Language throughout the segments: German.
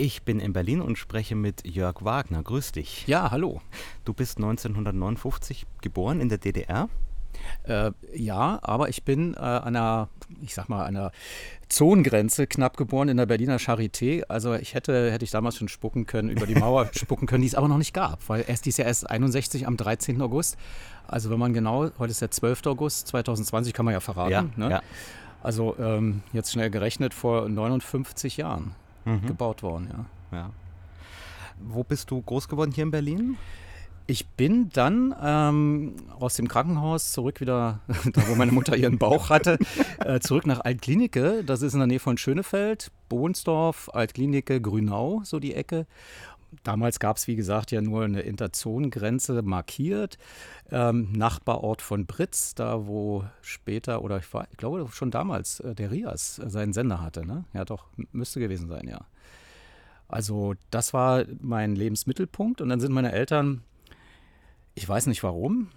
Ich bin in Berlin und spreche mit Jörg Wagner. Grüß dich. Ja, hallo. Du bist 1959 geboren in der DDR. Äh, ja, aber ich bin äh, an einer, ich sag mal, einer Zonengrenze knapp geboren in der Berliner Charité. Also ich hätte, hätte ich damals schon spucken können, über die Mauer spucken können, die es aber noch nicht gab, weil erst dies Jahr erst 61 am 13. August. Also wenn man genau, heute ist der 12. August 2020, kann man ja verraten. Ja, ne? ja. Also ähm, jetzt schnell gerechnet vor 59 Jahren mhm. gebaut worden, ja. ja. Wo bist du groß geworden hier in Berlin? Ich bin dann ähm, aus dem Krankenhaus zurück wieder, da wo meine Mutter ihren Bauch hatte, äh, zurück nach Altklinike. Das ist in der Nähe von Schönefeld, Bohnsdorf, Altklinike, Grünau, so die Ecke. Damals gab es, wie gesagt, ja nur eine Interzonengrenze markiert. Ähm, Nachbarort von Britz, da wo später, oder ich, war, ich glaube schon damals, äh, der Rias seinen Sender hatte. Ne? Ja, doch, müsste gewesen sein, ja. Also, das war mein Lebensmittelpunkt. Und dann sind meine Eltern ich weiß nicht warum.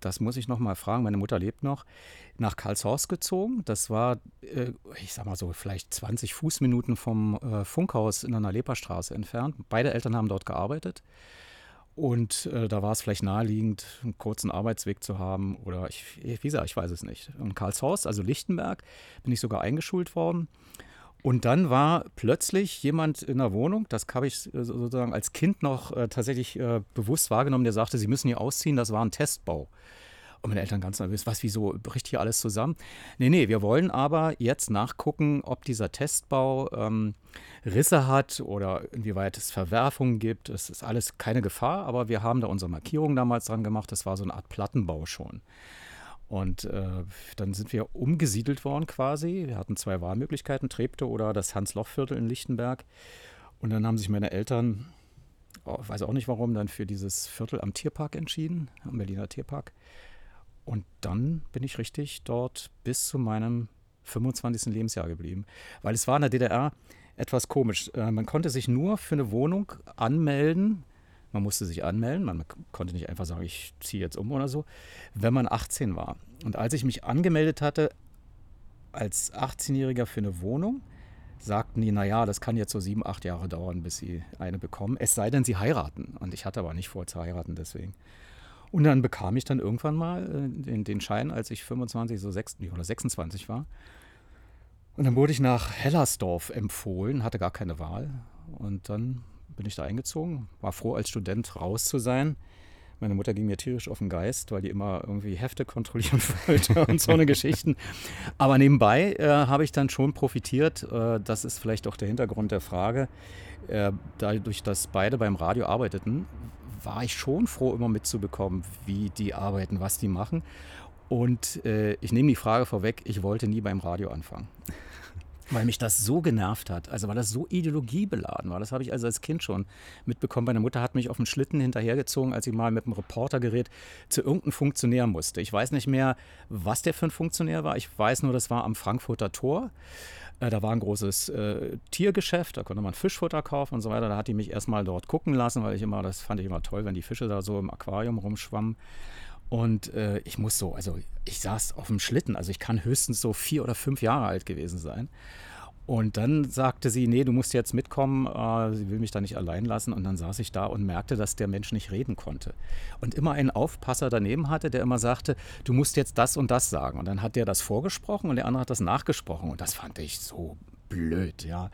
Das muss ich noch mal fragen. Meine Mutter lebt noch. Nach Karlshorst gezogen. Das war, äh, ich sag mal so, vielleicht 20 Fußminuten vom äh, Funkhaus in der Leperstraße entfernt. Beide Eltern haben dort gearbeitet. Und äh, da war es vielleicht naheliegend, einen kurzen Arbeitsweg zu haben. Oder ich, wie gesagt, ich weiß es nicht. In Karlshorst, also Lichtenberg, bin ich sogar eingeschult worden. Und dann war plötzlich jemand in der Wohnung, das habe ich äh, sozusagen als Kind noch äh, tatsächlich äh, bewusst wahrgenommen, der sagte, sie müssen hier ausziehen, das war ein Testbau. Und meine Eltern ganz nervös, was, wieso, bricht hier alles zusammen? Nee, nee, wir wollen aber jetzt nachgucken, ob dieser Testbau ähm, Risse hat oder inwieweit es Verwerfungen gibt. Es ist alles keine Gefahr, aber wir haben da unsere Markierung damals dran gemacht. Das war so eine Art Plattenbau schon. Und äh, dann sind wir umgesiedelt worden quasi. Wir hatten zwei Wahlmöglichkeiten, Treptow oder das Hans-Loch-Viertel in Lichtenberg. Und dann haben sich meine Eltern, oh, weiß auch nicht warum, dann für dieses Viertel am Tierpark entschieden, am Berliner Tierpark. Und dann bin ich richtig dort bis zu meinem 25. Lebensjahr geblieben. Weil es war in der DDR etwas komisch. Äh, man konnte sich nur für eine Wohnung anmelden, man musste sich anmelden, man konnte nicht einfach sagen, ich ziehe jetzt um oder so, wenn man 18 war. Und als ich mich angemeldet hatte als 18-Jähriger für eine Wohnung, sagten die, naja, das kann jetzt so sieben, acht Jahre dauern, bis sie eine bekommen, es sei denn, sie heiraten. Und ich hatte aber nicht vor zu heiraten deswegen. Und dann bekam ich dann irgendwann mal äh, den, den Schein, als ich 25 so 6, oder 26 war. Und dann wurde ich nach Hellersdorf empfohlen, hatte gar keine Wahl. Und dann bin ich da eingezogen, war froh als Student raus zu sein. Meine Mutter ging mir tierisch auf den Geist, weil die immer irgendwie Hefte kontrollieren wollte und so eine Geschichten. Aber nebenbei äh, habe ich dann schon profitiert. Äh, das ist vielleicht auch der Hintergrund der Frage. Äh, dadurch, dass beide beim Radio arbeiteten, war ich schon froh, immer mitzubekommen, wie die arbeiten, was die machen. Und äh, ich nehme die Frage vorweg, ich wollte nie beim Radio anfangen weil mich das so genervt hat. Also weil das so ideologiebeladen war. Das habe ich also als Kind schon mitbekommen. Meine Mutter hat mich auf dem Schlitten hinterhergezogen, als ich mal mit einem Reportergerät zu irgendeinem Funktionär musste. Ich weiß nicht mehr, was der für ein Funktionär war. Ich weiß nur, das war am Frankfurter Tor. Äh, da war ein großes äh, Tiergeschäft, da konnte man Fischfutter kaufen und so weiter. Da hat die mich erstmal dort gucken lassen, weil ich immer, das fand ich immer toll, wenn die Fische da so im Aquarium rumschwammen. Und äh, ich muss so, also ich saß auf dem Schlitten, also ich kann höchstens so vier oder fünf Jahre alt gewesen sein. Und dann sagte sie, nee, du musst jetzt mitkommen, äh, sie will mich da nicht allein lassen. Und dann saß ich da und merkte, dass der Mensch nicht reden konnte. Und immer einen Aufpasser daneben hatte, der immer sagte, du musst jetzt das und das sagen. Und dann hat der das vorgesprochen und der andere hat das nachgesprochen. Und das fand ich so blöd, ja.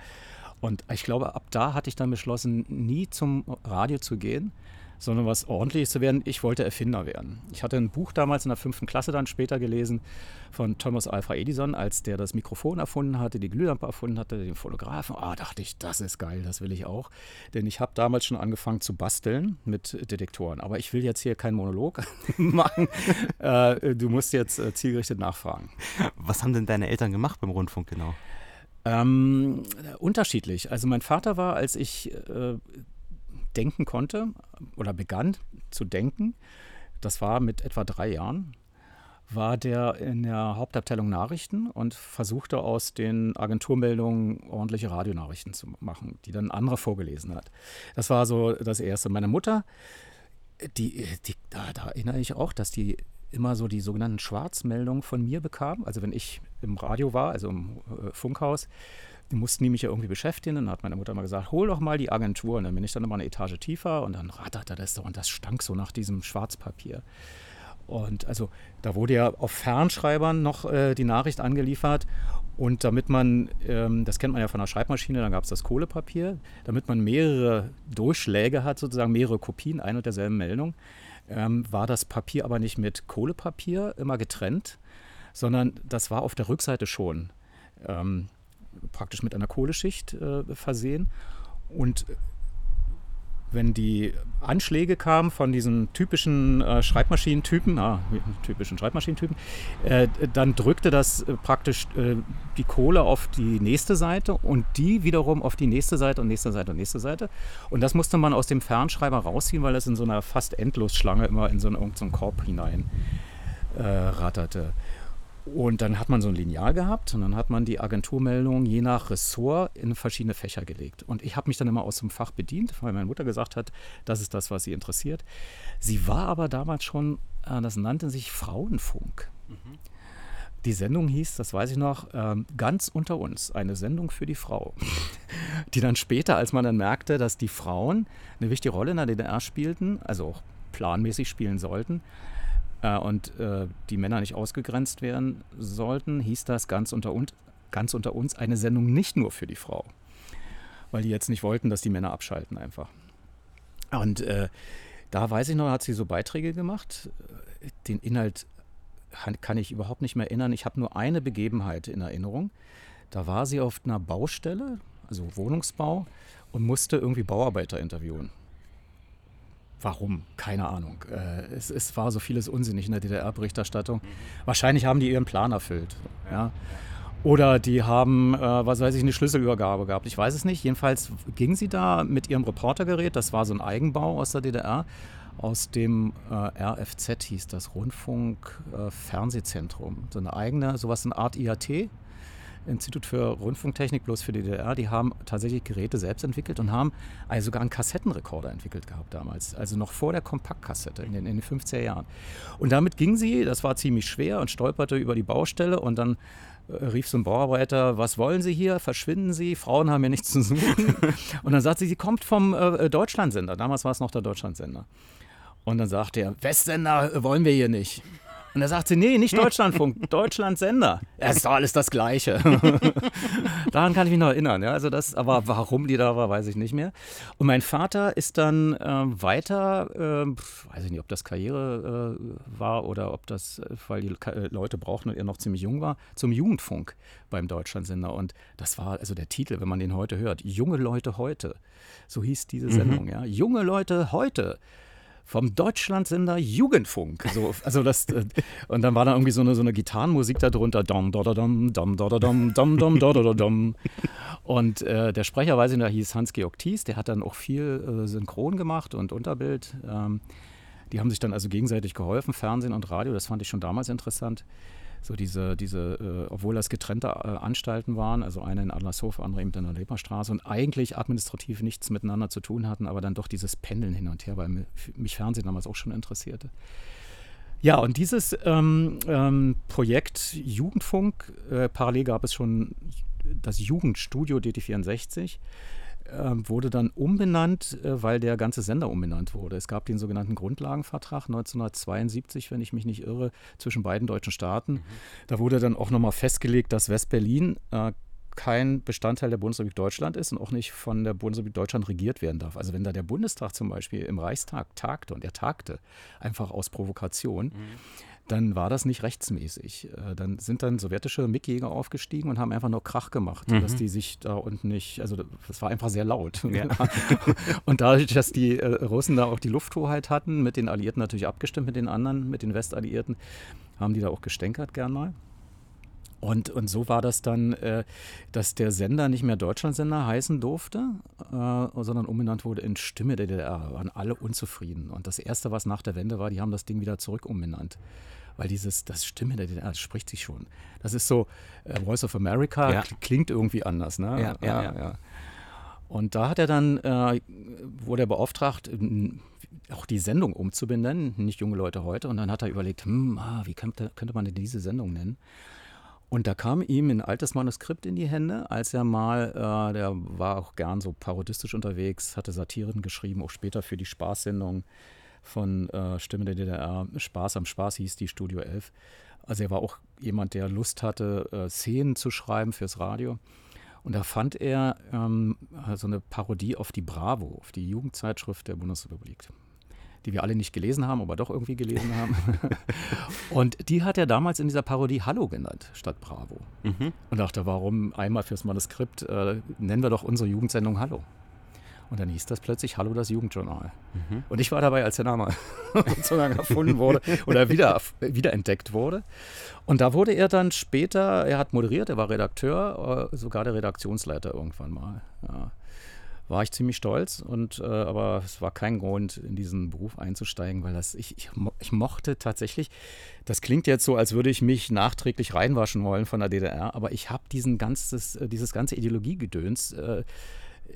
Und ich glaube, ab da hatte ich dann beschlossen, nie zum Radio zu gehen, sondern was Ordentliches zu werden. Ich wollte Erfinder werden. Ich hatte ein Buch damals in der fünften Klasse dann später gelesen von Thomas Alva Edison, als der das Mikrofon erfunden hatte, die Glühlampe erfunden hatte, den Fotografen. Ah, dachte ich, das ist geil, das will ich auch. Denn ich habe damals schon angefangen zu basteln mit Detektoren. Aber ich will jetzt hier keinen Monolog machen. äh, du musst jetzt äh, zielgerichtet nachfragen. Was haben denn deine Eltern gemacht beim Rundfunk genau? Ähm, unterschiedlich. Also mein Vater war, als ich äh, denken konnte oder begann zu denken, das war mit etwa drei Jahren, war der in der Hauptabteilung Nachrichten und versuchte aus den Agenturmeldungen ordentliche Radionachrichten zu machen, die dann andere vorgelesen hat. Das war so das Erste. Meine Mutter, die, die da, da erinnere ich auch, dass die immer so die sogenannten Schwarzmeldungen von mir bekam. Also wenn ich im Radio war, also im äh, Funkhaus, die mussten die mich ja irgendwie beschäftigen. Dann hat meine Mutter mal gesagt, hol doch mal die Agentur. Und dann bin ich dann immer eine Etage tiefer und dann ratterte das so und das stank so nach diesem Schwarzpapier. Und also da wurde ja auf Fernschreibern noch äh, die Nachricht angeliefert. Und damit man, ähm, das kennt man ja von der Schreibmaschine, dann gab es das Kohlepapier, damit man mehrere Durchschläge hat, sozusagen mehrere Kopien ein und derselben Meldung, ähm, war das Papier aber nicht mit Kohlepapier immer getrennt, sondern das war auf der Rückseite schon ähm, praktisch mit einer Kohleschicht äh, versehen. Und wenn die Anschläge kamen von diesen typischen äh, Schreibmaschinentypen, ah, typischen Schreibmaschinentypen, äh, dann drückte das äh, praktisch äh, die Kohle auf die nächste Seite und die wiederum auf die nächste Seite und nächste Seite und nächste Seite. Und das musste man aus dem Fernschreiber rausziehen, weil es in so einer fast Endlosschlange immer in so einen, so einen Korb hinein äh, ratterte. Und dann hat man so ein Lineal gehabt und dann hat man die Agenturmeldung je nach Ressort in verschiedene Fächer gelegt. Und ich habe mich dann immer aus dem Fach bedient, weil meine Mutter gesagt hat, das ist das, was sie interessiert. Sie war aber damals schon, äh, das nannte sich Frauenfunk. Mhm. Die Sendung hieß, das weiß ich noch, ähm, ganz unter uns, eine Sendung für die Frau. die dann später, als man dann merkte, dass die Frauen eine wichtige Rolle in der DDR spielten, also auch planmäßig spielen sollten, äh, und äh, die Männer nicht ausgegrenzt werden sollten, hieß das ganz unter, und, ganz unter uns eine Sendung nicht nur für die Frau. Weil die jetzt nicht wollten, dass die Männer abschalten einfach. Und äh, da weiß ich noch, hat sie so Beiträge gemacht. Den Inhalt kann ich überhaupt nicht mehr erinnern. Ich habe nur eine Begebenheit in Erinnerung. Da war sie auf einer Baustelle, also Wohnungsbau, und musste irgendwie Bauarbeiter interviewen. Warum? Keine Ahnung. Äh, es, es, war so vieles unsinnig in der DDR-Berichterstattung. Wahrscheinlich haben die ihren Plan erfüllt. Ja. Oder die haben, äh, was weiß ich, eine Schlüsselübergabe gehabt. Ich weiß es nicht. Jedenfalls ging sie da mit ihrem Reportergerät, das war so ein Eigenbau aus der DDR, aus dem äh, RFZ hieß das, Rundfunk äh. So eine eigene, sowas eine Art IAT, Institut für Rundfunktechnik, bloß für die DDR, die haben tatsächlich Geräte selbst entwickelt und haben also sogar einen Kassettenrekorder entwickelt gehabt damals. Also noch vor der Kompaktkassette in den, in den 50er Jahren. Und damit ging sie, das war ziemlich schwer und stolperte über die Baustelle und dann äh, rief so ein Bauarbeiter, was wollen Sie hier? Verschwinden Sie? Frauen haben ja nichts zu suchen. und dann sagt sie, sie kommt vom äh, Deutschlandsender. Damals war es noch der Deutschlandsender. Und dann sagte er, Westsender wollen wir hier nicht. Und er sagt sie, nee, nicht Deutschlandfunk, Deutschlandsender. Ja, ist doch alles das Gleiche. Daran kann ich mich noch erinnern. Ja, also das, aber warum die da war, weiß ich nicht mehr. Und mein Vater ist dann äh, weiter, äh, weiß ich nicht, ob das Karriere äh, war oder ob das, weil die äh, Leute brauchten und er noch ziemlich jung war, zum Jugendfunk beim Deutschlandsender. Und das war also der Titel, wenn man den heute hört. Junge Leute heute. So hieß diese mhm. Sendung, mhm. ja. Junge Leute heute vom Deutschlandsender Jugendfunk. So, also das, äh, und dann war da irgendwie so eine, so eine Gitarrenmusik darunter. Und äh, der Sprecher, weiß ich noch, hieß Hans-Georg Thies, der hat dann auch viel äh, Synchron gemacht und Unterbild. Ähm, die haben sich dann also gegenseitig geholfen, Fernsehen und Radio, das fand ich schon damals interessant so diese, diese äh, obwohl das getrennte äh, Anstalten waren, also eine in Adlershof, andere eben in der Leberstraße und eigentlich administrativ nichts miteinander zu tun hatten, aber dann doch dieses Pendeln hin und her, weil mich Fernsehen damals auch schon interessierte. Ja, und dieses ähm, ähm, Projekt Jugendfunk, äh, parallel gab es schon das Jugendstudio DT64 ähm, wurde dann umbenannt, äh, weil der ganze Sender umbenannt wurde. Es gab den sogenannten Grundlagenvertrag 1972, wenn ich mich nicht irre, zwischen beiden deutschen Staaten. Mhm. Da wurde dann auch nochmal festgelegt, dass West-Berlin äh, kein Bestandteil der Bundesrepublik Deutschland ist und auch nicht von der Bundesrepublik Deutschland regiert werden darf. Also wenn da der Bundestag zum Beispiel im Reichstag tagte und er tagte einfach aus Provokation, mhm dann war das nicht rechtsmäßig. Äh, dann sind dann sowjetische MiG-Jäger aufgestiegen und haben einfach nur Krach gemacht, mhm. dass die sich da unten nicht, also das war einfach sehr laut. Ja. und dadurch, dass die äh, Russen da auch die Lufthoheit hatten, mit den Alliierten natürlich abgestimmt, mit den anderen, mit den Westalliierten, haben die da auch gestänkert gern mal. Und, und so war das dann, äh, dass der Sender nicht mehr Deutschlandsender heißen durfte, äh, sondern umbenannt wurde in Stimme der DDR. Waren alle unzufrieden. Und das Erste, was nach der Wende war, die haben das Ding wieder zurück umbenannt. Weil dieses, das Stimme der DDR, das spricht sich schon. Das ist so, äh, Voice of America ja. klingt irgendwie anders. Ne? Ja, ja, ja, ja. Und da hat er dann, äh, wurde er beauftragt, auch die Sendung umzubenennen, nicht junge Leute heute. Und dann hat er überlegt, hm, ah, wie könnte, könnte man denn diese Sendung nennen? Und da kam ihm ein altes Manuskript in die Hände, als er mal, äh, der war auch gern so parodistisch unterwegs, hatte Satiren geschrieben, auch später für die Spaßsendung von äh, Stimme der DDR. Spaß am Spaß hieß die Studio 11. Also er war auch jemand, der Lust hatte, äh, Szenen zu schreiben fürs Radio. Und da fand er ähm, so eine Parodie auf die Bravo, auf die Jugendzeitschrift der Bundesrepublik die wir alle nicht gelesen haben, aber doch irgendwie gelesen haben. und die hat er damals in dieser Parodie Hallo genannt, statt Bravo. Mhm. Und dachte, warum einmal fürs Manuskript äh, nennen wir doch unsere Jugendsendung Hallo. Und dann hieß das plötzlich Hallo das Jugendjournal. Mhm. Und ich war dabei, als der Name sozusagen erfunden wurde oder wieder, wiederentdeckt wurde. Und da wurde er dann später, er hat moderiert, er war Redakteur, äh, sogar der Redaktionsleiter irgendwann mal. Ja war ich ziemlich stolz. Und, äh, aber es war kein Grund, in diesen Beruf einzusteigen, weil das, ich, ich, ich, mochte tatsächlich, das klingt jetzt so, als würde ich mich nachträglich reinwaschen wollen von der DDR, aber ich habe diesen ganzes, äh, dieses ganze Ideologiegedöns. Äh,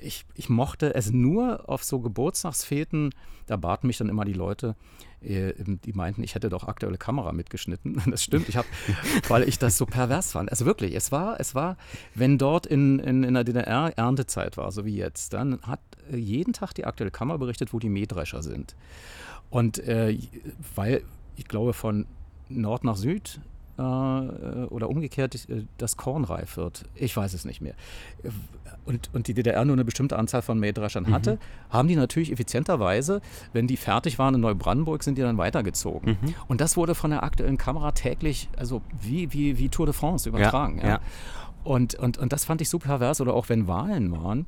ich, ich mochte es nur auf so Geburtstagsfeten, da baten mich dann immer die Leute, äh, die meinten, ich hätte doch aktuelle Kamera mitgeschnitten. Das stimmt, ich habe, weil ich das so pervers fand. Also wirklich, es war, es war, wenn dort in, in, in der DDR Erntezeit war, so wie jetzt, dann hat äh, jeden Tag die aktuelle Kamera berichtet, wo die Mähdrescher sind. Und äh, weil ich glaube, von Nord nach Süd äh, oder umgekehrt äh, das Korn reif wird. Ich weiß es nicht mehr. Und, und die DDR nur eine bestimmte Anzahl von Mähdreschern mhm. hatte, haben die natürlich effizienterweise, wenn die fertig waren in Neubrandenburg, sind die dann weitergezogen. Mhm. Und das wurde von der aktuellen Kamera täglich, also wie, wie, wie Tour de France übertragen. Ja, ja. Und, und, und das fand ich so pervers, oder auch wenn Wahlen waren,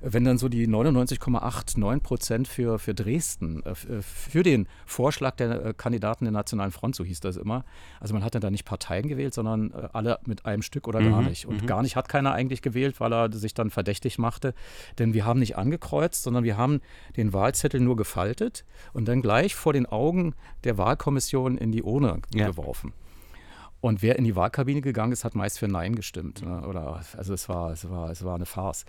wenn dann so die 99,89 Prozent für, für Dresden, äh, äh, für den Vorschlag der äh, Kandidaten der Nationalen Front, so hieß das immer. Also man hat dann da nicht Parteien gewählt, sondern alle mit einem Stück oder mhm, gar nicht. Und mhm. gar nicht hat keiner eigentlich gewählt, weil er sich dann verdächtig machte. Denn wir haben nicht angekreuzt, sondern wir haben den Wahlzettel nur gefaltet und dann gleich vor den Augen der Wahlkommission in die Urne ja. geworfen. Und wer in die Wahlkabine gegangen ist, hat meist für Nein gestimmt. Ne? Oder, also es war, es, war, es war eine Farce.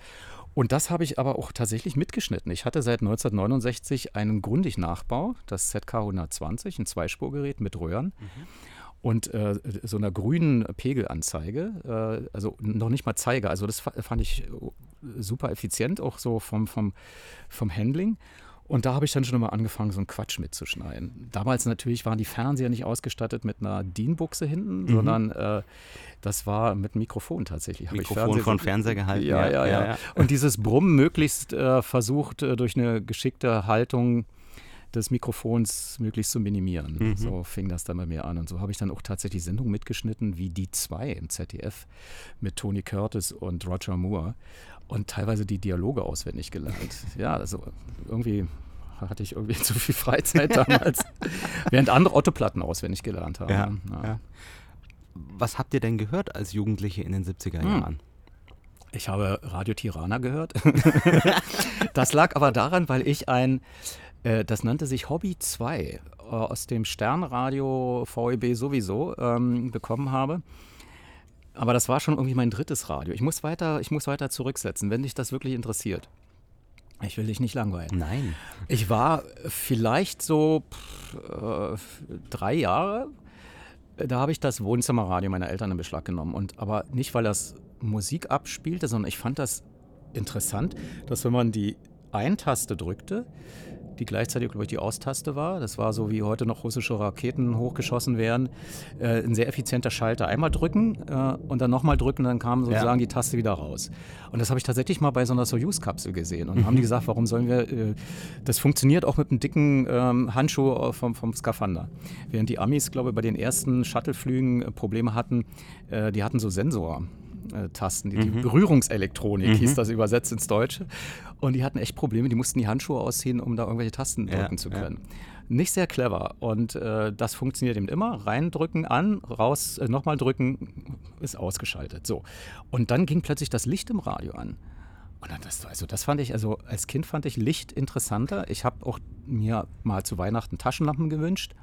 Und das habe ich aber auch tatsächlich mitgeschnitten. Ich hatte seit 1969 einen Grundig-Nachbau, das ZK 120, ein Zweispurgerät mit Röhren. Mhm. Und äh, so einer grünen Pegelanzeige, äh, also noch nicht mal Zeiger. Also das fand ich super effizient, auch so vom, vom, vom Handling. Und da habe ich dann schon mal angefangen, so einen Quatsch mitzuschneiden. Damals natürlich waren die Fernseher nicht ausgestattet mit einer DIN-Buchse hinten, mhm. sondern äh, das war mit Mikrofon tatsächlich. Mikrofon von Fernseher gehalten. Ja, ja, ja. ja. Und dieses Brummen möglichst äh, versucht, äh, durch eine geschickte Haltung des Mikrofons möglichst zu minimieren. Mhm. So fing das dann bei mir an. Und so habe ich dann auch tatsächlich Sendungen mitgeschnitten, wie die zwei im ZDF mit Tony Curtis und Roger Moore und teilweise die Dialoge auswendig gelernt. Ja, also irgendwie hatte ich irgendwie zu viel Freizeit damals, während andere Otto-Platten auswendig gelernt haben. Ja, ja. Was habt ihr denn gehört als Jugendliche in den 70er hm. Jahren? Hm. Ich habe Radio Tirana gehört. das lag aber daran, weil ich ein, äh, das nannte sich Hobby 2 äh, aus dem Sternradio VEB sowieso ähm, bekommen habe. Aber das war schon irgendwie mein drittes Radio. Ich muss weiter, ich muss weiter zurücksetzen, wenn dich das wirklich interessiert. Ich will dich nicht langweilen. Nein. Ich war vielleicht so pff, äh, drei Jahre. Da habe ich das Wohnzimmerradio meiner Eltern in Beschlag genommen. Und, aber nicht, weil das Musik abspielte, sondern ich fand das interessant, dass wenn man die Ein-Taste drückte, die gleichzeitig, glaube ich, die Austaste war. Das war so, wie heute noch russische Raketen hochgeschossen werden. Äh, ein sehr effizienter Schalter. Einmal drücken äh, und dann nochmal drücken, dann kam sozusagen ja. die Taste wieder raus. Und das habe ich tatsächlich mal bei so einer Soyuz-Kapsel gesehen. Und mhm. haben die gesagt, warum sollen wir, äh, das funktioniert auch mit einem dicken ähm, Handschuh vom, vom Skafander. Während die Amis, glaube ich, bei den ersten Shuttleflügen äh, Probleme hatten, äh, die hatten so Sensor. Äh, Tasten, die, mhm. die Berührungselektronik mhm. hieß das übersetzt ins Deutsche. Und die hatten echt Probleme, die mussten die Handschuhe ausziehen, um da irgendwelche Tasten drücken ja, zu können. Ja. Nicht sehr clever. Und äh, das funktioniert eben immer. Reindrücken, an, raus, äh, nochmal drücken, ist ausgeschaltet. So. Und dann ging plötzlich das Licht im Radio an. Und dann das, also das fand ich, also als Kind fand ich Licht interessanter. Ich habe auch mir mal zu Weihnachten Taschenlampen gewünscht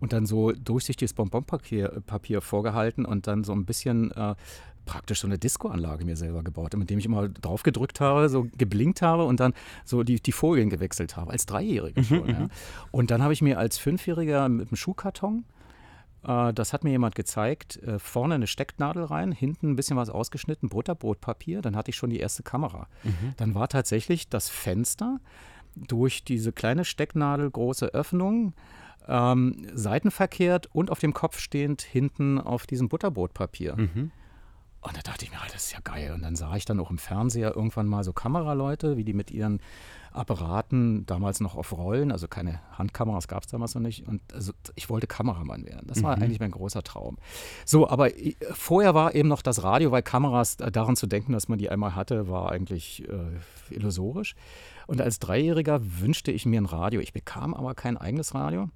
und dann so durchsichtiges Bonbonpapier Papier vorgehalten und dann so ein bisschen äh, praktisch so eine Disco-Anlage mir selber gebaut, mit dem ich immer drauf gedrückt habe, so geblinkt habe und dann so die, die Folien gewechselt habe, als Dreijähriger mhm, schon. Ja. Mhm. Und dann habe ich mir als Fünfjähriger mit einem Schuhkarton Äh, das hat mir jemand gezeigt. Äh, vorne eine Stecknadel rein, hinten ein bisschen was ausgeschnitten, Butterbrotpapier. Dann hatte ich schon die erste Kamera. Mhm. Dann war tatsächlich das Fenster durch diese kleine Stecknadel, große Öffnung, ähm, seitenverkehrt und auf dem Kopf stehend hinten auf diesem Butterbrotpapier. Mhm. Und da dachte ich mir, das ist ja geil. Und dann sah ich dann auch im Fernseher irgendwann mal so Kameraleute, wie die mit ihren Apparaten, damals noch auf Rollen, also keine Handkameras gab es damals noch nicht. Und also ich wollte Kameramann werden. Das war mhm. eigentlich mein großer Traum. So, aber äh, vorher war eben noch das Radio, weil Kameras, äh, daran zu denken, dass man die einmal hatte, war eigentlich äh, illusorisch. Und als Dreijähriger wünschte ich mir ein Radio. Ich bekam aber kein eigenes Radio.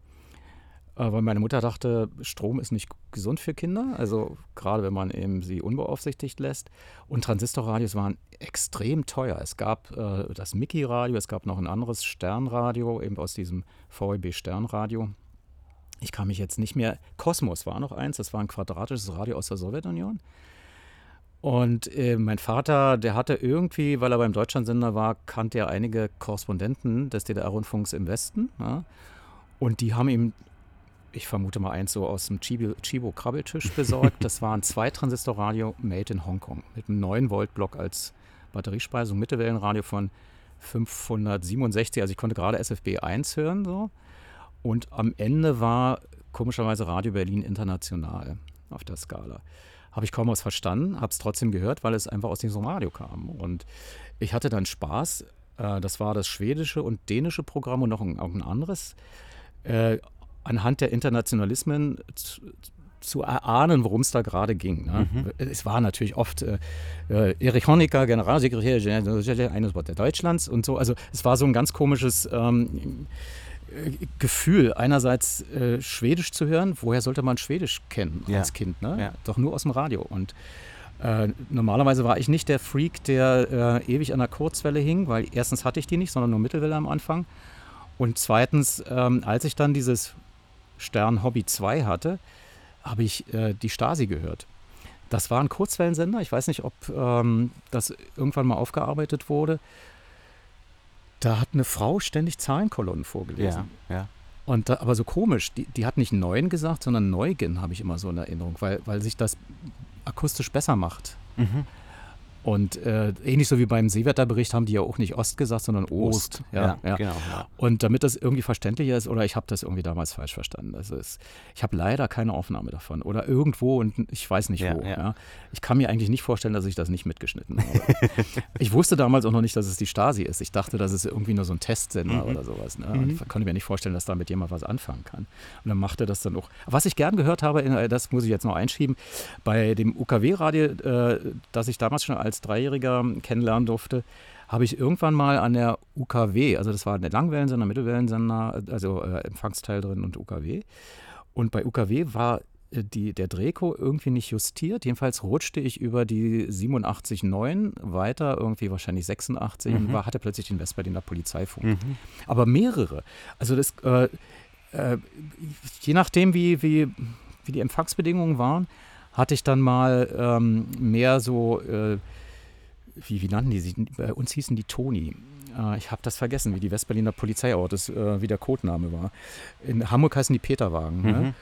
Äh, weil meine Mutter dachte, Strom ist nicht gesund für Kinder, also gerade wenn man eben sie unbeaufsichtigt lässt. Und Transistorradios waren extrem teuer. Es gab äh, das Mickey-Radio, es gab noch ein anderes Sternradio, eben aus diesem VEB Sternradio. Ich kann mich jetzt nicht mehr. Kosmos war noch eins, das war ein quadratisches Radio aus der Sowjetunion. Und äh, mein Vater, der hatte irgendwie, weil er beim Deutschlandsender war, kannte er einige Korrespondenten des DDR-Rundfunks im Westen. Ja? Und die haben ihm ich vermute mal eins so aus dem Chibo-Krabbeltisch besorgt. Das war ein Zweitransistorradio made in Hongkong mit einem 9-Volt-Block als Batteriespeisung, Mittelwellenradio von 567. Also ich konnte gerade SFB 1 hören. So. Und am Ende war komischerweise Radio Berlin international auf der Skala. Habe ich kaum was verstanden, habe es trotzdem gehört, weil es einfach aus diesem Radio kam. Und ich hatte dann Spaß. Äh, das war das schwedische und dänische Programm und noch ein, ein anderes. Äh, anhand der Internationalismen zu, zu erahnen, worum es da gerade ging. Ne? Mhm. Es war natürlich oft äh, äh Erich Honecker, Generalsekretär eines Wort der Deutschlands und so. Also es war so ein ganz komisches ähm, äh, Gefühl, einerseits äh, Schwedisch zu hören. Woher sollte man Schwedisch kennen ja. als Kind? Ne? Ja. Doch nur aus dem Radio. Und äh, normalerweise war ich nicht der Freak, der äh, ewig an der Kurzwelle hing, weil erstens hatte ich die nicht, sondern nur Mittelwelle am Anfang. Und zweitens, ähm, als ich dann dieses Stern Hobby 2 hatte, habe ich äh, die Stasi gehört. Das war ein Kurzwellensender. Ich weiß nicht, ob ähm, das irgendwann mal aufgearbeitet wurde. Da hat eine Frau ständig Zahlenkolonnen vorgelesen. Ja, ja. Und da, aber so komisch, die, die hat nicht neun gesagt, sondern Neugen habe ich immer so in Erinnerung, weil, weil sich das akustisch besser macht. Mhm. Und äh, ähnlich so wie beim Seewetterbericht haben die ja auch nicht Ost gesagt, sondern Ost. Ost. Ja, ja, ja. Genau. Und damit das irgendwie verständlicher ist, oder ich habe das irgendwie damals falsch verstanden. Also es, ich habe leider keine Aufnahme davon. Oder irgendwo und ich weiß nicht wo. Ich kann mir eigentlich nicht vorstellen, dass ich das nicht mitgeschnitten habe. ich wusste damals auch noch nicht, dass es die Stasi ist. Ich dachte, das ist irgendwie nur so ein Testsender mhm. oder sowas. Ne? Mhm. Ich konnte mir nicht vorstellen, dass damit jemand was anfangen kann. Und dann machte das dann auch. Was ich gern gehört habe, äh, das muss ich jetzt noch einschieben, bei dem UKW-Radio, äh, das ich damals schon als als Dreijähriger kennenlernen durfte, habe ich irgendwann mal an der UKW, also das war der Langwellensender, Mittelwellensender, also äh, Empfangsteil drin und UKW. Und bei UKW war äh, die, der Drehko irgendwie nicht justiert. Jedenfalls rutschte ich über die 87,9 weiter, irgendwie wahrscheinlich 86 mhm. und war, hatte plötzlich den Westberliner Polizeifunk. Mhm. Aber mehrere. Also das, äh, äh, je nachdem, wie, wie, wie die Empfangsbedingungen waren, hatte ich dann mal ähm, mehr so äh, wie, wie nannten die sich? Bei uns hießen die Toni. Äh, ich habe das vergessen, wie die Westberliner Polizeiort ist, äh, wie der Codename war. In Hamburg heißen die Peterwagen. Ne? Mhm. Ne?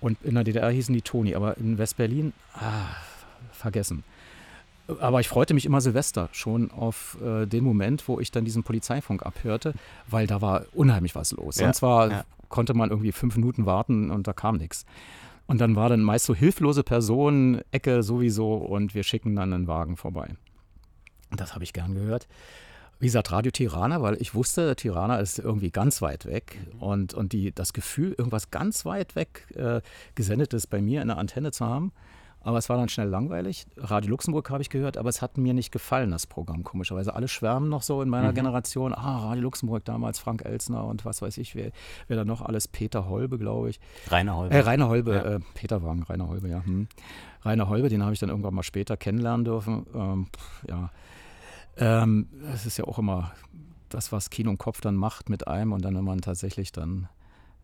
Und in der DDR hießen die Toni. Aber in Westberlin, ah, vergessen. Aber ich freute mich immer Silvester schon auf äh, den Moment, wo ich dann diesen Polizeifunk abhörte, weil da war unheimlich was los. Ja, Sonst war, ja. konnte man irgendwie fünf Minuten warten und da kam nichts. Und dann war dann meist so hilflose Personen, Ecke sowieso und wir schicken dann einen Wagen vorbei. Das habe ich gern gehört. Wie gesagt, Radio Tirana, weil ich wusste, Tirana ist irgendwie ganz weit weg und, und die, das Gefühl, irgendwas ganz weit weg äh, gesendetes bei mir in der Antenne zu haben. Aber es war dann schnell langweilig. Radio Luxemburg habe ich gehört, aber es hat mir nicht gefallen, das Programm, komischerweise. Alle schwärmen noch so in meiner mhm. Generation. Ah, Radio Luxemburg damals, Frank Elsner und was weiß ich, wer, wer da noch alles, Peter Holbe, glaube ich. Rainer Holbe. Äh, Rainer Holbe, ja. äh, Peter Wagen, Rainer Holbe, ja. Hm. Rainer Holbe, den habe ich dann irgendwann mal später kennenlernen dürfen. Ähm, ja, ähm, es ist ja auch immer das, was Kino und Kopf dann macht mit einem und dann, wenn man tatsächlich dann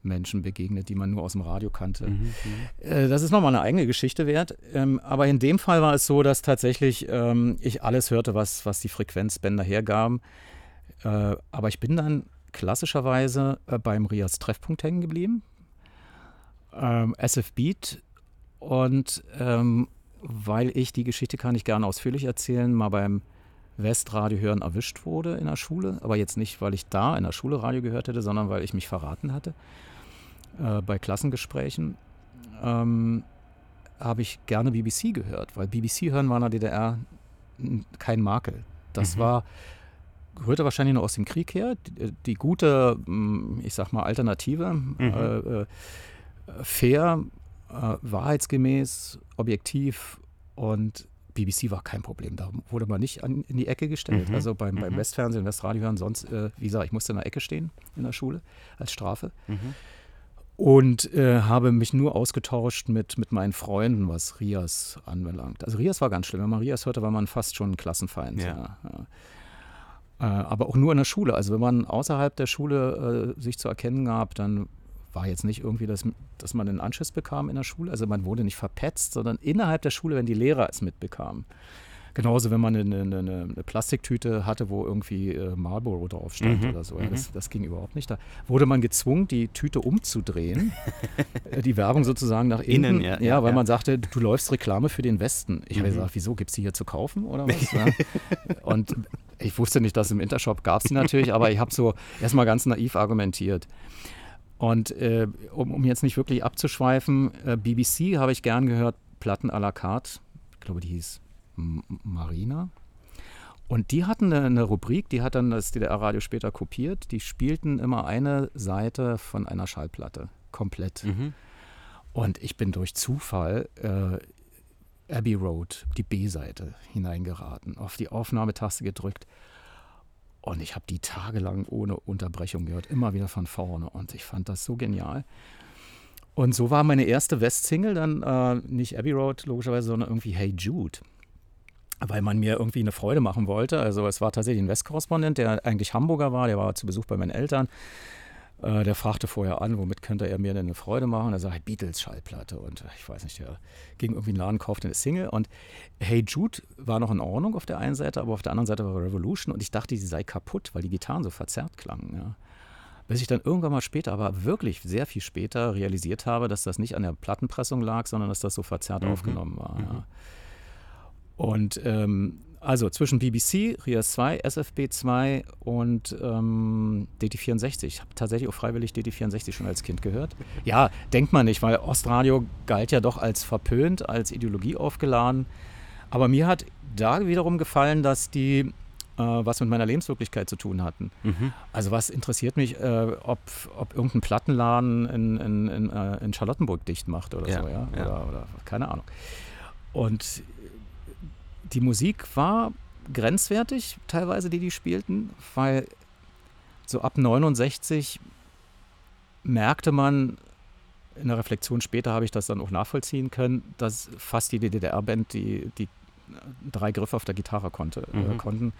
Menschen begegnet, die man nur aus dem Radio kannte. Mhm, mhm. äh, das ist nochmal eine eigene Geschichte wert. Ähm, aber in dem Fall war es so, dass tatsächlich ähm, ich alles hörte, was, was die Frequenzbänder hergaben. Äh, aber ich bin dann klassischerweise äh, beim Rias Treffpunkt hängen geblieben. Ähm, SF Beat und ähm, weil ich die Geschichte kann ich gerne ausführlich erzählen, mal beim Westradio hören erwischt wurde in der Schule, aber jetzt nicht, weil ich da in der Schule Radio gehört hätte, sondern weil ich mich verraten hatte äh, bei Klassengesprächen. Ähm, habe ich gerne BBC gehört, weil BBC hören war in der DDR kein Makel. Das mhm. war, gehörte wahrscheinlich nur aus dem Krieg her, die, die gute, hm, ich sag mal, Alternative, mhm. äh, äh, fair, äh, wahrheitsgemäß, objektiv und BBC war kein Problem. Da wurde man nicht an, in die Ecke gestellt. Mhm. Also beim, beim mhm. Westfernsehen, Westradio hören, sonst, äh, wie gesagt, ich musste in der Ecke stehen in der Schule als Strafe. Mhm und äh, habe mich nur ausgetauscht mit, mit meinen Freunden, was Rias anbelangt. Also Rias war ganz schlimm. Wenn man Rias hörte, war man fast schon ein Klassenfeind. Ja. Ja. Äh, aber auch nur in der Schule. Also wenn man außerhalb der Schule äh, sich zu erkennen gab, dann war jetzt nicht irgendwie, dass, dass man einen Anschiss bekam in der Schule. Also man wurde nicht verpetzt, sondern innerhalb der Schule, wenn die Lehrer es mitbekamen. Genauso, wenn man eine, eine, eine, Plastiktüte hatte, wo irgendwie äh, Marlboro drauf stand mhm. oder so. Ja, das, mhm. das, ging überhaupt nicht. Da wurde man gezwungen, die Tüte umzudrehen, äh, die Werbung sozusagen nach innen. innen ja, ja, weil ja. man sagte, du läufst Reklame für den Westen. Ich mhm. habe gesagt, wieso, gibt es die hier zu kaufen oder was? Ja. Und ich wusste nicht, dass im Intershop gab es die natürlich, aber ich habe so erstmal ganz naiv argumentiert. Und äh, um, um, jetzt nicht wirklich abzuschweifen, äh, BBC habe ich gern gehört, Platten à la carte. Ich glaube, die hieß Marina. Und die hatten eine, eine, Rubrik, die hat dann das DDR-Radio später kopiert. Die spielten immer eine Seite von einer Schallplatte, komplett. Mhm. Und ich bin durch Zufall äh, Abbey Road, die B-Seite, hineingeraten, auf die Aufnahmetaste gedrückt. Und ich habe die tagelang ohne Unterbrechung gehört, immer wieder von vorne. Und ich fand das so genial. Und so war meine erste West-Single dann äh, nicht Abbey Road, logischerweise, sondern irgendwie Hey Jude weil man mir irgendwie eine Freude machen wollte. Also es war tatsächlich ein Westkorrespondent, der eigentlich Hamburger war, der war zu Besuch bei meinen Eltern. Äh, der fragte vorher an, womit könnte er mir denn eine Freude machen? Er sagte, Beatles-Schallplatte. Und ich weiß nicht, der ging irgendwie in den Laden, kaufte eine Single. Und Hey Jude war noch in Ordnung auf der einen Seite, aber auf der anderen Seite war Revolution. Und ich dachte, sie sei kaputt, weil die Gitarren so verzerrt klangen. Ja. Bis ich dann irgendwann mal später, aber wirklich sehr viel später, realisiert habe, dass das nicht an der Plattenpressung lag, sondern dass das so verzerrt mhm. aufgenommen war. Mhm. Ja. Und ähm, also zwischen BBC, RIAS 2, SFB 2 und ähm, DT64. Ich habe tatsächlich auch freiwillig DT64 schon als Kind gehört. Ja, denkt man nicht, weil Ostradio galt ja doch als verpönt, als Ideologie aufgeladen. Aber mir hat da wiederum gefallen, dass die äh, was mit meiner Lebenswirklichkeit zu tun hatten. Mhm. Also was interessiert mich, äh, ob, ob irgendein Plattenladen in, in, in, äh, in Charlottenburg dicht macht oder ja, so, ja? ja. Oder, oder keine Ahnung. Und die Musik war grenzwertig, teilweise, die die spielten, weil so ab 69 merkte man, in der Reflexion später habe ich das dann auch nachvollziehen können, dass fast jede DDR-Band die, die drei Griffe auf der Gitarre konnte, äh, mhm. äh, konnten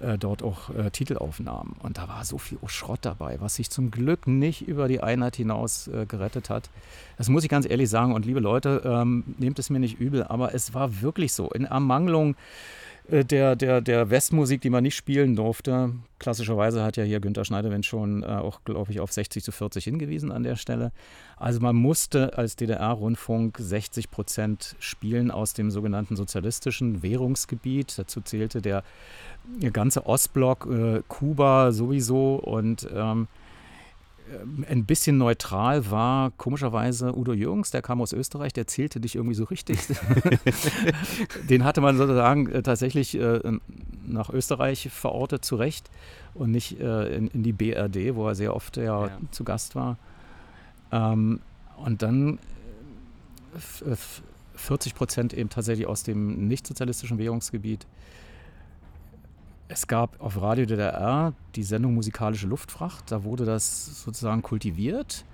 äh, dort auch äh, Titelaufnahmen. Und da war so viel Schrott dabei, was sich zum Glück nicht über die Einheit hinaus äh, gerettet hat. Das muss ich ganz ehrlich sagen. Und liebe Leute, ähm, nehmt es mir nicht übel, aber es war wirklich so. In Ermangelung der, der, der Westmusik, die man nicht spielen durfte. Klassischerweise hat ja hier Günter Schneiderwind schon äh, auch, glaube ich, auf 60 zu 40 hingewiesen an der Stelle. Also man musste als DDR-Rundfunk 60 Prozent spielen aus dem sogenannten sozialistischen Währungsgebiet. Dazu zählte der, ganze Ostblock, äh, Kuba sowieso und ähm, äh, ein bisschen neutral war komischerweise Udo Jürgens, der kam aus Österreich, der zählte dich irgendwie so richtig. Den hatte man sozusagen äh, tatsächlich äh, nach Österreich verortet, zu Recht, und nicht in, in, die BRD, wo er sehr oft ja, ja. zu Gast war. Ähm, und dann 40 Prozent eben tatsächlich aus dem nicht-sozialistischen Währungsgebiet. Es gab auf Radio DDR die Sendung Musikalische Luftfracht. Da wurde das sozusagen kultiviert,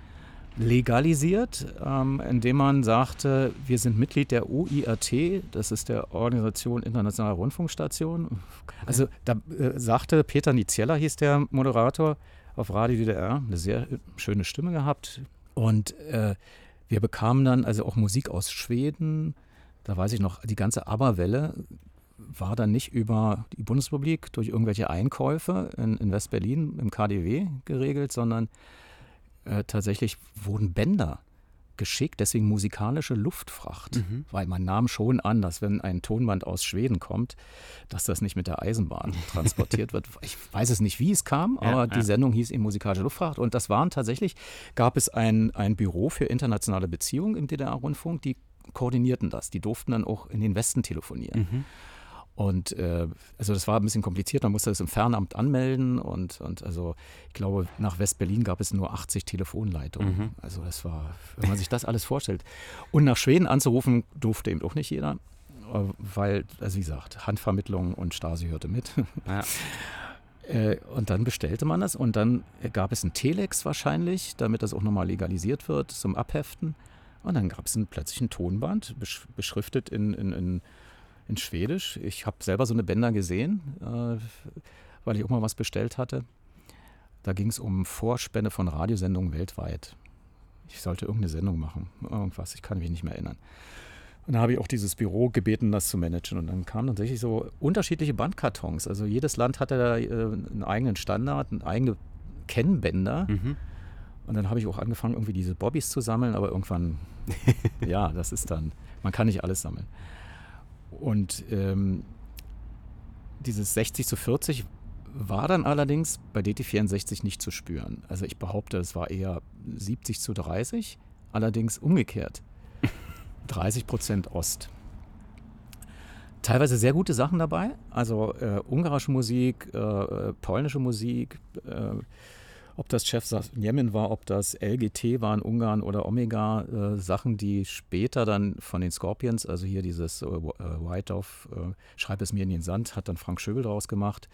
legalisiert, ähm, indem man sagte, wir sind Mitglied der OIRT, das ist der Organisation Internationaler Rundfunkstation. Also da äh, sagte Peter Niziella, hieß der Moderator auf Radio DDR, eine sehr schöne Stimme gehabt. Und äh, wir bekamen dann also auch Musik aus Schweden. Da weiß ich noch, die ganze ABBA-Welle war dann nicht über die Bundesrepublik durch irgendwelche Einkäufe in, in West-Berlin im KDW geregelt, sondern äh, tatsächlich wurden Bänder geschickt, deswegen musikalische Luftfracht, mhm. weil man nahm schon an, dass wenn ein Tonband aus Schweden kommt, dass das nicht mit der Eisenbahn transportiert wird. Ich weiß es nicht, wie es kam, aber ja, die ja. Sendung hieß eben musikalische Luftfracht und das waren tatsächlich, gab es ein, ein Büro für internationale Beziehungen im DDR-Rundfunk, die koordinierten das, die durften dann auch in den Westen telefonieren. Mhm. Und äh, also das war ein bisschen kompliziert, man musste das im Fernamt anmelden und, und also ich glaube, nach West-Berlin gab es nur 80 Telefonleitungen. Mhm. Also das war, wenn man sich das alles vorstellt. Und nach Schweden anzurufen durfte eben auch nicht jeder, äh, weil, also wie gesagt, Handvermittlung und Stasi hörte mit. Ja. Äh, und dann bestellte man das und dann gab es ein Telex wahrscheinlich, damit das auch nochmal legalisiert wird zum Abheften. Und dann gab es plötzlich ein Tonband, beschriftet in, in, in in Schwedisch. Ich habe selber so eine Bänder gesehen, äh, weil ich auch mal was bestellt hatte. Da ging es um Vorspänne von Radiosendungen weltweit. Ich sollte irgendeine Sendung machen, irgendwas, ich kann mich nicht mehr erinnern. Und da habe ich auch dieses Büro gebeten, das zu managen. Und dann kamen tatsächlich so unterschiedliche Bandkartons. Also jedes Land hatte da äh, einen eigenen Standard, einen eigenen Kennbänder. Mhm. Und dann habe ich auch angefangen, irgendwie diese Bobbys zu sammeln, aber irgendwann, ja, das ist dann, man kann nicht alles sammeln. Und ähm, dieses 60 zu 40 war dann allerdings bei DT64 nicht zu spüren. Also ich behaupte, es war eher 70 zu 30, allerdings umgekehrt. 30 Prozent Ost. Teilweise sehr gute Sachen dabei, also äh, ungarische Musik, äh, äh polnische Musik, äh, ob das Chef Jemen war, ob das LGT war in Ungarn oder Omega, äh, Sachen, die später dann von den Scorpions, also hier dieses äh, äh White Off, äh, Schreib es mir in den Sand, hat dann Frank Schöbel draus gemacht.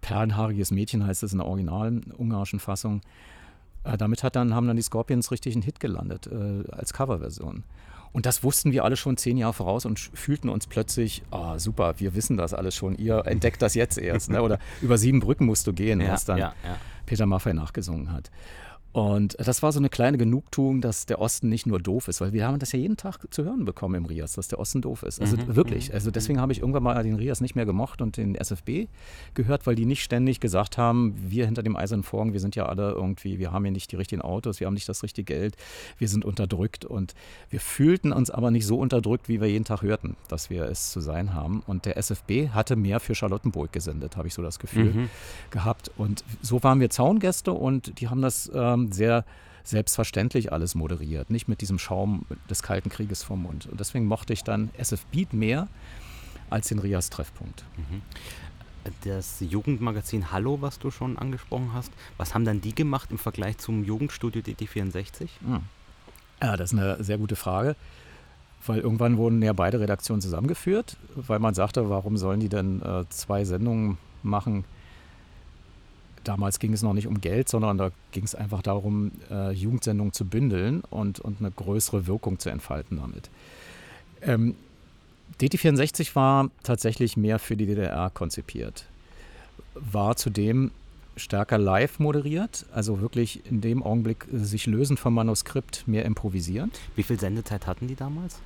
Perlenhaariges Mädchen heißt es in der originalen ungarischen Fassung. Äh, damit hat dann, haben dann die Scorpions richtig einen Hit gelandet, äh, als Coverversion. Und das wussten wir alle schon zehn Jahre voraus und fühlten uns plötzlich, ah, super, wir wissen das alles schon, ihr entdeckt das jetzt erst. Ne? Oder über sieben Brücken musst du gehen, ja, was dann ja, ja. Peter Maffay nachgesungen hat. Und das war so eine kleine Genugtuung, dass der Osten nicht nur doof ist, weil wir haben das ja jeden Tag zu hören bekommen im Rias, dass der Osten doof ist. Also mhm, wirklich. Mhm, also deswegen mhm. habe ich irgendwann mal den Rias nicht mehr gemocht und den SFB gehört, weil die nicht ständig gesagt haben, wir hinter dem eisernen Vorhang, wir sind ja alle irgendwie, wir haben ja nicht die richtigen Autos, wir haben nicht das richtige Geld, wir sind unterdrückt und wir fühlten uns aber nicht so unterdrückt, wie wir jeden Tag hörten, dass wir es zu sein haben. Und der SFB hatte mehr für Charlottenburg gesendet, habe ich so das Gefühl mhm. gehabt. Und so waren wir Zaungäste und die haben das ähm, haben sehr selbstverständlich alles moderiert, nicht mit diesem Schaum des Kalten Krieges vom Mund. Und deswegen mochte ich dann SF Beat mehr als den Rias Treffpunkt. Mhm. Das Jugendmagazin Hallo, was du schon angesprochen hast, was haben dann die gemacht im Vergleich zum Jugendstudio DT64? Hm. Ja, das ist eine sehr gute Frage, weil irgendwann wurden ja beide Redaktionen zusammengeführt, weil man sagte, warum sollen die denn äh, zwei Sendungen machen, damals ging es noch nicht um Geld, sondern da ging es einfach darum, äh, Jugendsendungen zu bündeln und, und eine größere Wirkung zu entfalten damit. Ähm, DT64 war tatsächlich mehr für die DDR konzipiert. War zudem stärker live moderiert, also wirklich in dem Augenblick sich lösen vom Manuskript, mehr improvisieren. Wie viel Sendezeit hatten die damals?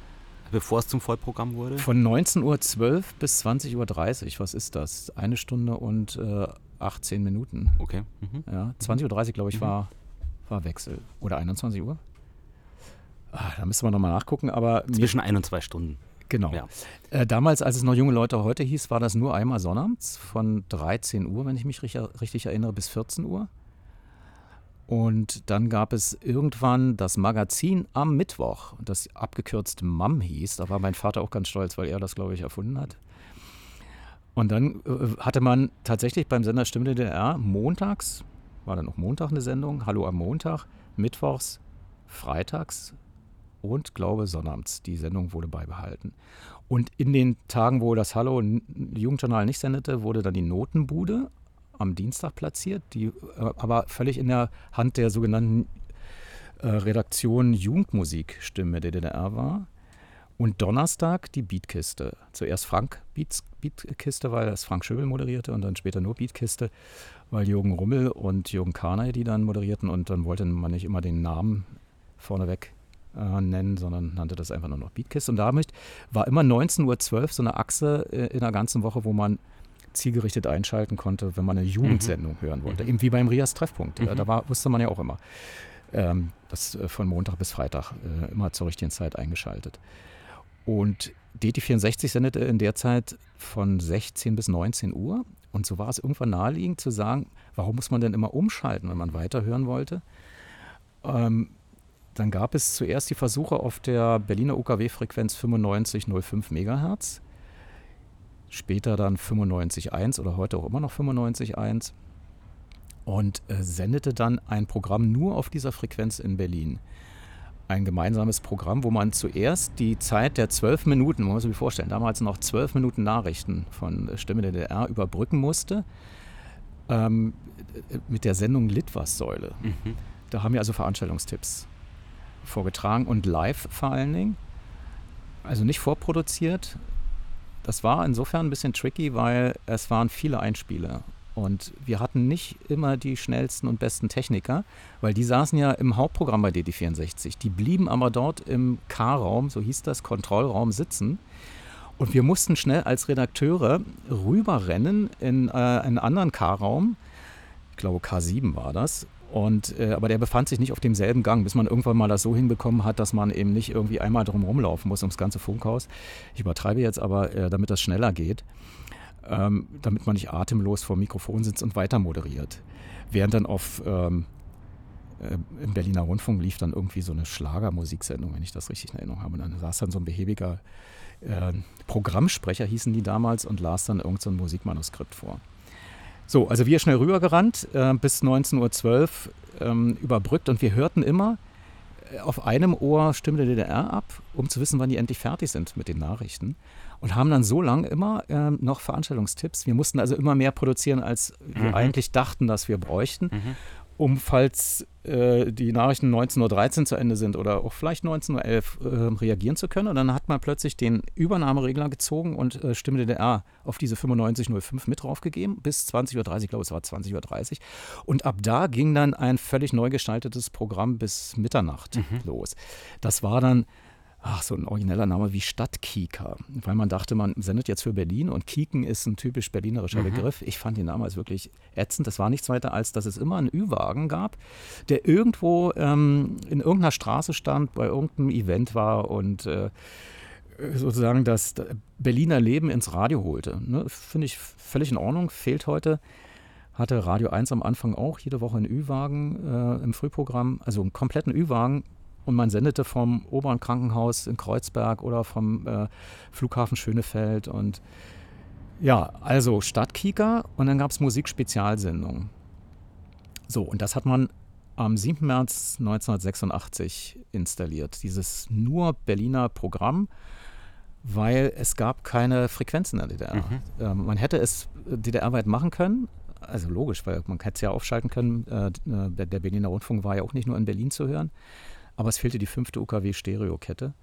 Bevor es zum Vollprogramm wurde? Von 19.12 Uhr bis 20.30 Uhr. Was ist das? Eine Stunde und äh, 18 Minuten. Okay. Mhm. Ja, 20.30 Uhr, glaube ich, mhm. war, war Wechsel. Oder 21 Uhr? Ah, da müsste man nochmal nachgucken. Aber Zwischen ein und zwei Stunden. Genau. Ja. Äh, damals, als es noch junge Leute heute hieß, war das nur einmal sonnabends von 13 Uhr, wenn ich mich richtig, richtig erinnere, bis 14 Uhr. Und dann gab es irgendwann das Magazin am Mittwoch, das abgekürzt MAM hieß. Da war mein Vater auch ganz stolz, weil er das, glaube ich, erfunden hat. Und dann äh, hatte man tatsächlich beim Sender Stimme DDR montags, war dann noch Montag eine Sendung, Hallo am Montag, mittwochs, freitags und glaube sonnabends. Die Sendung wurde beibehalten. Und in den Tagen, wo das Hallo Jugendjournal nicht sendete, wurde dann die Notenbude am Dienstag platziert, die äh, aber völlig in der Hand der sogenannten äh, Redaktion Jugendmusikstimme der DDR war. Und Donnerstag die Beatkiste. Zuerst Frank Beats, Beatkiste, weil es Frank Schöbel moderierte und dann später nur Beatkiste, weil Jürgen Rummel und Jürgen Karnay die dann moderierten und dann wollte man nicht immer den Namen vorneweg äh, nennen, sondern nannte das einfach nur noch Beatkiste. Und damit war immer 19.12 Uhr so eine Achse äh, in der ganzen Woche, wo man zielgerichtet einschalten konnte, wenn man eine Jugendsendung mhm. hören wollte. Mhm. Eben wie beim Rias Treffpunkt. Mhm. Da war, wusste man ja auch immer. ähm, das äh, von Montag bis Freitag äh, immer zur richtigen Zeit eingeschaltet. Und DT64 sendete in der Zeit von 16 bis 19 Uhr. Und so war es irgendwann naheliegend zu sagen, warum muss man denn immer umschalten, wenn man weiterhören wollte? Ähm, dann gab es zuerst die Versuche auf der Berliner UKW-Frequenz 95,05 MHz, später dann 95,1 oder heute auch immer noch 95,1 und äh, sendete dann ein Programm nur auf dieser Frequenz in Berlin. Ein gemeinsames Programm, wo man zuerst die Zeit der zwölf Minuten, man muss sich vorstellen, damals noch zwölf Minuten Nachrichten von Stimme der DDR überbrücken musste, ähm, mit der Sendung Litwas-Säule. Mhm. Da haben wir also Veranstaltungstipps vorgetragen und live vor allen Dingen. Also nicht vorproduziert. Das war insofern ein bisschen tricky, weil es waren viele Einspieler. Und wir hatten nicht immer die schnellsten und besten Techniker, weil die saßen ja im Hauptprogramm bei DD64. Die blieben aber dort im K-Raum, so hieß das, Kontrollraum sitzen. Und wir mussten schnell als Redakteure rüberrennen in äh, einen anderen K-Raum. Ich glaube, K7 war das. Und, äh, aber der befand sich nicht auf demselben Gang, bis man irgendwann mal das so hinbekommen hat, dass man eben nicht irgendwie einmal drum rumlaufen muss ums ganze Funkhaus. Ich übertreibe jetzt aber, äh, damit das schneller geht ähm, damit man nicht atemlos vor dem Mikrofon sitzt und weiter moderiert. Während dann auf ähm, äh, im Berliner Rundfunk lief dann irgendwie so eine Schlagermusiksendung, wenn ich das richtig in Erinnerung habe. Und dann saß dann so ein behäbiger äh, Programmsprecher, hießen die damals, und las dann irgendein so Musikmanuskript vor. So, also wir schnell rübergerannt, äh, bis 19.12 Uhr ähm, überbrückt und wir hörten immer äh, auf einem Ohr Stimme der DDR ab, um zu wissen, wann die endlich fertig sind mit den Nachrichten und haben dann so lange immer äh, noch Veranstaltungstipps. Wir mussten also immer mehr produzieren, als wir mhm. eigentlich dachten, dass wir bräuchten. Mhm. Um, falls äh, die Nachrichten 19.13 Uhr zu Ende sind oder auch vielleicht 19.11 Uhr äh, reagieren zu können. Und dann hat man plötzlich den Übernahmeregler gezogen und äh, Stimme DDR auf diese 9505 mit draufgegeben, bis 20.30 Uhr, ich glaube, es war 20.30 Uhr. Und ab da ging dann ein völlig neu gestaltetes Programm bis Mitternacht mhm. los. Das war dann ach, so ein origineller Name wie Stadtkieker, weil man dachte, man sendet jetzt für Berlin und Kieken ist ein typisch berlinerischer mhm. Begriff. Ich fand den damals wirklich ätzend. Das war nichts weiter, als dass es immer einen Ü-Wagen gab, der irgendwo ähm, in irgendeiner Straße stand, bei irgendeinem Event war und äh, sozusagen das Berliner Leben ins Radio holte. Ne? Finde ich völlig in Ordnung, fehlt heute. Hatte Radio 1 am Anfang auch jede Woche einen Ü-Wagen äh, im Frühprogramm, also einen kompletten Ü-Wagen und man sendete vom oberen Krankenhaus in Kreuzberg oder vom äh, Flughafen Schönefeld und ja, also Stadtkika und dann gab es Musikspezialsendungen. So, und das hat man am 7. März 1986 installiert, dieses nur Berliner Programm, weil es gab keine Frequenzen in der DDR. Mhm. Ähm, man hätte es DDR-weit machen können, also logisch, weil man hätte es ja aufschalten können. Äh, der, der Berliner Rundfunk war ja auch nicht nur in Berlin zu hören. Aber es fehlte die fünfte UKW-Stereokette.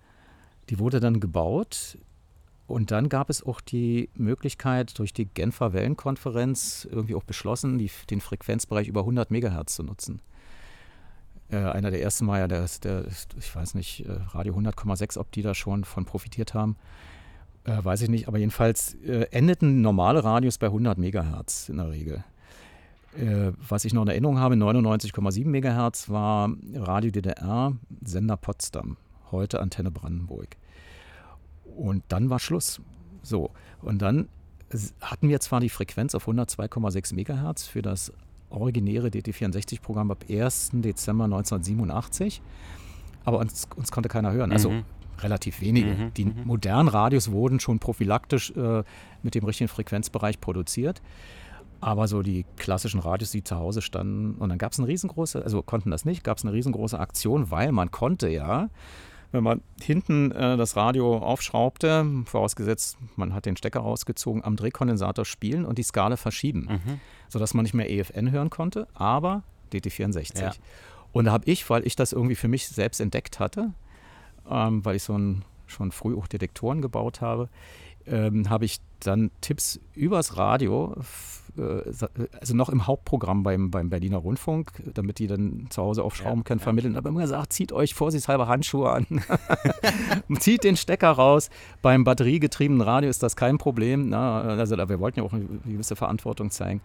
Die wurde dann gebaut und dann gab es auch die Möglichkeit, durch die Genfer Wellenkonferenz irgendwie auch beschlossen, die, den Frequenzbereich über 100 Megahertz zu nutzen. Äh, einer der ersten war ja der, der ich weiß nicht, äh, Radio 100,6, ob die da schon von profitiert haben, äh, weiß ich nicht. Aber jedenfalls äh, endeten normale Radios bei 100 Megahertz in der Regel. Äh, was ich noch in Erinnerung habe, 99,7 MHz war Radio DDR, Sender Potsdam, heute Antenne Brandenburg. Und dann war Schluss. So, und dann hatten wir zwar die Frequenz auf 102,6 MHz für das originäre DT64-Programm ab 1. Dezember 1987, aber uns, uns konnte keiner hören. Also mhm. relativ wenige. Mhm. Die mhm. modernen Radios wurden schon prophylaktisch äh, mit dem richtigen Frequenzbereich produziert. Aber so die klassischen Radios, die zu Hause standen, und dann gab es eine riesengroße, also konnten das nicht, gab es eine riesengroße Aktion, weil man konnte ja, wenn man hinten äh, das Radio aufschraubte, vorausgesetzt, man hat den Stecker rausgezogen, am Drehkondensator spielen und die Skala verschieben, mhm. sodass man nicht mehr EFN hören konnte, aber DT64. Ja. Und da habe ich, weil ich das irgendwie für mich selbst entdeckt hatte, ähm, weil ich so ein, schon früh auch Detektoren gebaut habe, ähm, habe ich dann Tipps übers Radio, äh, also noch im Hauptprogramm beim, beim Berliner Rundfunk, damit die dann zu Hause aufschrauben ja, können, ja. vermitteln. Aber immer gesagt, zieht euch vorsichtshalber Handschuhe an, zieht den Stecker raus. Beim batteriegetriebenen Radio ist das kein Problem. Na, also wir wollten ja auch eine gewisse Verantwortung zeigen.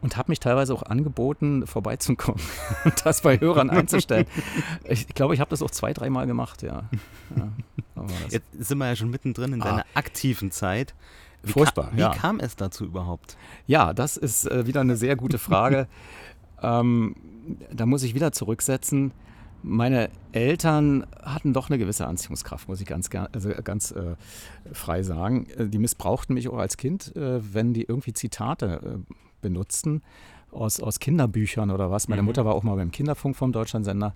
und habe mich teilweise auch angeboten, vorbeizukommen und das bei Hörern einzustellen. Ich glaube, ich habe das auch zwei, dreimal gemacht, ja. ja Jetzt sind wir ja schon mittendrin in ah. deiner aktiven Zeit. Wie Furchtbar, ka wie ja. kam es dazu überhaupt? Ja, das ist äh, wieder eine sehr gute Frage. ähm, da muss ich wieder zurücksetzen. Meine Eltern hatten doch eine gewisse Anziehungskraft, muss ich ganz, also ganz äh, frei sagen. Äh, die missbrauchten mich auch als Kind, äh, wenn die irgendwie Zitate äh, benutzten aus, aus Kinderbüchern oder was. Meine mhm. Mutter war auch mal beim Kinderfunk vom Deutschlandsender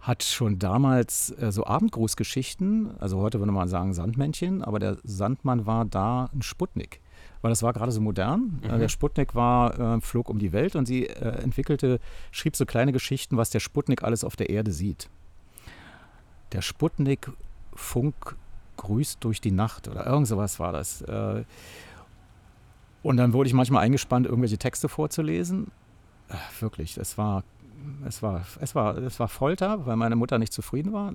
hat schon damals äh, so Abendgrußgeschichten, also heute würde man sagen Sandmännchen, aber der Sandmann war da ein Sputnik. Weil das war gerade so modern. Äh, mhm. der Sputnik war, äh, flog um die Welt und sie äh, entwickelte, schrieb so kleine Geschichten, was der Sputnik alles auf der Erde sieht. Der Sputnik-Funk grüßt durch die Nacht oder irgend sowas war das. Äh. und dann wurde ich manchmal eingespannt, irgendwelche Texte vorzulesen. Wirklich, das war es war, es war, es war Folter, weil meine Mutter nicht zufrieden war.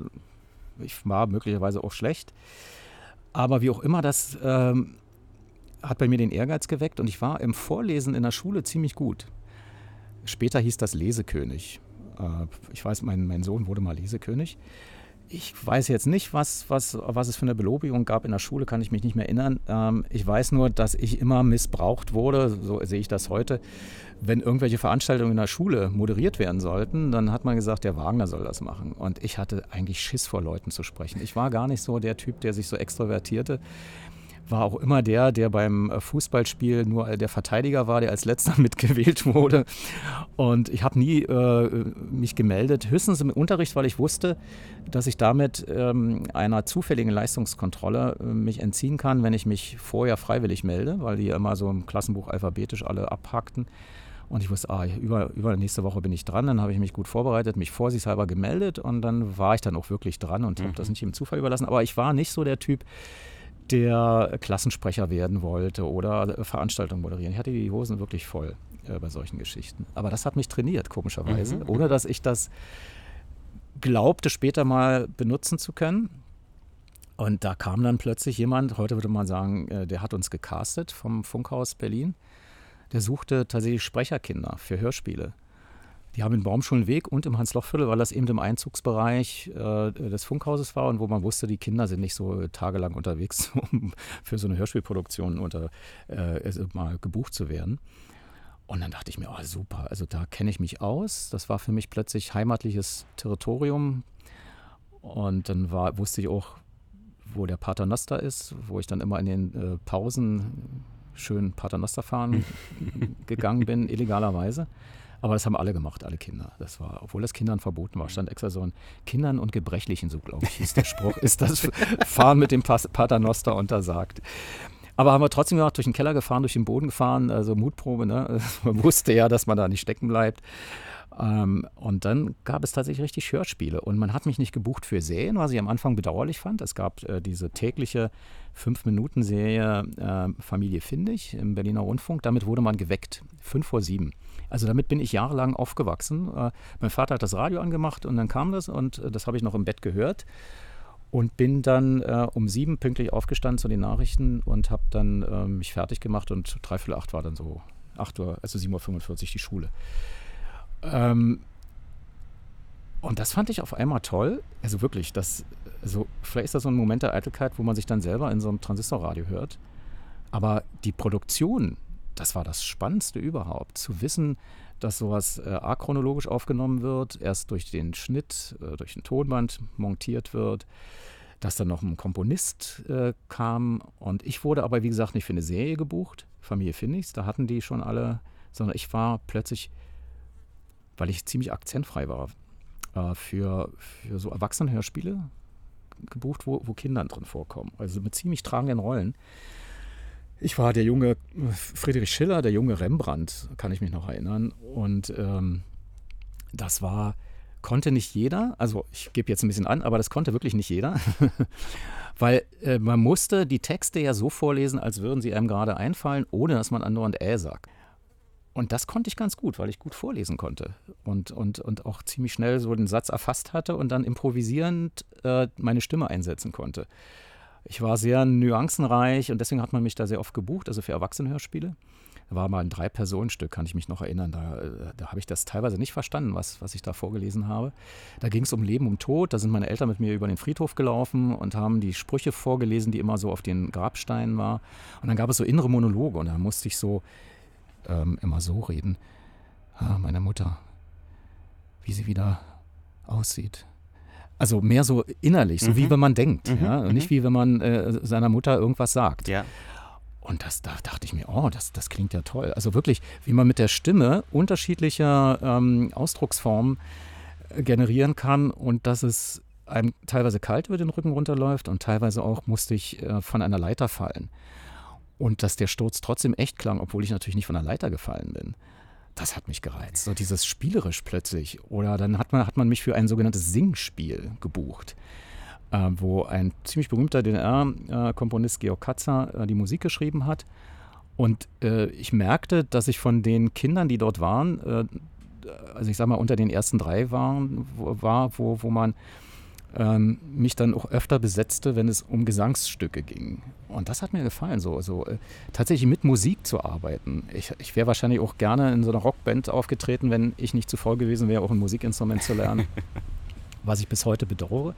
Ich war möglicherweise auch schlecht. Aber wie auch immer, das ähm, hat bei mir den Ehrgeiz geweckt und ich war im Vorlesen in der Schule ziemlich gut. Später hieß das Lesekönig. Äh, ich weiß, mein, mein Sohn wurde mal Lesekönig ich weiß jetzt nicht, was, was, was es für eine Belobigung gab in der Schule, kann ich mich nicht mehr erinnern. Ähm, ich weiß nur, dass ich immer missbraucht wurde, so sehe ich das heute. Wenn irgendwelche Veranstaltungen in der Schule moderiert werden sollten, dann hat man gesagt, der Wagner soll das machen. Und ich hatte eigentlich Schiss vor Leuten zu sprechen. Ich war gar nicht so der Typ, der sich so extrovertierte war auch immer der, der beim äh, Fußballspiel nur äh, der Verteidiger war, der als letzter mitgewählt wurde. Und ich habe nie äh, mich gemeldet, höchstens im Unterricht, weil ich wusste, dass ich damit ähm, einer zufälligen Leistungskontrolle äh, mich entziehen kann, wenn ich mich vorher freiwillig melde, weil die immer so im Klassenbuch alphabetisch alle abhackten. Und ich wusste, ah, über, über nächste Woche bin ich dran. Dann habe ich mich gut vorbereitet, mich vorsichtshalber gemeldet und dann war ich dann auch wirklich dran und mhm. habe das nicht im Zufall überlassen. Aber ich war nicht so der Typ, der Klassensprecher werden wollte oder Veranstaltungen moderieren. Ich hatte die Hosen wirklich voll äh, bei solchen Geschichten. Aber das hat mich trainiert, komischerweise, mhm. ohne dass ich das glaubte, später mal benutzen zu können. Und da kam dann plötzlich jemand, heute würde man sagen, äh, der hat uns gecastet vom Funkhaus Berlin. Der suchte tatsächlich Sprecherkinder für Hörspiele. Die haben in Baumschulenweg und im Hans-Loch-Viertel, weil das eben im Einzugsbereich äh, des Funkhauses war und wo man wusste, die Kinder sind nicht so tagelang unterwegs, um für so eine Hörspielproduktion unter, äh, mal gebucht zu werden. Und dann dachte ich mir, oh super, also da kenne ich mich aus. Das war für mich plötzlich heimatliches Territorium. Und dann war, wusste ich auch, wo der Paternoster ist, wo ich dann immer in den äh, Pausen schön Paternoster fahren gegangen bin, illegalerweise. Aber das haben alle gemacht, alle Kinder. Das war, obwohl das Kindern verboten war, stand extra so ein Kindern und Gebrechlichen, so glaube ich, hieß der Spruch, ist das Fahren mit dem Paternoster untersagt. Aber haben wir trotzdem gemacht, durch den Keller gefahren, durch den Boden gefahren, also Mutprobe. Ne? Man wusste ja, dass man da nicht stecken bleibt. Ähm, und dann gab es tatsächlich richtig Hörspiele. Und man hat mich nicht gebucht für Serien, was ich am Anfang bedauerlich fand. Es gab äh, diese tägliche Fünf-Minuten-Serie äh, Familie Findig im Berliner Rundfunk. Damit wurde man geweckt, fünf vor sieben. Also damit bin ich jahrelang aufgewachsen. Äh, mein Vater hat das Radio angemacht und dann kam das und äh, das habe ich noch im Bett gehört und bin dann äh, um sieben pünktlich aufgestanden zu den Nachrichten und habe dann äh, mich fertig gemacht und dreiviertel acht war dann so acht Uhr, also 7.45 Uhr die Schule. Ähm, und das fand ich auf einmal toll. Also wirklich, das, also vielleicht ist das so ein Moment der Eitelkeit, wo man sich dann selber in so einem Transistorradio hört. Aber die Produktion das war das Spannendste überhaupt, zu wissen, dass sowas äh, achronologisch aufgenommen wird, erst durch den Schnitt, äh, durch ein Tonband montiert wird, dass dann noch ein Komponist äh, kam. Und ich wurde aber, wie gesagt, nicht für eine Serie gebucht, Familie Phoenix, da hatten die schon alle, sondern ich war plötzlich, weil ich ziemlich akzentfrei war, äh, für, für so Erwachsenenhörspiele gebucht, wo, wo Kinder drin vorkommen, also mit ziemlich tragenden Rollen. Ich war der junge Friedrich Schiller, der junge Rembrandt, kann ich mich noch erinnern. Und ähm, das war, konnte nicht jeder, also ich gebe jetzt ein bisschen an, aber das konnte wirklich nicht jeder, weil äh, man musste die Texte ja so vorlesen, als würden sie einem gerade einfallen, ohne dass man andauernd äh sagt. Und das konnte ich ganz gut, weil ich gut vorlesen konnte und, und, und auch ziemlich schnell so den Satz erfasst hatte und dann improvisierend äh, meine Stimme einsetzen konnte. Ich war sehr nuancenreich und deswegen hat man mich da sehr oft gebucht, also für Erwachsenenhörspiele. war mal ein Drei-Personen-Stück, kann ich mich noch erinnern. Da, äh, da habe ich das teilweise nicht verstanden, was, was ich da vorgelesen habe. Da ging es um Leben, um Tod. Da sind meine Eltern mit mir über den Friedhof gelaufen und haben die Sprüche vorgelesen, die immer so auf den Grabsteinen war. Und dann gab es so innere Monologe und da musste ich so ähm, immer so reden. Ah, meine Mutter, wie sie wieder aussieht. Also mehr so innerlich, so mhm. wie wenn man denkt, mhm. ja, und mhm. nicht wie wenn man äh, seiner Mutter irgendwas sagt. Ja. Und das, da dachte ich mir, oh, das, das klingt ja toll. Also wirklich, wie man mit der Stimme unterschiedliche ähm, Ausdrucksformen äh, generieren kann und dass es einem teilweise kalt über den Rücken runterläuft und teilweise auch musste ich äh, von einer Leiter fallen. Und dass der Sturz trotzdem echt klang, obwohl ich natürlich nicht von der Leiter gefallen bin. Das hat mich gereizt. So dieses spielerisch plötzlich. Oder dann hat man, hat man mich für ein sogenanntes Singspiel gebucht äh, wo ein ziemlich berühmter DDR-Komponist Georg Katzer äh, die Musik geschrieben hat. Und äh, ich merkte, dass ich von den Kindern, die dort waren, äh, also ich sag mal unter den ersten drei waren, wo, war, wo, wo man ähm, mich dann auch öfter besetzte, wenn es um Gesangsstücke ging. Und das hat mir gefallen, so, so äh, tatsächlich mit Musik zu arbeiten. Ich, ich wäre wahrscheinlich auch gerne in so einer Rockband aufgetreten, wenn ich nicht zu voll gewesen wäre, auch ein Musikinstrument zu lernen, was ich bis heute bedauere.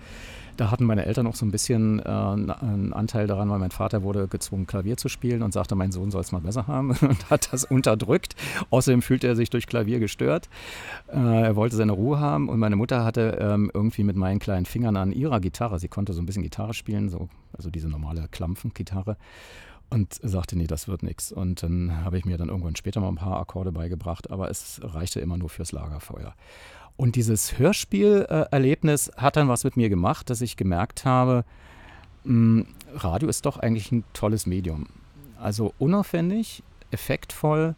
Da hatten meine Eltern auch so ein bisschen äh, einen Anteil daran, weil mein Vater wurde gezwungen, Klavier zu spielen und sagte, mein Sohn soll es mal besser haben und hat das unterdrückt. Außerdem fühlte er sich durch Klavier gestört. Äh, er wollte seine Ruhe haben und meine Mutter hatte ähm, irgendwie mit meinen kleinen Fingern an ihrer Gitarre, sie konnte so ein bisschen Gitarre spielen, so, also diese normale Klampfen-Gitarre und sagte, nee, das wird nichts. Und dann habe ich mir dann irgendwann später mal ein paar Akkorde beigebracht, aber es reichte immer nur fürs Lagerfeuer. Und dieses Hörspielerlebnis hat dann was mit mir gemacht, dass ich gemerkt habe, mh, hm, Radio ist doch eigentlich ein tolles Medium. Also unaufwendig, effektvoll,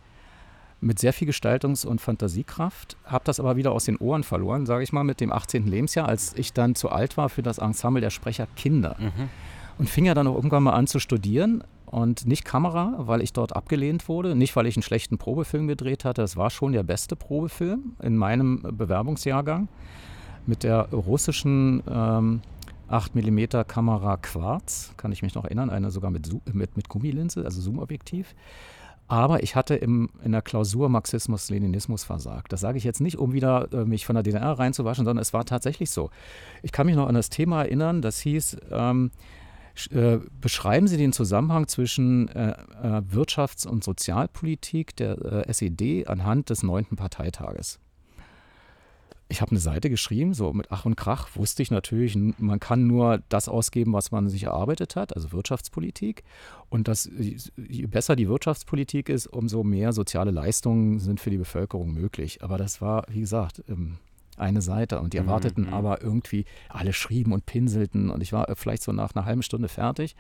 mit sehr viel Gestaltungs- und Fantasiekraft, habe das aber wieder aus den Ohren verloren, sage ich mal, mit dem 18. Lebensjahr, als ich dann zu alt war für das Ensemble der Sprecher Kinder. Mhm. Und fing ja dann auch irgendwann mal an zu studieren, und nicht Kamera, weil ich dort abgelehnt wurde, nicht weil ich einen schlechten Probefilm gedreht hatte. Das war schon der beste Probefilm in meinem Bewerbungsjahrgang mit der russischen ähm, 8 mm Kamera Quarz, kann ich mich noch erinnern, eine sogar mit, mit, mit Gummilinse, also Zoomobjektiv. Aber ich hatte im, in der Klausur Marxismus-Leninismus versagt. Das sage ich jetzt nicht, um wieder äh, mich von der DDR reinzuwaschen, sondern es war tatsächlich so. Ich kann mich noch an das Thema erinnern, das hieß, ähm, äh, beschreiben Sie den Zusammenhang zwischen äh, äh, Wirtschafts- und Sozialpolitik der äh, SED anhand des neunten Parteitages. Ich habe eine Seite geschrieben, so mit Ach und Krach wusste ich natürlich, man kann nur das ausgeben, was man sich erarbeitet hat, also Wirtschaftspolitik. Und dass je besser die Wirtschaftspolitik ist, umso mehr soziale Leistungen sind für die Bevölkerung möglich. Aber das war, wie gesagt, eine Seite und die mhm, erwarteten mhm. aber irgendwie, alle schrieben und pinselten und ich war vielleicht so nach einer halben Stunde fertig.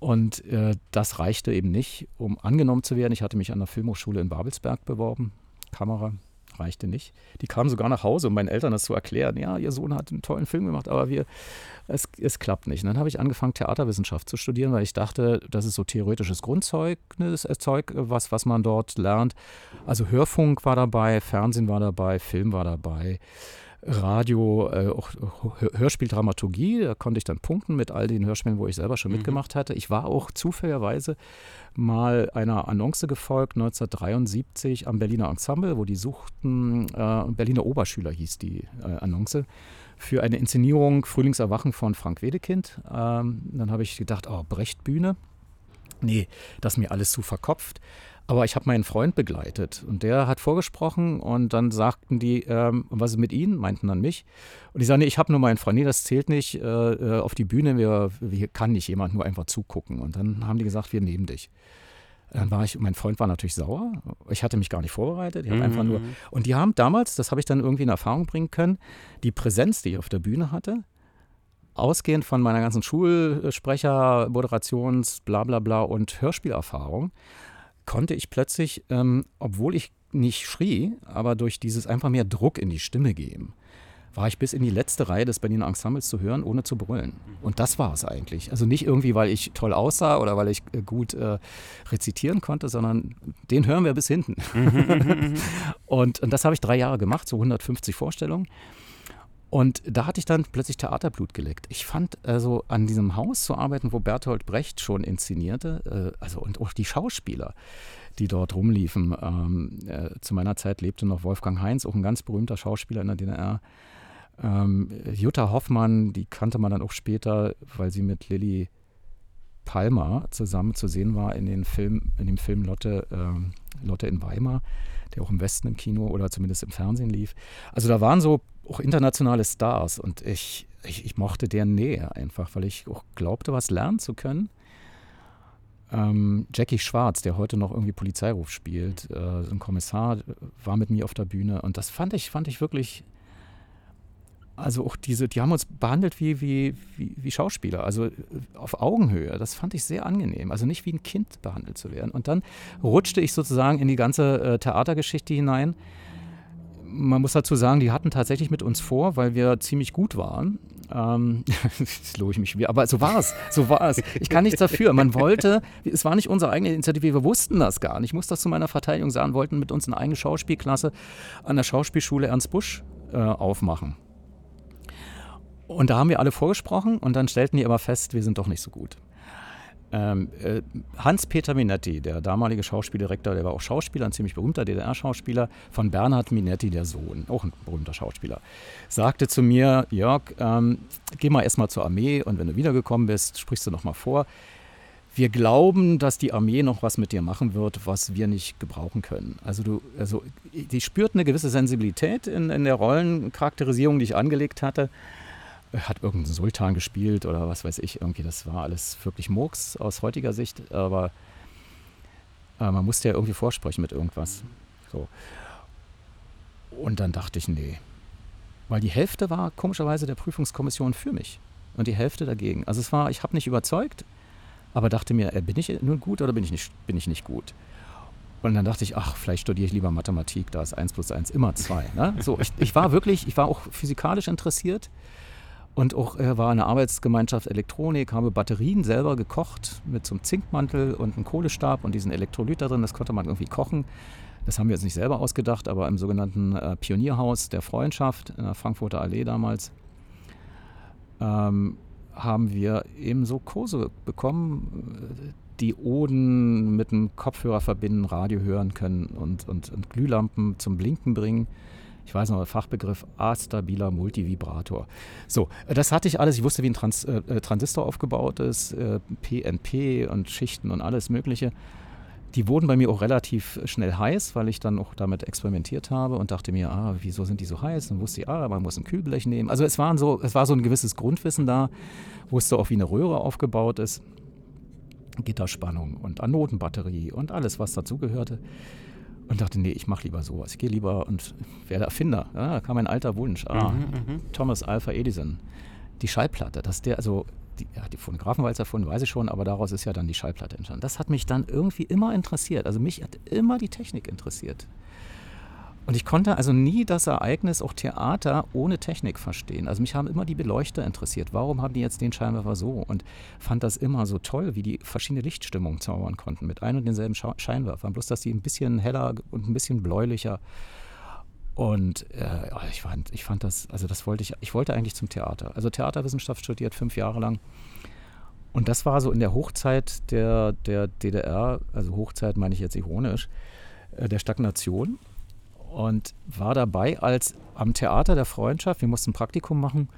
Und äh, das reichte eben nicht, um angenommen zu werden. Ich hatte mich an der Filmhochschule in Babelsberg beworben, Kamera, reichte nicht. Die kamen sogar nach Hause, um meinen Eltern das zu erklären. Ja, ihr Sohn hat einen tollen Film gemacht, aber wir, es, es klappt nicht. Und dann habe ich angefangen, Theaterwissenschaft zu studieren, weil ich dachte, das ist so theoretisches Grundzeugnis, äh, Zeug, was, was man dort lernt. Also Hörfunk war dabei, Fernsehen war dabei, Film war dabei. Radio, äh, auch Hörspieldramaturgie, da konnte ich dann punkten mit all den Hörspielen, wo ich selber schon mhm. mitgemacht hatte. Ich war auch zufälligerweise mal einer Annonce gefolgt, 1973 am Berliner Ensemble, wo die suchten, äh, Berliner Oberschüler hieß die äh, Annonce, für eine Inszenierung Frühlingserwachen von Frank Wedekind. Ähm, dann habe ich gedacht, oh, Brecht-Bühne. Nee, das ist mir alles zu verkopft. Aber ich habe meinen Freund begleitet und der hat vorgesprochen und dann sagten die, ähm, was ist mit Ihnen? Meinten dann mich. Und die sagten, nee, ich habe nur meinen Freund. Nee, das zählt nicht äh, äh auf die Bühne. Wir, wir kann nicht jemand nur einfach zugucken. Und dann haben die gesagt, wir nehmen dich. Dann war ich, mein Freund war natürlich sauer. Ich hatte mich gar nicht vorbereitet. Ich mhm. einfach nur, mhm. und die haben damals, das habe ich dann irgendwie in Erfahrung bringen können, die Präsenz, die ich auf der Bühne hatte, ausgehend von meiner ganzen Schulsprecher, Moderations, bla bla bla und Hörspielerfahrung, konnte ich plötzlich, ähm, obwohl ich nicht schrie, aber durch dieses einfach mehr Druck in die Stimme geben, war ich bis in die letzte Reihe des Berliner Ensembles zu hören, ohne zu brüllen. Und das war es eigentlich. Also nicht irgendwie, weil ich toll aussah oder weil ich äh, gut äh, rezitieren konnte, sondern den hören wir bis hinten. und, und das habe ich drei Jahre gemacht, so 150 Vorstellungen. Und da hatte ich dann plötzlich Theaterblut geleckt. Ich fand also an diesem Haus zu arbeiten, wo Bertolt Brecht schon inszenierte, äh, also und auch die Schauspieler, die dort rumliefen. Ähm, äh, zu meiner Zeit lebte noch Wolfgang Heinz, auch ein ganz berühmter Schauspieler in der DDR. Ähm, Jutta Hoffmann, die kannte man dann auch später, weil sie mit Lilly Palmer zusammen zu sehen war in, den Film, in dem Film Lotte, äh, Lotte in Weimar, der auch im Westen im Kino oder zumindest im Fernsehen lief. Also da waren so auch internationale Stars und ich, ich, ich mochte deren Nähe einfach, weil ich auch glaubte, was lernen zu können. Ähm, Jackie Schwarz, der heute noch irgendwie Polizeiruf spielt, äh, ein Kommissar, war mit mir auf der Bühne und das fand ich, fand ich wirklich also auch diese, die haben uns behandelt wie, wie, wie, wie, Schauspieler, also auf Augenhöhe. Das fand ich sehr angenehm. Also nicht wie ein Kind behandelt zu werden. Und dann rutschte ich sozusagen in die ganze äh, Theatergeschichte hinein. Man muss dazu sagen, die hatten tatsächlich mit uns vor, weil wir ziemlich gut waren. Ähm, das lobe ich mich wieder, aber so war es. So war es. Ich kann nichts dafür. Man wollte, es war nicht unsere eigene Initiative, wir wussten das gar nicht. Ich muss das zu meiner Verteidigung sagen, wollten mit uns eine eigene Schauspielklasse an der Schauspielschule Ernst Busch äh, aufmachen. Und da haben wir alle vorgesprochen und dann stellten die aber fest, wir sind doch nicht so gut. Ähm, äh, Hans-Peter Minetti, der damalige Schauspieldirektor, der war auch Schauspieler, ein ziemlich berühmter DDR-Schauspieler, von Bernhard Minetti, der Sohn, auch ein berühmter Schauspieler, sagte zu mir, Jörg, ähm, geh mal erstmal zur Armee und wenn du wiedergekommen bist, sprichst du nochmal vor. Wir glauben, dass die Armee noch was mit dir machen wird, was wir nicht gebrauchen können. Also du, also die spürt eine gewisse Sensibilität in, in der Rollencharakterisierung, die ich angelegt hatte hat irgendein Sultan gespielt oder was weiß ich, irgendwie, das war alles wirklich Murks aus heutiger Sicht, aber äh, man musste ja irgendwie vorsprechen mit irgendwas. So. Und dann dachte ich, nee. Weil die Hälfte war komischerweise der Prüfungskommission für mich und die Hälfte dagegen. Also es war, ich habe nicht überzeugt, aber dachte mir, äh, bin ich nun gut oder bin ich nicht, bin ich nicht gut? Und dann dachte ich, ach, vielleicht studiere ich lieber Mathematik, da ist 1 plus 1 immer 2. Ne? So, ich, ich war wirklich, ich war auch physikalisch interessiert und auch er war eine Arbeitsgemeinschaft Elektronik, habe Batterien selber gekocht mit so einem Zinkmantel und einem Kohlestab und diesen Elektrolyt da drin. Das konnte man irgendwie kochen. Das haben wir jetzt nicht selber ausgedacht, aber im sogenannten äh, Pionierhaus der Freundschaft in der Frankfurter Allee damals ähm, haben wir eben so Kurse bekommen, die Oden mit einem Kopfhörer verbinden, Radio hören können und, und, und Glühlampen zum Blinken bringen ich weiß noch, Fachbegriff astabiler Multivibrator. So, das hatte ich alles. Ich wusste, wie ein Trans äh, äh Transistor aufgebaut ist, äh, PNP und Schichten und alles Mögliche. Die wurden bei mir auch relativ schnell heiß, weil ich dann auch damit experimentiert habe und dachte mir, ah, wieso sind die so heiß? Und wusste ich, ah, man muss ein Kühlblech nehmen. Also es, waren so, es war so ein gewisses Grundwissen da, wusste auch, wie eine Röhre aufgebaut ist. Gitterspannung und Anodenbatterie und alles, was dazugehörte und dachte, nee, ich mache lieber sowas. Ich gehe lieber und werde Erfinder. Ja, da kam ein alter Wunsch. Ah, mhm, mhm, Thomas Alpha Edison. Die Schallplatte, dass der, also die, ja, die Phonographen war jetzt erfunden, weiß ich schon, aber daraus ist ja dann die Schallplatte entstanden. Das hat mich dann irgendwie immer interessiert. Also mich hat immer die Technik interessiert. Und ich konnte also nie das Ereignis, auch Theater, ohne Technik verstehen. Also mich haben immer die Beleuchter interessiert. Warum haben die jetzt den Scheinwerfer so? Und fand das immer so toll, wie die verschiedene Lichtstimmungen zaubern konnten mit ein und denselben Scheinwerfern. Bloß, dass die ein bisschen heller und ein bisschen bläulicher. Und äh, ich, fand, ich fand das, also das wollte ich, ich wollte eigentlich zum Theater. Also Theaterwissenschaft studiert fünf Jahre lang. Und das war so in der Hochzeit der, der DDR, also Hochzeit meine ich jetzt ironisch, äh, der Stagnation und war dabei, als am Theater der Freundschaft, wir mussten ein Praktikum machen,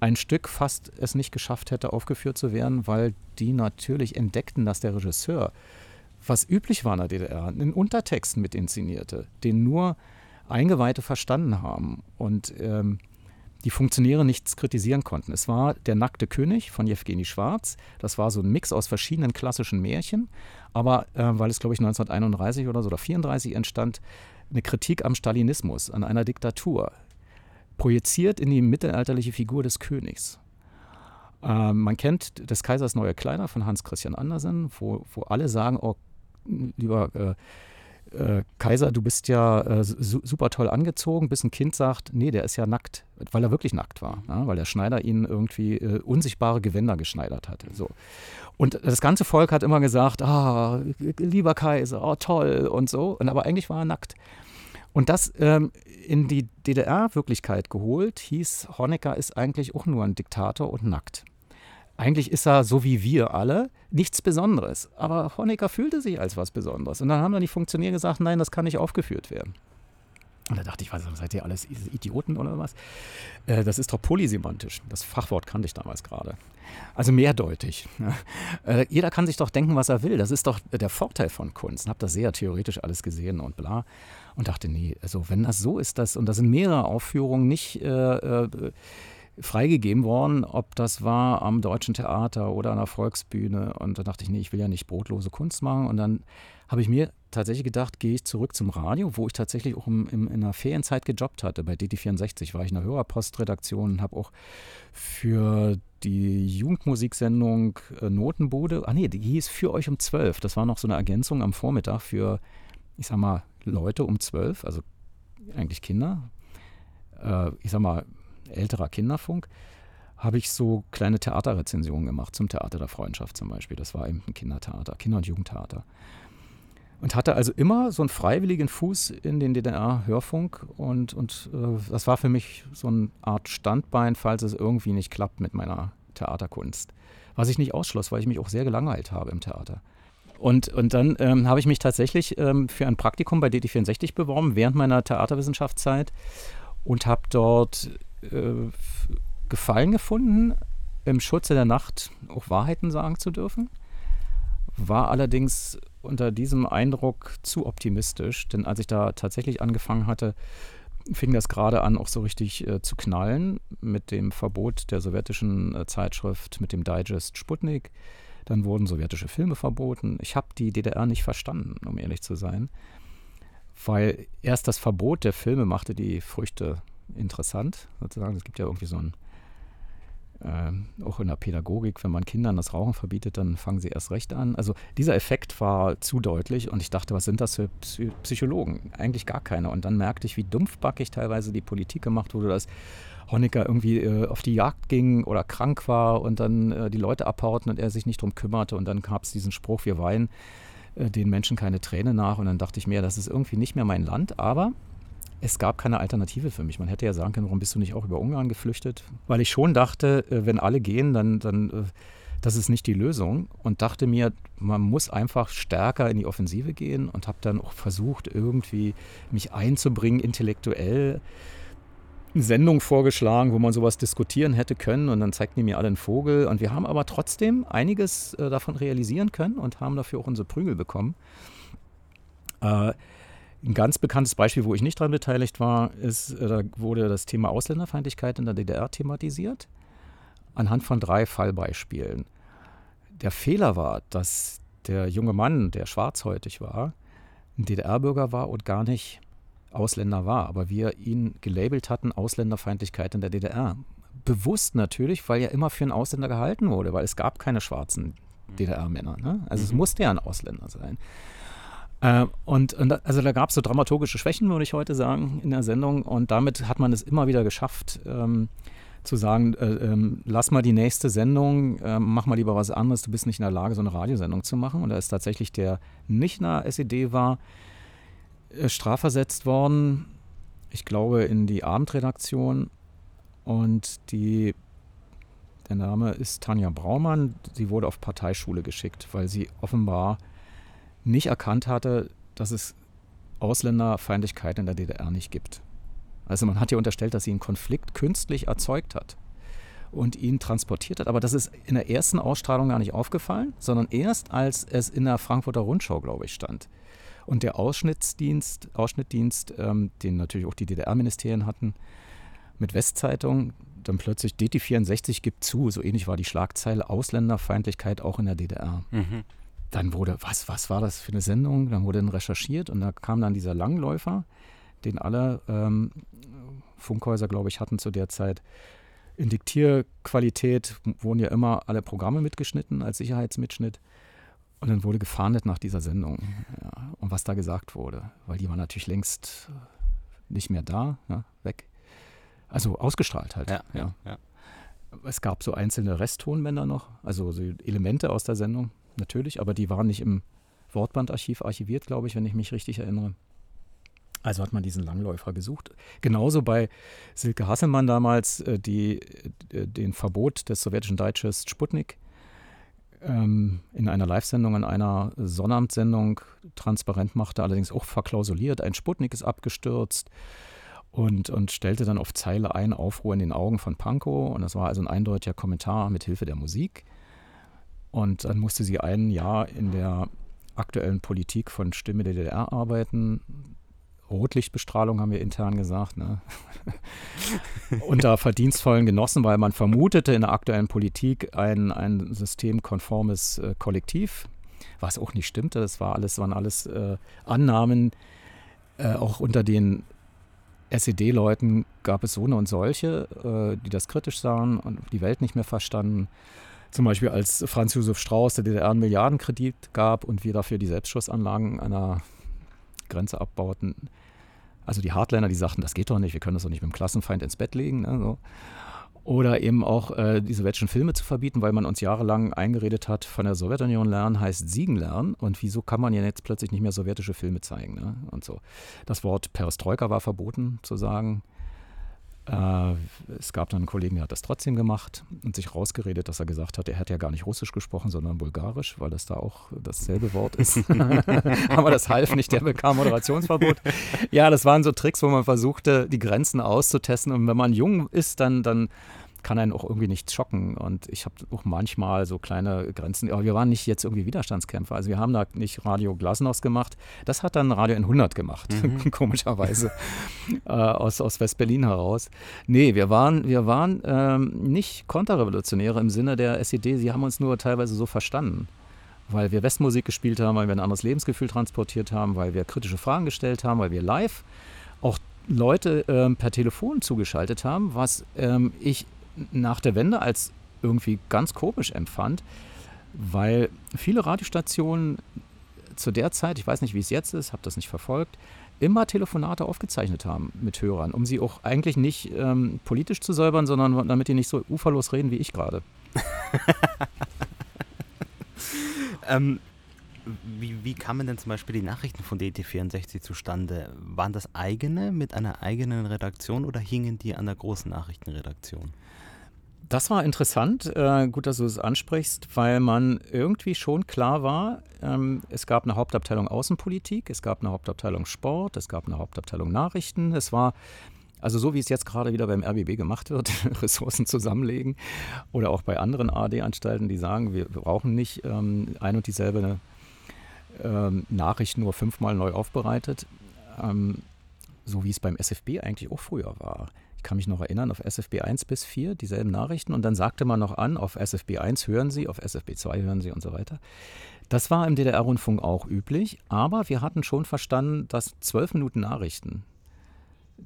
ein Stück fast es nicht geschafft hätte, aufgeführt zu werden, weil die natürlich entdeckten, dass der Regisseur, was üblich war in der DDR, einen Untertext mit inszenierte, den nur Eingeweihte verstanden haben und ähm, die Funktionäre nichts kritisieren konnten. Es war Der nackte König von Jewgeni Schwarz. Das war so ein Mix aus verschiedenen klassischen Märchen. Aber äh, weil es, glaube ich, 1931 oder so oder 34 entstand, eine Kritik am Stalinismus, an einer Diktatur, projiziert in die mittelalterliche Figur des Königs. Ähm, man kennt des Kaisers neue Kleider von Hans Christian Andersen, wo, wo alle sagen, oh, lieber äh, äh, Kaiser, du bist ja äh, su super toll angezogen, bis ein Kind sagt, nee, der ist ja nackt, weil er wirklich nackt war, ja, weil der Schneider ihn irgendwie äh, unsichtbare Gewänder geschneidert hatte. So. Und das ganze Volk hat immer gesagt, ah, lieber Kaiser, oh, toll und so, und aber eigentlich war er nackt. Und das ähm, in die DDR-Wirklichkeit geholt, hieß, Honecker ist eigentlich auch nur ein Diktator und nackt. Eigentlich ist er so wie wir alle nichts Besonderes. Aber Honecker fühlte sich als was Besonderes. Und dann haben dann die Funktionäre gesagt, nein, das kann nicht aufgeführt werden. Und da dachte ich, was, seid ihr alles Idioten oder was? Äh, das ist doch polysemantisch. Das Fachwort kannte ich damals gerade. Also mehrdeutig. Äh, jeder kann sich doch denken, was er will. Das ist doch der Vorteil von Kunst. Ich habe das sehr theoretisch alles gesehen und bla. Und dachte, nee, also wenn das so ist, dass, und da sind mehrere Aufführungen nicht äh, äh, freigegeben worden, ob das war am Deutschen Theater oder an der Volksbühne. Und da dachte ich, nee, ich will ja nicht brotlose Kunst machen. Und dann habe ich mir tatsächlich gedacht, gehe ich zurück zum Radio, wo ich tatsächlich auch im, im, in der Ferienzeit gejobbt hatte. Bei DT64 war ich in der Hörerpostredaktion und habe auch für die Jugendmusiksendung äh, Notenbude, ah nee, die hieß Für euch um 12. Das war noch so eine Ergänzung am Vormittag für, ich sag mal, Leute um 12, also eigentlich Kinder. Äh, ich sag mal, älterer Kinderfunk habe ich so kleine Theaterrezensionen gemacht, zum Theater der Freundschaft zum Beispiel. Das war eben ein Kindertheater, Kinder- und Jugendtheater und hatte also immer so einen freiwilligen Fuß in den DDR-Hörfunk und, und äh, das war für mich so eine Art Standbein, falls es irgendwie nicht klappt mit meiner Theaterkunst. Was ich nicht ausschloss, weil ich mich auch sehr gelangweilt habe im Theater. Und, und dann ähm, habe ich mich tatsächlich ähm, für ein Praktikum bei DT64 beworben während meiner Theaterwissenschaftszeit und habe dort äh, Gefallen gefunden, im Schutze der Nacht auch Wahrheiten sagen zu dürfen. War allerdings unter diesem Eindruck zu optimistisch, denn als ich da tatsächlich angefangen hatte, fing das gerade an, auch so richtig äh, zu knallen mit dem Verbot der sowjetischen äh, Zeitschrift, mit dem Digest Sputnik. Dann wurden sowjetische Filme verboten. Ich habe die DDR nicht verstanden, um ehrlich zu sein, weil erst das Verbot der Filme machte die Früchte interessant, sozusagen. Es gibt ja irgendwie so ein äh, auch in der Pädagogik, wenn man Kindern das Rauchen verbietet, dann fangen sie erst recht an. Also dieser Effekt war zu deutlich und ich dachte, was sind das für Psychologen? Eigentlich gar keine. Und dann merkte ich, wie dumpfbackig teilweise die Politik gemacht wurde, dass Honecker irgendwie äh, auf die Jagd ging oder krank war und dann äh, die Leute abhauten und er sich nicht drum kümmerte. Und dann gab es diesen Spruch, wir weinen äh, den Menschen keine Träne nach. Und dann dachte ich mir, das ist irgendwie nicht mehr mein Land, aber es gab keine Alternative für mich. Man hätte ja sagen können, warum bist du nicht auch über Ungarn geflüchtet? Weil ich schon dachte, äh, wenn alle gehen, dann, dann äh, das ist nicht die Lösung. Und dachte mir, man muss einfach stärker in die Offensive gehen und habe dann auch versucht, irgendwie mich einzubringen, intellektuell. Eine Sendung vorgeschlagen, wo man sowas diskutieren hätte können und dann zeigten die mir alle einen Vogel. Und wir haben aber trotzdem einiges äh, davon realisieren können und haben dafür auch unsere Prügel bekommen. Äh, ein ganz bekanntes Beispiel, wo ich nicht daran beteiligt war, ist, äh, da wurde das Thema Ausländerfeindlichkeit in der DDR thematisiert, anhand von drei Fallbeispielen. Der Fehler war, dass der junge Mann, der schwarzhäutig war, ein DDR-Bürger war und gar nicht Ausländer war, aber wir ihn gelabelt hatten, Ausländerfeindlichkeit in der DDR. Bewusst natürlich, weil er immer für einen Ausländer gehalten wurde, weil es gab keine schwarzen DDR-Männer. Ne? Also mhm. es musste ja ein Ausländer sein. Äh, und, und, also da gab es so dramaturgische Schwächen, würde ich heute sagen, in der Sendung. Und damit hat man es immer wieder geschafft, ähm, zu sagen, äh, ähm, lass mal die nächste Sendung, äh, mach mal lieber was anderes, du bist nicht in der Lage, so eine Radiosendung zu machen. Und da ist tatsächlich der Nichtner SED war äh, strafversetzt worden, ich glaube, in die Abendredaktion. Und die, der Name ist Tanja Braumann, sie wurde auf Parteischule geschickt, weil sie offenbar nicht erkannt hatte, dass es Ausländerfeindlichkeit in der DDR nicht gibt. Also man hat ja unterstellt, dass sie einen Konflikt künstlich erzeugt hat und ihn transportiert hat. Aber das ist in der ersten Ausstrahlung gar nicht aufgefallen, sondern erst als es in der Frankfurter Rundschau, glaube ich, stand. Und der Ausschnittsdienst, Ausschnittdienst, ähm, den natürlich auch die DDR-Ministerien hatten, mit Westzeitung, dann plötzlich DT64 gibt zu, so ähnlich war die Schlagzeile, Ausländerfeindlichkeit auch in der DDR. Mhm dann wurde, was, was war das für eine Sendung? Dann wurde dann recherchiert und da kam dann dieser Langläufer, den alle ähm, Funkhäuser, glaube ich, hatten zu der Zeit. In Diktierqualität wurden ja immer alle Programme mitgeschnitten als Sicherheitsmitschnitt. Und dann wurde gefahndet nach dieser Sendung ja, und was da gesagt wurde, weil die war natürlich längst nicht mehr da, ja, weg. Also ausgestrahlt halt. Ja, ja. ja. Es gab so einzelne Resttonbänder noch, also so Elemente aus der Sendung, natürlich, aber die waren nicht im Wortbandarchiv archiviert, glaube ich, wenn ich mich richtig erinnere. Also hat man diesen Langläufer gesucht. Genauso bei Silke Hasselmann damals, äh, die äh, den Verbot des sowjetischen Deutsches Sputnik ähm, in einer Live-Sendung, in einer Sonnabend-Sendung transparent machte, allerdings auch verklausuliert. Ein Sputnik ist abgestürzt und, und stellte dann auf Zeile ein, Aufruhr in den Augen von Pankow. Und das war also ein eindeutiger Kommentar mit Hilfe der Musik. Und dann musste sie ein Jahr in der aktuellen Politik von Stimme der DDR arbeiten. Rotlichtbestrahlung haben wir intern gesagt, ne? unter verdienstvollen Genossen, weil man vermutete in der aktuellen Politik ein, ein systemkonformes äh, Kollektiv, was auch nicht stimmte. Das war alles, waren alles äh, Annahmen. Äh, auch unter den SED-Leuten gab es so eine und solche, äh, die das kritisch sahen und die Welt nicht mehr verstanden. Zum Beispiel als Franz Josef Strauß der DDR einen Milliardenkredit gab und wir dafür die Selbstschussanlagen einer Grenze abbauten. Also die Hardliner, die sagten, das geht doch nicht, wir können das doch nicht mit dem Klassenfeind ins Bett legen. Ne, so. Oder eben auch äh, die sowjetischen Filme zu verbieten, weil man uns jahrelang eingeredet hat, von der Sowjetunion lernen heißt siegen lernen. Und wieso kann man ja jetzt plötzlich nicht mehr sowjetische Filme zeigen? Ne? Und so. Das Wort Perestroika war verboten zu sagen. Äh, es gab dann einen Kollegen, der hat das trotzdem gemacht und sich rausgeredet, dass er gesagt hat, er hätte ja gar nicht Russisch gesprochen, sondern Bulgarisch, weil das da auch dasselbe Wort ist. Aber das half nicht, der bekam Moderationsverbot. Ja, das waren so Tricks, wo man versuchte, die Grenzen auszutesten. Und wenn man jung ist, dann, dann kann einen auch irgendwie nicht schocken. Und ich habe auch manchmal so kleine Grenzen. Aber wir waren nicht jetzt irgendwie Widerstandskämpfer. Also wir haben da nicht Radio Glasnost gemacht. Das hat dann Radio N100 gemacht, mhm. komischerweise. äh, aus aus West-Berlin heraus. Nee, wir waren, wir waren ähm, nicht Konterrevolutionäre im Sinne der SED. Sie haben uns nur teilweise so verstanden weil wir Westmusik gespielt haben, weil wir ein anderes Lebensgefühl transportiert haben, weil wir kritische Fragen gestellt haben, weil wir live auch Leute ähm, per Telefon zugeschaltet haben, was ähm, ich nach der Wende als irgendwie ganz komisch empfand, weil viele Radiostationen zu der Zeit, ich weiß nicht, wie es jetzt ist, habe das nicht verfolgt, immer Telefonate aufgezeichnet haben mit Hörern, um sie auch eigentlich nicht ähm, politisch zu säubern, sondern damit die nicht so uferlos reden wie ich gerade. ähm, wie, wie kamen denn zum Beispiel die Nachrichten von DT64 zustande? Waren das eigene mit einer eigenen Redaktion oder hingen die an der großen Nachrichtenredaktion? Das war interessant, äh, gut, dass du es ansprichst, weil man irgendwie schon klar war, ähm, es gab eine Hauptabteilung Außenpolitik, es gab eine Hauptabteilung Sport, es gab eine Hauptabteilung Nachrichten. Es war also so wie es jetzt gerade wieder beim RBB gemacht wird, Ressourcen zusammenlegen oder auch bei anderen AD-Anstalten, die sagen, wir brauchen nicht ähm, ein und dieselbe ähm, Nachricht nur fünfmal neu aufbereitet, ähm, so wie es beim SFB eigentlich auch früher war ich kann mich noch erinnern, auf SFB 1 bis 4 dieselben Nachrichten und dann sagte man noch an, auf SFB 1 hören Sie, auf SFB 2 hören Sie und so weiter. Das war im DDR-Rundfunk auch üblich, aber wir hatten schon verstanden, dass zwölf Minuten Nachrichten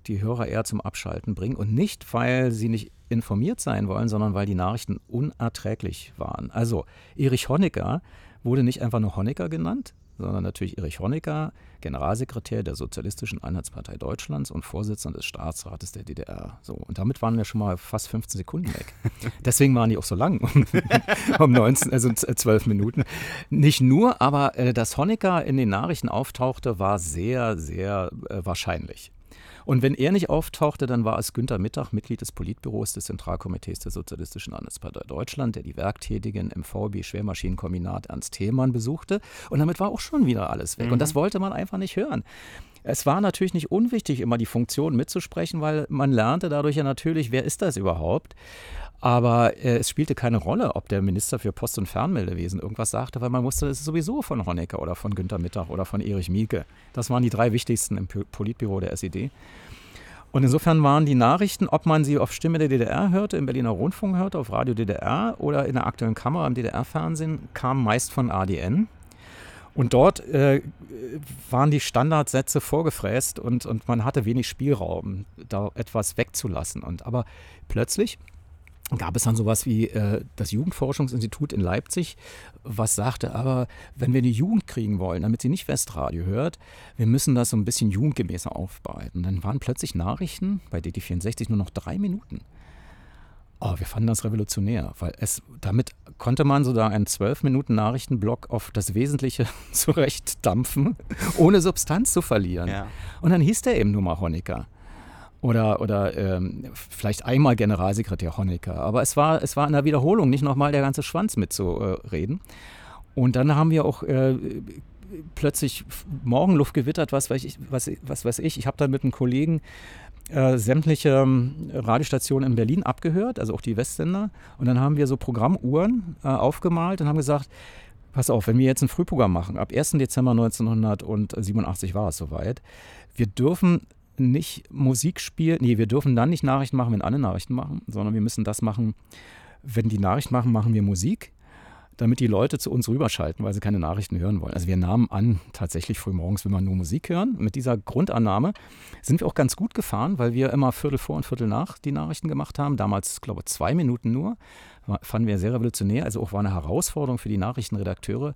die Hörer eher zum Abschalten bringen und nicht, weil sie nicht informiert sein wollen, sondern weil die Nachrichten unerträglich waren. Also Erich Honecker wurde nicht einfach nur Honecker genannt, sondern natürlich Erich Honecker, Generalsekretär der Sozialistischen Einheitspartei Deutschlands und Vorsitzender des Staatsrates der DDR. So, und damit waren wir schon mal fast 15 Sekunden weg. Deswegen waren die auch so lang, um 19, also 12 Minuten. Nicht nur, aber äh, dass Honecker in den Nachrichten auftauchte, war sehr, sehr äh, wahrscheinlich. Und wenn er nicht auftauchte, dann war es Günter Mittag, Mitglied des Politbüros des Zentralkomitees der Sozialistischen Einheitspartei Deutschland, der die Werktätigen im VB Schwermaschinenkombinat Ernst Thälmann besuchte. Und damit war auch schon wieder alles weg. Mhm. Und das mhm. wollte man einfach nicht hören. Es war natürlich nicht unwichtig, immer die Funktion mitzusprechen, weil man lernte dadurch ja natürlich, wer ist das überhaupt? Aber äh, es spielte keine Rolle, ob der Minister für Post- und Fernmeldewesen irgendwas sagte, weil man wusste, es ist sowieso von Honecker oder von Günter Mittag oder von Erich Mielke. Das waren die drei wichtigsten im Politbüro der SED. Und insofern waren die Nachrichten, ob man sie auf Stimme der DDR hörte, im Berliner Rundfunk hörte, auf Radio DDR oder in der aktuellen Kamera im DDR-Fernsehen, kam meist von ADN. Und dort äh, waren die Standardsätze vorgefräst und, und man hatte wenig Spielraum, da etwas wegzulassen. Und aber plötzlich gab es dann sowas wie äh, das Jugendforschungsinstitut in Leipzig, was sagte, aber wenn wir die Jugend kriegen wollen, damit sie nicht Westradio hört, wir müssen das so ein bisschen jugendgemäßer aufbereiten. Dann waren plötzlich Nachrichten bei DT64 nur noch drei Minuten. Oh, wir fanden das revolutionär, weil es damit konnte man so da einen zwölf Minuten Nachrichtenblock auf das Wesentliche zurechtdampfen, ohne Substanz zu verlieren. Ja. Und dann hieß der eben nur mal Honecker. Oder, oder ähm, vielleicht einmal Generalsekretär Honecker. Aber es war, es war in der Wiederholung nicht nochmal der ganze Schwanz mitzureden. Und dann haben wir auch äh, plötzlich Morgenluft gewittert, was weiß ich. Was, was weiß ich. Ich habe dann mit einem Kollegen äh, sämtliche ähm, Radiostationen in Berlin abgehört, also auch die Westsender. Und dann haben wir so Programmuhren äh, aufgemalt und haben gesagt, pass auf, wenn wir jetzt ein Frühprogramm machen, ab 1. Dezember 1987 war es soweit, wir dürfen nicht Musik spielen, nee, wir dürfen dann nicht Nachrichten machen, wenn alle Nachrichten machen, sondern wir müssen das machen, wenn die Nachrichten machen, machen wir Musik damit die Leute zu uns rüberschalten, weil sie keine Nachrichten hören wollen. Also wir nahmen an, tatsächlich frühmorgens will man nur Musik hören. Mit dieser Grundannahme sind wir auch ganz gut gefahren, weil wir immer Viertel vor und Viertel nach die Nachrichten gemacht haben. Damals, glaube ich, zwei Minuten nur. Fanden wir sehr revolutionär. Also auch war eine Herausforderung für die Nachrichtenredakteure,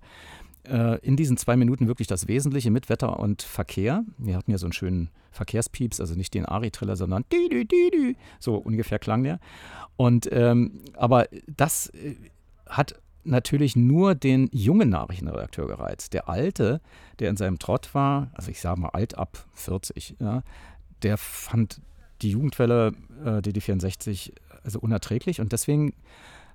äh, in diesen zwei Minuten wirklich das Wesentliche mit Wetter und Verkehr. Wir hatten ja so einen schönen Verkehrspieps, also nicht den Ari-Triller, sondern dü, dü, dü. so ungefähr klang der. Und ähm, aber das äh, hat natürlich nur den jungen Nachrichtenredakteur gereizt. Der alte, der in seinem Trott war, also ich sage mal alt ab 40, ja, der fand die Jugendwelle äh, DD64 also unerträglich. Und deswegen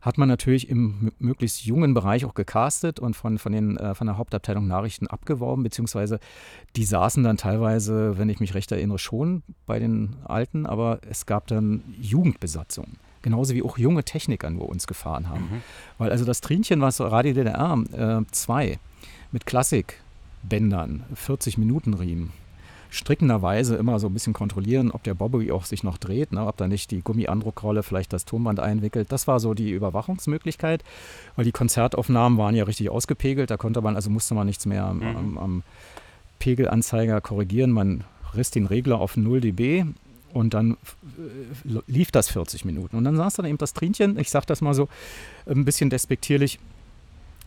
hat man natürlich im möglichst jungen Bereich auch gecastet und von, von, den, äh, von der Hauptabteilung Nachrichten abgeworben, beziehungsweise die saßen dann teilweise, wenn ich mich recht erinnere, schon bei den Alten, aber es gab dann Jugendbesatzungen genauso wie auch junge Techniker nur uns gefahren haben. Mhm. Weil also das Trinchen, was Radio DDR 2 äh, mit Klassikbändern, 40 Minuten Riemen, strickenderweise immer so ein bisschen kontrollieren, ob der Bobby auch sich noch dreht, ne, ob da nicht die Gummiandruckrolle vielleicht das Tonband einwickelt. Das war so die Überwachungsmöglichkeit, weil die Konzertaufnahmen waren ja richtig ausgepegelt. Da konnte man, also musste man nichts mehr am, mhm. am, am Pegelanzeiger korrigieren. Man riss den Regler auf 0 dB und dann äh, lief das 40 Minuten. Und dann saß dann eben das Trinchen, ich sage das mal so ein bisschen despektierlich,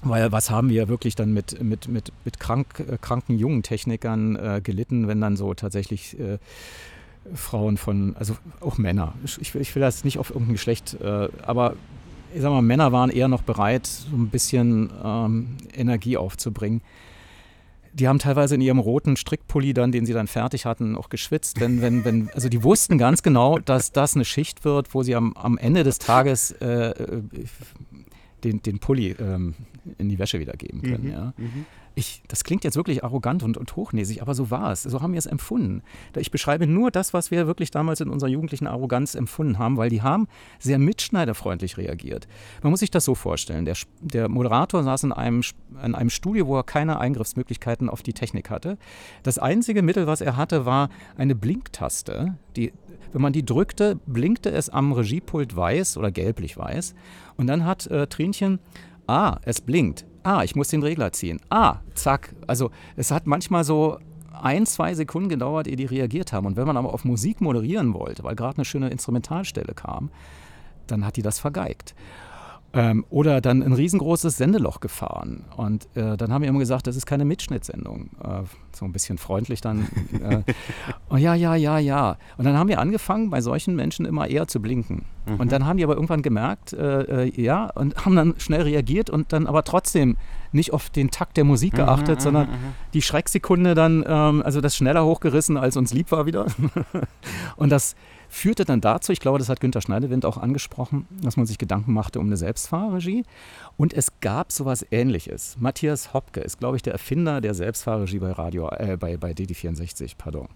weil was haben wir wirklich dann mit, mit, mit, mit krank, äh, kranken jungen Technikern äh, gelitten, wenn dann so tatsächlich äh, Frauen von, also auch Männer, ich, ich will das nicht auf irgendein Geschlecht, äh, aber ich sag mal, Männer waren eher noch bereit, so ein bisschen ähm, Energie aufzubringen die haben teilweise in ihrem roten Strickpulli dann, den sie dann fertig hatten, auch geschwitzt. Wenn, wenn, wenn, also die wussten ganz genau, dass das eine Schicht wird, wo sie am, am Ende des Tages äh, äh den, den Pulli ähm, in die Wäsche wieder geben können. Mhm, ja. Ich, das klingt jetzt wirklich arrogant und, und hochnäsig, aber so war es. So haben wir es empfunden. Ich beschreibe nur das, was wir wirklich damals in unserer jugendlichen Arroganz empfunden haben, weil die haben sehr mitschneiderfreundlich reagiert. Man muss sich das so vorstellen. Der, der Moderator saß in einem, in einem Studio, wo er keine Eingriffsmöglichkeiten auf die Technik hatte. Das einzige Mittel, was er hatte, war eine Blinktaste. Die, wenn man die drückte, blinkte es am Regiepult weiß oder gelblich-weiß. Und dann hat äh, Trinchen, ah, es blinkt ah, ich muss den Regler ziehen. Ah, zack. Also es hat manchmal so ein, zwei Sekunden gedauert, ehe die reagiert haben. Und wenn man aber auf Musik moderieren wollte, weil gerade eine schöne Instrumentalstelle kam, dann hat die das vergeigt. Ähm, oder dann ein riesengroßes Sendeloch gefahren. Und äh, dann haben wir immer gesagt, das ist keine Mitschnittsendung. Äh, so ein bisschen freundlich dann. Äh, oh, ja, ja, ja, ja. Und dann haben wir angefangen, bei solchen Menschen immer eher zu blinken. Mhm. Und dann haben die aber irgendwann gemerkt, äh, äh, ja, und haben dann schnell reagiert und dann aber trotzdem nicht auf den Takt der Musik mhm, geachtet, mhm, sondern mhm. die Schrecksekunde dann, ähm, also das schneller hochgerissen, als uns lieb war wieder. und das führte dann dazu, ich glaube, das hat Günter Schneidewind auch angesprochen, dass man sich Gedanken machte um eine Selbstfahrregie. Und es gab sowas ähnliches. Matthias Hopke ist, glaube ich, der Erfinder der Selbstfahrregie bei Radio, äh, bei, bei DD64, pardon.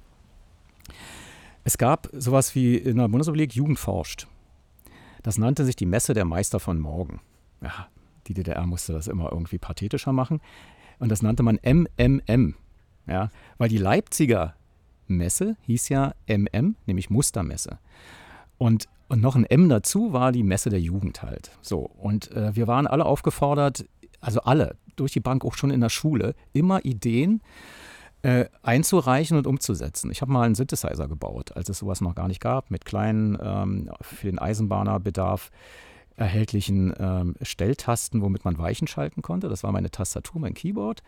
Es gab sowas wie in der Bundesrepublik Jugend forscht. Das nannte sich die Messe der Meister von morgen. Ja, die DDR musste das immer irgendwie pathetischer machen. Und das nannte man MMM. Ja, weil die Leipziger Messe hieß ja MM, nämlich Mustermesse. Und, und noch ein M dazu war die Messe der Jugend halt. So, und äh, wir waren alle aufgefordert, also alle, durch die Bank auch schon in der Schule, immer Ideen äh, einzureichen und umzusetzen. Ich habe mal einen Synthesizer gebaut, als es sowas noch gar nicht gab, mit kleinen, ähm, für den Eisenbahnerbedarf erhältlichen ähm, Stelltasten, womit man Weichen schalten konnte. Das war meine Tastatur, mein Keyboard.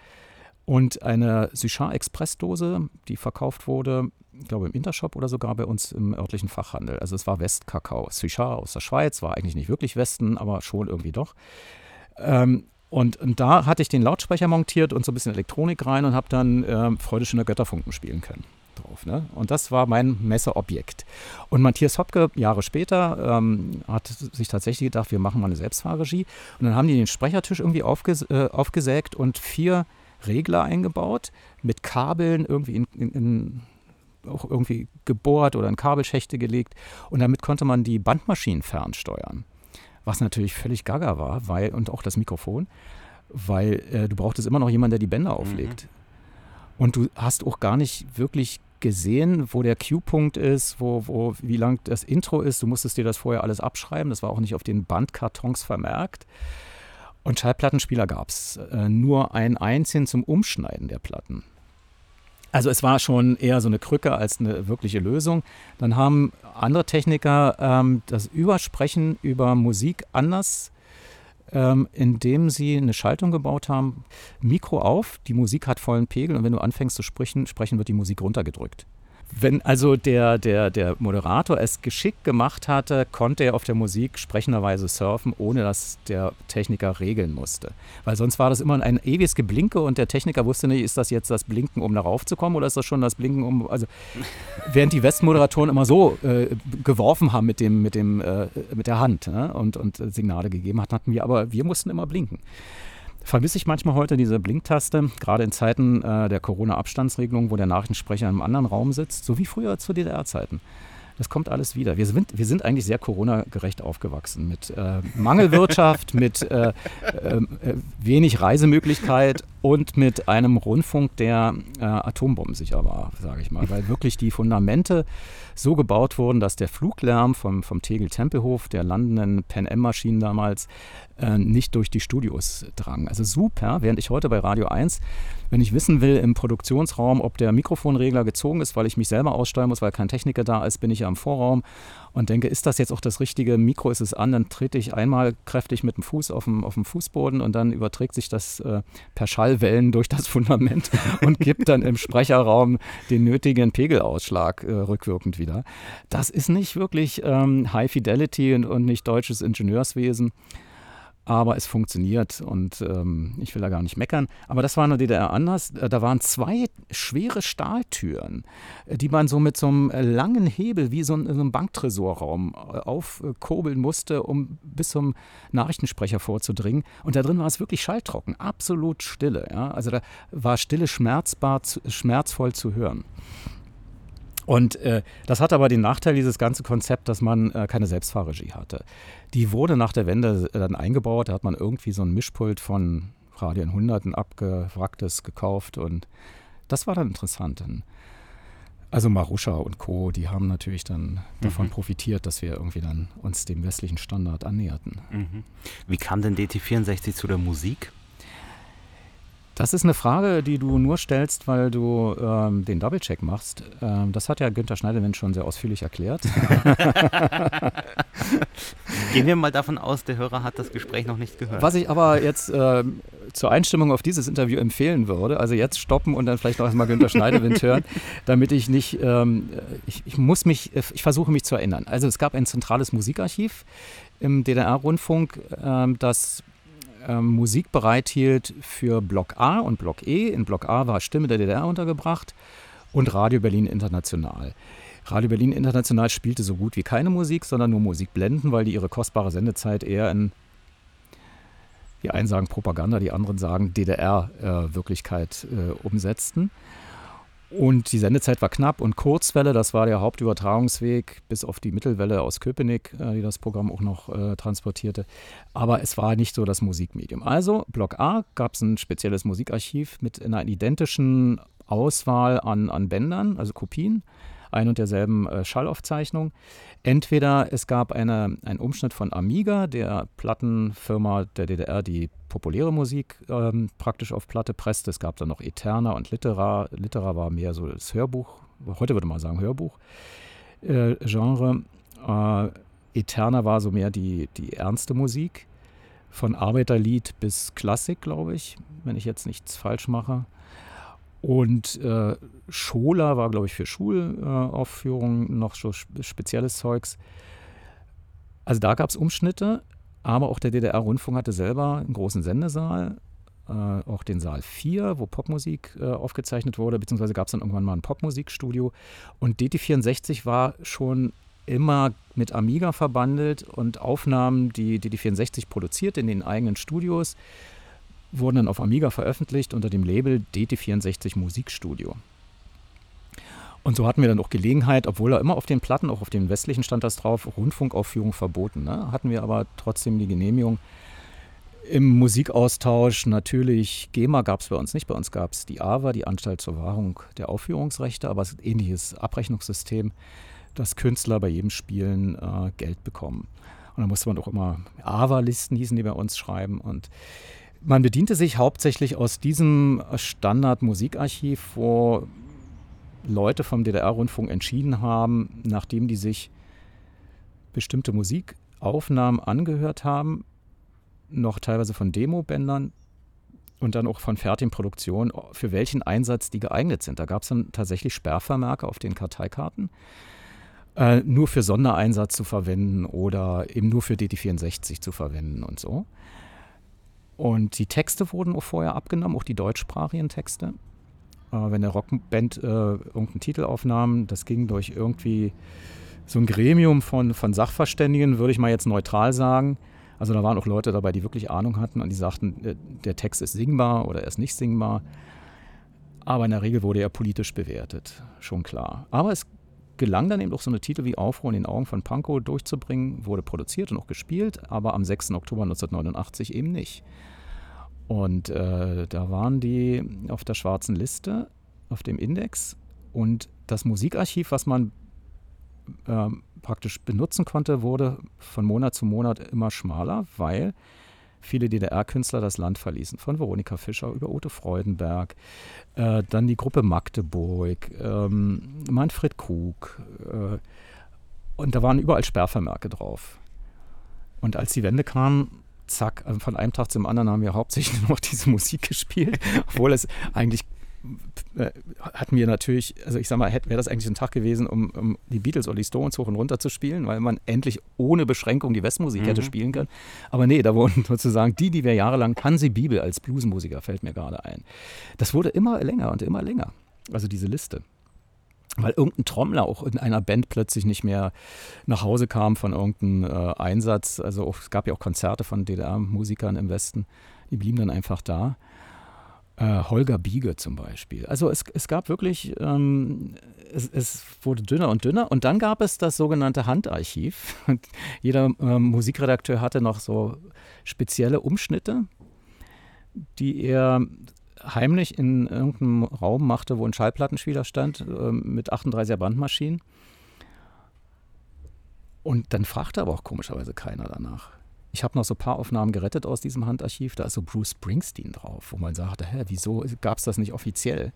Und eine Suchard Expressdose, die verkauft wurde, ich glaube im Intershop oder sogar bei uns im örtlichen Fachhandel. Also es war Westkakao. Suchard aus der Schweiz, war eigentlich nicht wirklich Westen, aber schon irgendwie doch. Ähm, und, und, da hatte ich den Lautsprecher montiert und so ein bisschen Elektronik rein und habe dann äh, Freude schöner Götterfunken spielen können drauf. Ne? Und das war mein Messeobjekt. Und Matthias Hopke, Jahre später, ähm, hat sich tatsächlich gedacht, wir machen mal eine Selbstfahrregie. Und dann haben die den Sprechertisch irgendwie aufges äh, aufgesägt und vier Regler eingebaut mit Kabeln irgendwie in, in, in auch irgendwie gebohrt oder in Kabelschächte gelegt. Und damit konnte man die Bandmaschinen fernsteuern. Was natürlich völlig gaga war, weil, und auch das Mikrofon, weil äh, du brauchtest immer noch jemanden, der die Bänder auflegt. Mhm. Und du hast auch gar nicht wirklich gesehen, wo der Q-Punkt ist, wo, wo, wie lang das Intro ist. Du musstest dir das vorher alles abschreiben. Das war auch nicht auf den Bandkartons vermerkt. Und Schallplattenspieler gab es äh, nur einen einzigen zum Umschneiden der Platten. Also es war schon eher so eine Krücke als eine wirkliche Lösung. Dann haben andere Techniker ähm, das Übersprechen über Musik anders ähm, indem sie eine Schaltung gebaut haben, Mikro auf, die Musik hat vollen Pegel und wenn du anfängst zu sprechen, sprechen wird die Musik runtergedrückt. Wenn also der, der, der Moderator es geschickt gemacht hatte, konnte er auf der Musik sprechenderweise surfen, ohne dass der Techniker regeln musste. Weil sonst war das immer ein ewiges Geblinke und der Techniker wusste nicht, ist das jetzt das Blinken, um darauf zu kommen oder ist das schon das Blinken, um. Also, während die Westmoderatoren immer so äh, geworfen haben mit, dem, mit, dem, äh, mit der Hand ne? und, und Signale gegeben hatten, hatten wir, aber wir mussten immer blinken vermisse ich manchmal heute diese Blinktaste, gerade in Zeiten äh, der Corona-Abstandsregelung, wo der Nachrichtensprecher in einem anderen Raum sitzt, so wie früher zu DDR-Zeiten. Das kommt alles wieder. Wir sind, wir sind eigentlich sehr Corona-gerecht aufgewachsen mit äh, Mangelwirtschaft, mit äh, ähm, äh, wenig Reisemöglichkeit und mit einem Rundfunk, der äh, atombombensicher war, sage ich mal, weil wirklich die Fundamente so gebaut wurden, dass der Fluglärm vom, vom Tegel-Tempelhof, der landenden Pen-M-Maschinen damals, äh, nicht durch die Studios drang. Also super, während ich heute bei Radio 1, wenn ich wissen will im Produktionsraum, ob der Mikrofonregler gezogen ist, weil ich mich selber aussteuern muss, weil kein Techniker da ist, bin ich ja im Vorraum und denke, ist das jetzt auch das richtige Mikro, ist es an, dann trete ich einmal kräftig mit dem Fuß auf dem, auf dem Fußboden und dann überträgt sich das äh, per Schallwellen durch das Fundament und gibt dann im Sprecherraum den nötigen Pegelausschlag äh, rückwirkend wieder. Das ist nicht wirklich ähm, High Fidelity und, und nicht deutsches Ingenieurswesen aber es funktioniert und ähm, ich will da gar nicht meckern. Aber das war in der DDR anders. Äh, da waren zwei schwere Stahltüren, äh, die man so mit so einem äh, langen Hebel wie so, ein, so einem Banktresorraum aufkurbeln musste, um bis zum Nachrichtensprecher vorzudringen. Und da drin war es wirklich schalltrocken, absolut stille. Ja? Also da war Stille schmerzbar, schmerzvoll zu hören. Und äh, das hat aber den Nachteil, dieses ganze Konzept, dass man äh, keine Selbstfahrregie hatte. Die wurde nach der Wende äh, dann eingebaut, da hat man irgendwie so ein Mischpult von Radio 100, ein abgewracktes gekauft und das war dann interessant. Also Maruscha und Co., die haben natürlich dann davon mhm. profitiert, dass wir irgendwie dann uns dem westlichen Standard annäherten. Mhm. Wie kam denn DT64 zu der Musik? Das ist eine Frage, die du nur stellst, weil du ähm, den Double-Check machst. Ähm, das hat ja Günther Schneiderwind schon sehr ausführlich erklärt. Gehen wir mal davon aus, der Hörer hat das Gespräch noch nicht gehört. Was ich aber jetzt äh, zur Einstimmung auf dieses Interview empfehlen würde, also jetzt stoppen und dann vielleicht noch einmal Günther Schneiderwind hören, damit ich nicht, ähm, ich, ich muss mich, ich versuche mich zu erinnern. Also es gab ein zentrales Musikarchiv im DDR-Rundfunk, ähm, das ähm, Musik bereithielt für Block A und Block E. In Block A war Stimme der DDR untergebracht und Radio Berlin International. Radio Berlin International spielte so gut wie keine Musik, sondern nur Musikblenden, weil die ihre kostbare Sendezeit eher in, die einen sagen Propaganda, die anderen sagen DDR-Wirklichkeit äh, äh, umsetzten. Und die Sendezeit war knapp und Kurzwelle, das war der Hauptübertragungsweg, bis auf die Mittelwelle aus Köpenick, äh, die das Programm auch noch äh, transportierte. Aber es war nicht so das Musikmedium. Also, Block A gab es ein spezielles Musikarchiv mit einer identischen Auswahl an, an Bändern, also Kopien ein und derselben äh, Schallaufzeichnung. Entweder es gab eine, einen Umschnitt von Amiga, der Plattenfirma der DDR, die populäre Musik ähm, praktisch auf Platte presste. Es gab dann noch Eterna und Litera. Litera war mehr so das Hörbuch, heute würde man sagen Hörbuch. Äh. Äh, Eterna war so mehr die, die ernste Musik. von Arbeiterlied bis Klassik, glaube ich, wenn ich jetzt nichts falsch mache. Und äh, Schola war, glaube ich, für Schulaufführungen noch so spezielles Zeugs. Also da gab es Umschnitte, aber auch der DDR-Rundfunk hatte selber einen großen Sendesaal, äh, auch den Saal 4, wo Popmusik äh, aufgezeichnet wurde, beziehungsweise gab es dann irgendwann mal ein Popmusikstudio. Und DT64 war schon immer mit Amiga verbandelt und Aufnahmen, die DT64 produziert in den eigenen Studios, wurden dann auf Amiga veröffentlicht unter dem Label DT64 Musikstudio. Und so hatten wir dann auch Gelegenheit, obwohl er immer auf den Platten, auch auf den westlichen stand das drauf, Rundfunkaufführung verboten. Ne? Hatten wir aber trotzdem die Genehmigung. Im Musikaustausch natürlich, GEMA gab es bei uns nicht, bei uns gab es die AWA, die Anstalt zur Wahrung der Aufführungsrechte, aber es ist ein ähnliches Abrechnungssystem, dass Künstler bei jedem Spielen äh, Geld bekommen. Und da musste man auch immer AWA-Listen hießen, die bei uns schreiben. Und man bediente sich hauptsächlich aus diesem Standard-Musikarchiv, wo Leute vom DDR-Rundfunk entschieden haben, nachdem die sich bestimmte Musikaufnahmen angehört haben, noch teilweise von Demobändern und dann auch von fertigen Produktionen, für welchen Einsatz die geeignet sind. Da gab es dann tatsächlich Sperrvermerke auf den Karteikarten, äh, nur für Sondereinsatz zu verwenden oder eben nur für DT64 zu verwenden und so. Und die Texte wurden auch vorher abgenommen, auch die deutschsprachigen Texte äh, wenn eine Rockband äh, irgendeinen Titel aufnahm, das ging durch irgendwie so ein Gremium von, von Sachverständigen, würde ich mal jetzt neutral sagen. Also da waren auch Leute dabei, die wirklich Ahnung hatten und die sagten, der, der Text ist singbar oder er ist nicht singbar. Aber in der Regel wurde er politisch bewertet, schon klar. Aber es gelang dann eben auch so eine Titel wie Aufruhr in den Augen von Pankow durchzubringen, wurde produziert und auch gespielt, aber am 6. Oktober 1989 eben nicht. Und äh, da waren die auf der schwarzen Liste, auf dem Index. Und das Musikarchiv, was man äh, praktisch benutzen konnte, wurde von Monat zu Monat immer schmaler, weil viele DDR-Künstler das Land verließen. Von Veronika Fischer über Ute Freudenberg, äh, dann die Gruppe Magdeburg, ähm, Manfred Krug. Äh, und da waren überall Sperrvermerke drauf. Und als die Wende kam, zack, äh, von einem Tag zum anderen haben wir hauptsächlich nur noch diese Musik gespielt, obwohl es eigentlich äh, hatten wir natürlich, also ich sag mal, wäre das eigentlich ein Tag gewesen, um, um, die Beatles oder die Stones hoch und runter zu spielen, weil man endlich ohne Beschränkung die Westmusik mhm. hätte spielen können. Aber nee, da wurden sozusagen die, die wir jahrelang, Hansi Bibel als Bluesmusiker fällt mir gerade ein. Das wurde immer länger und immer länger. Also diese Liste weil irgendein Trommler auch in einer Band plötzlich nicht mehr nach Hause kam von irgendeinem äh, Einsatz. Also auch, es gab ja auch Konzerte von DDR-Musikern im Westen, die blieben dann einfach da. Äh, Holger Biege zum Beispiel. Also es, es gab wirklich, ähm, es, es, wurde dünner und dünner und dann gab es das sogenannte Handarchiv. Jeder äh, Musikredakteur hatte noch so spezielle Umschnitte, die er heimlich in irgendeinem Raum machte, wo ein Schallplattenspieler stand äh, mit 38er Bandmaschinen. Und dann fragte aber auch komischerweise keiner danach. Ich habe noch so ein paar Aufnahmen gerettet aus diesem Handarchiv. Da ist so Bruce Springsteen drauf, wo man sagte, hä, wieso gab es das nicht offiziell?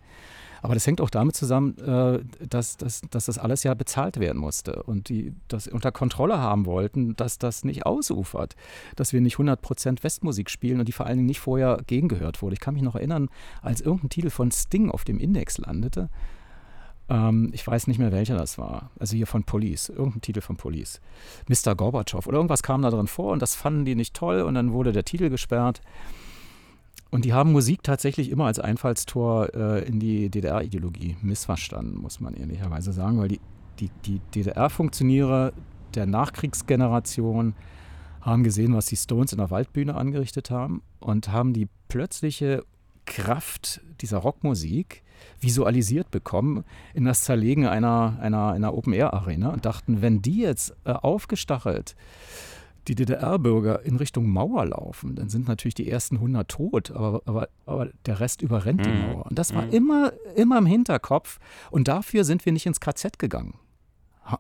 Aber das hängt auch damit zusammen, äh, dass, dass, dass das alles ja bezahlt werden musste und die das unter Kontrolle haben wollten, dass das nicht ausufert, dass wir nicht 100% Westmusik spielen und die vor allen Dingen nicht vorher gegengehört wurde. Ich kann mich noch erinnern, als irgendein Titel von Sting auf dem Index landete, ähm, ich weiß nicht mehr, welcher das war. Also hier von Police, irgendein Titel von Police. Mr. Gorbatschow oder irgendwas kam da drin vor und das fanden die nicht toll und dann wurde der Titel gesperrt. Und die haben Musik tatsächlich immer als Einfallstor äh, in die DDR-Ideologie missverstanden, muss man ehrlicherweise sagen, weil die, die, die DDR-Funktionäre der Nachkriegsgeneration haben gesehen, was die Stones in der Waldbühne angerichtet haben und haben die plötzliche Kraft dieser Rockmusik visualisiert bekommen in das Zerlegen einer, einer, einer Open-Air-Arena und dachten, wenn die jetzt äh, aufgestachelt die DDR-Bürger in Richtung Mauer laufen, dann sind natürlich die ersten 100 tot, aber, aber, aber der Rest überrennt mhm. die Mauer. Und das war mhm. immer, immer im Hinterkopf und dafür sind wir nicht ins KZ gegangen.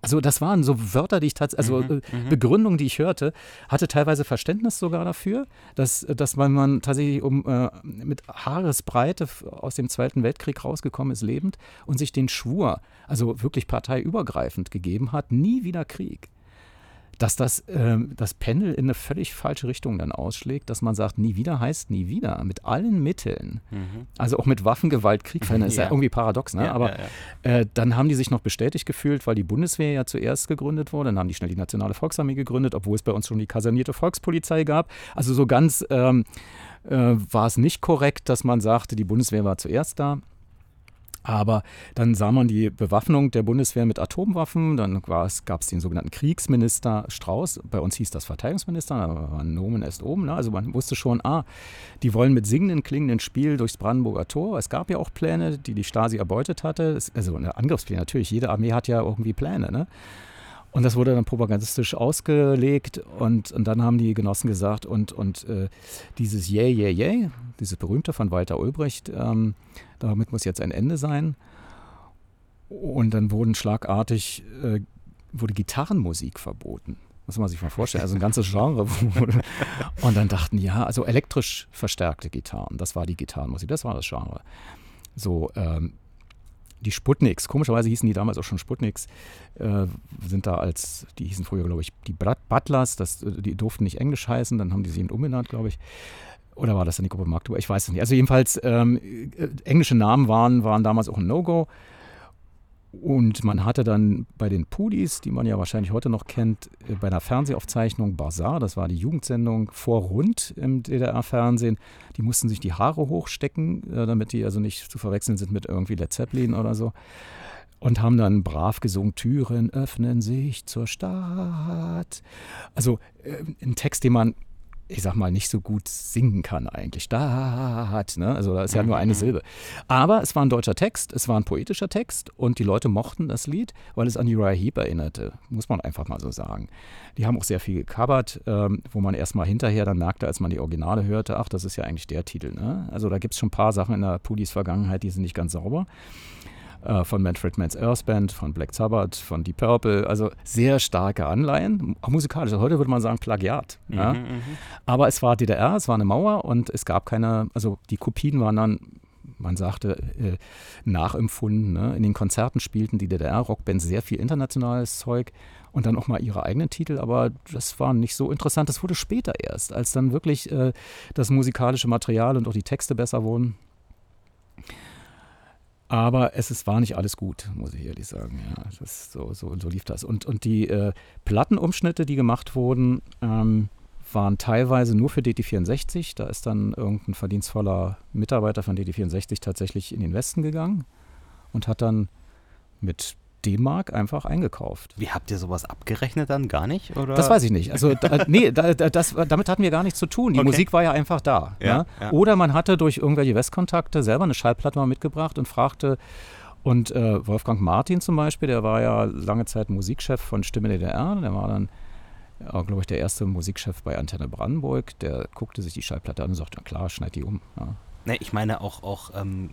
Also das waren so Wörter, die ich tatsächlich, also mhm, äh, mhm, Begründungen, die ich hörte, hatte teilweise Verständnis sogar dafür, dass, dass man, man tatsächlich um, äh, mit Haaresbreite aus dem Zweiten Weltkrieg rausgekommen ist, lebend und sich den Schwur, also wirklich parteiübergreifend gegeben hat, nie wieder Krieg. Dass das, äh, das Pendel in eine völlig falsche Richtung dann ausschlägt, dass man sagt, nie wieder heißt nie wieder, mit allen Mitteln. Mhm. Also auch mit Waffengewalt, Krieg verhindern, ist ja. ja irgendwie paradox, ne? Ja, Aber ja, äh, dann haben die sich noch bestätigt gefühlt, weil die Bundeswehr ja zuerst gegründet wurde, dann haben die schnell die Nationale Volksarmee gegründet, obwohl es bei uns schon die kasernierte Volkspolizei gab. Also so ganz ähm, äh, war es nicht korrekt, dass man sagte, die Bundeswehr war zuerst da. Aber dann sah man die Bewaffnung der Bundeswehr mit Atomwaffen, dann gab es den sogenannten Kriegsminister Strauß, bei uns hieß das Verteidigungsminister, war Nomen erst oben, ne? also man wusste schon, ah, die wollen mit singenden, klingenden Spiel durchs Brandenburger Tor. Es gab ja auch Pläne, die die Stasi erbeutet hatte, also eine Angriffspläne natürlich, jede Armee hat ja irgendwie Pläne, ne? Und das wurde dann propagandistisch ausgelegt und, und dann haben die Genossen gesagt, und, und äh, dieses Yay, Yay, Yay, dieses berühmte von Walter Ulbricht, ähm, damit muss jetzt ein Ende sein. Und dann wurden schlagartig, äh, wurde Gitarrenmusik verboten. Muss man sich mal vorstellen, also ein ganzes Genre. Und dann dachten, ja, also elektrisch verstärkte Gitarren, das war die Gitarrenmusik, das war das Genre. So, ähm, die Sputniks, komischerweise hießen die damals auch schon Sputniks, äh, sind da als, die hießen früher, glaube ich, die Butlers, das, die durften nicht Englisch heißen, dann haben die sie eben umbenannt, glaube ich. Oder war das dann die Gruppe Magdeburg? Ich weiß es nicht. Also jedenfalls, ähm, äh, englische Namen waren, waren damals auch ein No-Go. Und man hatte dann bei den Pudis, die man ja wahrscheinlich heute noch kennt, äh, bei einer Fernsehaufzeichnung Bazar, das war die Jugendsendung vor Rund im DDR-Fernsehen, die mussten sich die Haare hochstecken, äh, damit die also nicht zu verwechseln sind mit irgendwie Led Zeppelin oder so. Und haben dann brav gesungen, Türen öffnen sich zur Stadt. Also ein Text, den man ich sag mal, nicht so gut singen kann eigentlich. Da hat, ne? Also da ist ja nur eine mhm. Silbe. Aber es war ein deutscher Text, es war ein poetischer Text und die Leute mochten das Lied, weil es an Uriah Heep erinnerte, muss man einfach mal so sagen. Die haben auch sehr viel gecovert, ähm, wo man erstmal hinterher dann merkte, als man die Originale hörte, ach, das ist ja eigentlich der Titel. Ne? Also da gibt es schon ein paar Sachen in der Pudis Vergangenheit, die sind nicht ganz sauber äh, von Manfred Mann's Earth Band, von Black Sabbath, von Deep Purple. Also sehr starke Anleihen, auch musikalisch. Also heute würde man sagen Plagiat. Mhm, ja. Mhm. Aber es war DDR, es war eine Mauer und es gab keine, also die Kopien waren dann man sagte, äh, nachempfunden. Ne? In den Konzerten spielten die DDR-Rockbands sehr viel internationales Zeug und dann auch mal ihre eigenen Titel, aber das war nicht so interessant. Das wurde später erst, als dann wirklich äh, das musikalische Material und auch die Texte besser wurden. Aber es ist, war nicht alles gut, muss ich ehrlich sagen. Ja, das, so, so, so lief das. Und, und die äh, Plattenumschnitte, die gemacht wurden, ähm, waren teilweise nur für DT64. Da ist dann irgendein verdienstvoller Mitarbeiter von DT64 tatsächlich in den Westen gegangen und hat dann mit D-Mark einfach eingekauft. Wie habt ihr sowas abgerechnet dann? Gar nicht? Oder? Das weiß ich nicht. Also, da, nee, da, das, damit hatten wir gar nichts zu tun. Die okay. Musik war ja einfach da. Ja, ne? ja. Oder man hatte durch irgendwelche Westkontakte selber eine Schallplatte mal mitgebracht und fragte, und äh, Wolfgang Martin zum Beispiel, der war ja lange Zeit Musikchef von Stimme DDR, der war dann, ja, glaube ich, der erste Musikchef bei Antenne Brandenburg, der guckte sich die Schallplatte an und sagte, klar, schneid die um. Ja. Nee, ich meine auch, auch ähm,